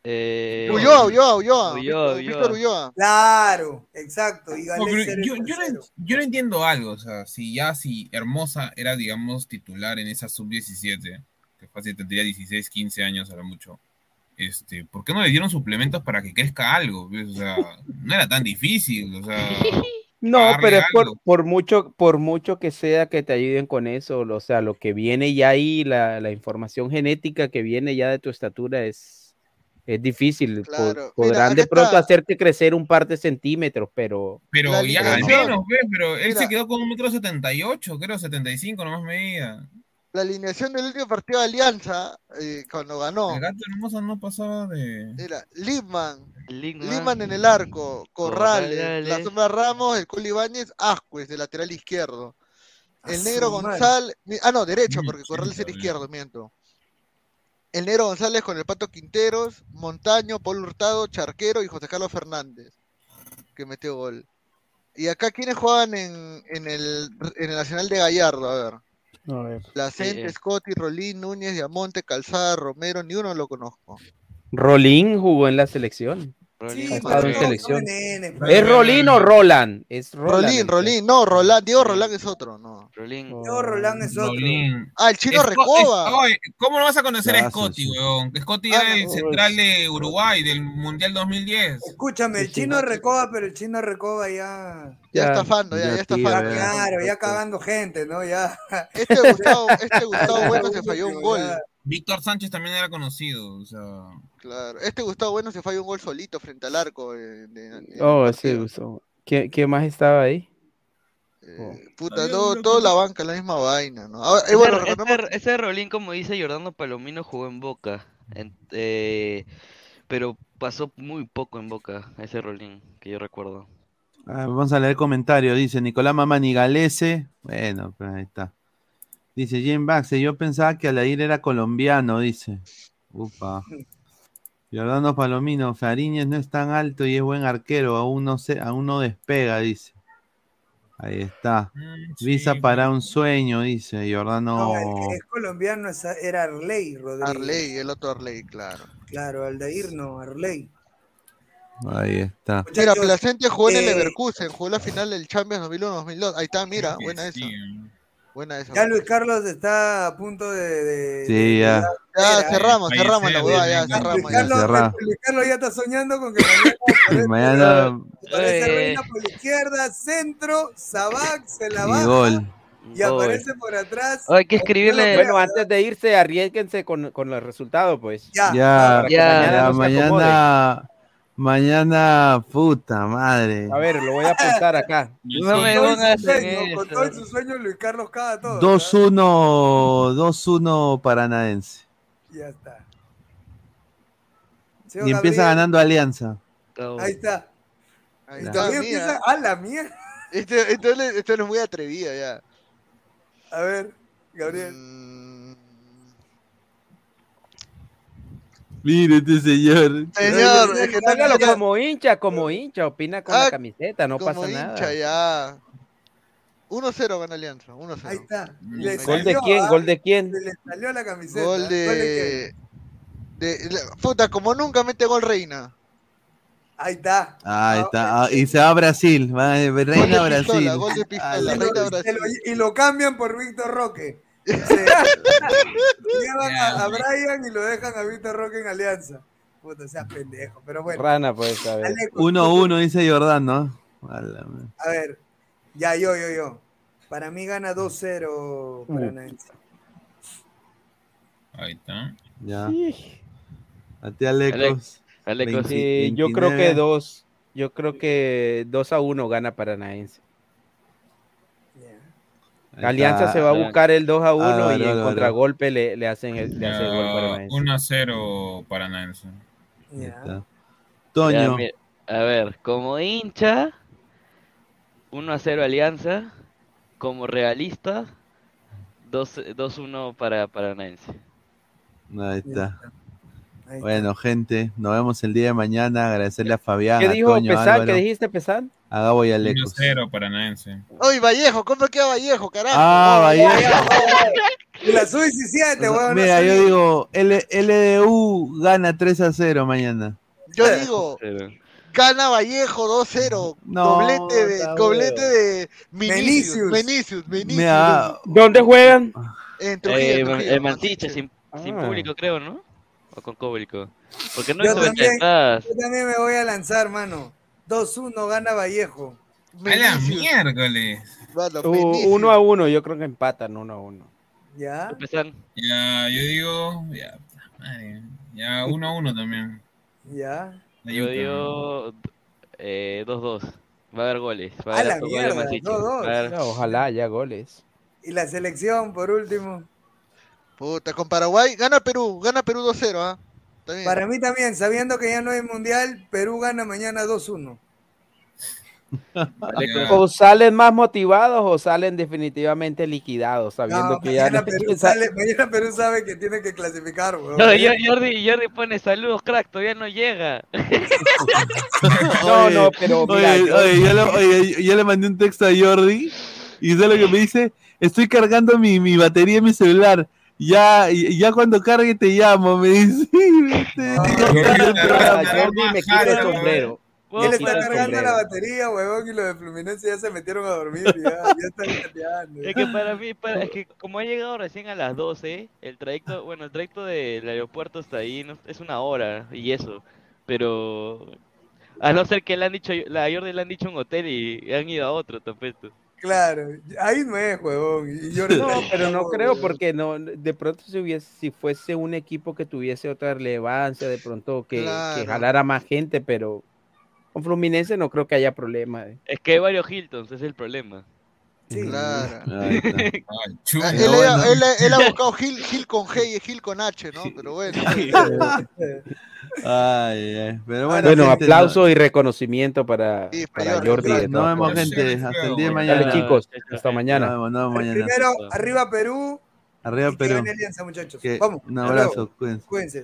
Eh, Ulloa, Ulloa, Ulloa. Ulloa, Víctor- Víctor Ulloa. Claro, exacto. Y No, yo, yo, no, yo no entiendo algo, o sea, si ya si Hermosa era, digamos, titular en esa sub-17, que fácil tendría 16, 15 años a lo mucho, este, ¿por qué no le dieron suplementos para que crezca algo? O sea, no era tan difícil, o sea, No, pero es por, por mucho, por mucho que sea que te ayuden con eso, o sea, lo que viene ya ahí, la, la información genética que viene ya de tu estatura es, es difícil. Claro. Podrán de pronto está. hacerte crecer un par de centímetros, pero Pero La ya menos, ¿ves? Pero él Mira. se quedó con un metro setenta y ocho, creo, 75, nomás medida. La alineación del último partido de Alianza, eh, cuando ganó, El gato hermoso no pasaba de. era Lipman, Lipman en el arco, Corrales, Corrales. la sombra Ramos, el Culi Ibáñez, Ascuez, de lateral izquierdo. El negro. González, ah no, derecho, porque Corrales era izquierdo, miento. El negro González con el Pato Quinteros, Montaño, Paul Hurtado, Charquero y José Carlos Fernández, que metió gol. Y acá, ¿quiénes juegan en, en, el, en el Nacional de Gallardo? A ver. A ver. Placente, Sí. Scotty, Rolín, Núñez, Diamonte, Calzada, Romero, ni uno lo conozco. Rolín jugó en la selección. Rolín. Ha estado en pero- selección. nene, ¿Es Rolín o Roland? Es Roland. Rolín, Rolín, no, Roland, Diego Roland es otro, no. Rolín. Yo, Roland es otro. Rolín. Ah, el chino Recoba. es- ¿Cómo no vas a conocer a Scotty, weón? Scotty Ah, era el no, central de Uruguay del Mundial 2010. Escúchame, el chino Recoba, pero el chino Recoba ya. Ya, Ya, estafando, ya, ya ya estafando. ya. Claro, ya cagando gente, ¿no? Ya. Este Gustavo, este Gustavo Bueno se falló un gol. Víctor Sánchez también era conocido, o sea... Claro, este Gustavo Bueno se falló un gol solito frente al arco. de- de- Oh, sí, gustó. ¿Qué, ¿Qué más estaba ahí? Eh, Puta, todo, todo la banca, la misma vaina, ¿no? Ahora, eh, bueno, ese, recordemos- ese- ese Rolín, como dice Jordano Palomino, jugó en Boca. en- eh, pero pasó muy poco en Boca, ese Rolín, que yo recuerdo. Ah, vamos a leer el comentario. Dice Nicolás Mamani Galese. Bueno, pues ahí está. Dice Jim Baxe. Yo pensaba que Alair era colombiano, dice. Upa. Giordano Palomino. Fariñez no es tan alto y es buen arquero. Aún no, se, aún no despega, dice. Ahí está. Visa para un sueño, dice Giordano. No, el que es colombiano era Arley Rodríguez. Arley, el otro Arley, claro. Claro, Aldair no, Arley. Ahí está. Mira, Placente jugó en el eh, Leverkusen, jugó la final del Champions 2001-2002. Ahí está, mira, buena esa. Buena esa. Ya Luis Carlos está a punto de. de- Sí, de- ya. Ya, cerramos, cerramos la huevada, ya. Luis cerramos. ya. Carlos. Luis Carlos ya está soñando con que mañana Mañana aparece Eh. Reina por la izquierda, centro, Sabac, se la y baja gol. y aparece por atrás. Hay que escribirle. Bueno, antes de irse, arriesguense con, con el resultado, pues. Ya, Ya, Para ya, mañana ya, no se acomode. mañana. Mañana, puta madre. A ver, lo voy a apuntar acá. No me su en sueño, con todo su sueño, Luis Carlos caga todo. 2-1, 2-1 Paranaense. Ya está. Y Señor empieza Gabriel, ganando Alianza. Ahí está. Ahí está, mira. empieza a la mierda. Este, esto, es- esto es muy atrevido ya. A ver, Gabriel. Mm, Mire este señor. Señor, es que Hágalo como hincha, como hincha, opina con Ah, la camiseta, no como pasa hincha nada. ya. 1-0 gana Alianza, 1-0. Ahí está. Le ¿Gol de quién? ah, ¿Gol de quién? Le salió la camiseta. Gol de... de, la- puta, como nunca mete gol Reina. Ahí está. Ahí está. ah, y se va a Brasil. Va, Reina Gol de pistola, Brasil. gol de pistola, Ah, Reina Brasil. y lo cambian por Víctor Roque. Llevan a, a Brian y lo dejan a Víctor Roque en Alianza. Puta, seas pendejo. Pero bueno. Rana, pues, a ver. Aleco, 1-1 dice Jordán, ¿no? A ver, ya yo, yo, yo. Para mí gana 2-0 Paranaense. Ahí está. Ya. A ti, Alecos. Alecos, Sí, yo creo que 29. dos, yo creo que 2 a 1 gana Paranaense. Ahí Alianza está. se va a buscar el 2 a 1 Álvaro, y en contragolpe le, le hacen el, le hace el gol Ya, Paranaense. 1-0 Paranaense. Ahí Ya. está. Ya, Toño. a ver, como hincha, 1 a 0 Alianza. Como realista, 2 2-1 para Paranaense. Ahí está. Ahí Bueno, gente, nos vemos el día de mañana. Agradecerle a Fabián, ¿Qué a dijo Toño, a Pesán? ¿Qué Álvaro, dijiste Pesán? A Gabo y a Alecos. 1-0 Paranaense. Oye, Vallejo, ¿cómo queda Vallejo, carajo? Ah, Vallejo. Y la sub-17, weón. no Mira, yo digo, L LDU gana 3 a 0 mañana. Yo digo, gana Vallejo 2-0. No, doblete de, doblete de. Mira, ¿Dónde juegan? En Trujillo, Eh, en Trujillo, el. Mantiche, sin, sin Ah. público, creo, ¿no? O con público. Porque no Yo de también. Yo también me voy a lanzar, mano. 2-1 gana Vallejo. ¡A la miércoles! Mano, Uh. 1 a 1, yo creo que empatan 1 a 1. ¿Ya? Ya, yo digo. Ya, madre, ya 1-1 también. ¿Ya? Yo digo eh, 2-2. Va a haber goles. Va a A haber la mierda, Mansiche. 2-2. Va a haber- Ya, ojalá haya goles. Y la selección, por último. Puta, con Paraguay, gana Perú, gana Perú 2-0, ¿ah? Bien. Para mí también, sabiendo que ya no hay mundial, Perú gana mañana 2-1. Ya. O salen más motivados o salen definitivamente liquidados, sabiendo No, que ya mañana, no Perú sale- mañana Perú sabe que tiene que clasificar, weón. No, Jordi, Jordi pone saludos, crack, todavía no llega. No, Oye, no, pero mira, oye, yo- oye, yo, le, oye, yo le mandé un texto a Jordi Y es lo que me dice, estoy cargando mi, mi batería en mi celular. Ya, y- ya cuando cargue te llamo, me dice. Jordi me quita el sombrero. Y él está cargando la batería, huevón, y los de Fluminense ya se metieron a dormir, ya, ya están chateando. Es que para mí, para- es que como ha llegado recién a las 12, el trayecto, bueno, el trayecto del aeropuerto hasta ahí no- es una hora y eso, pero a no ser que le han dicho, la Jordi le han dicho un hotel y han ido a otro, tapeto. Claro, ahí no es, huevón. Y yo No, pero no creo porque no, de pronto si hubiese, si fuese un equipo que tuviese otra relevancia, de pronto que, jalara más gente, pero con Fluminense no creo que haya problema. eh. Es que hay varios Hiltons, ese es el problema. Claro. Ahí está. Ah, él, ha- bueno. él ha- él ha buscado Gil, Gil con G y Gil con H, ¿no? Pero bueno. Ay, ay, pero bueno, Bueno, gente, aplauso y reconocimiento para, Sí, para Jordi, Jordi. de Nos vemos, gente. Hasta el día de mañana. Dale, chicos. Hasta mañana. Nos vemos, nos vemos mañana. Primero, arriba Perú. Arriba, Perú. Alianza, muchachos. Que- Vamos. un abrazo, cuídense. Cuídense.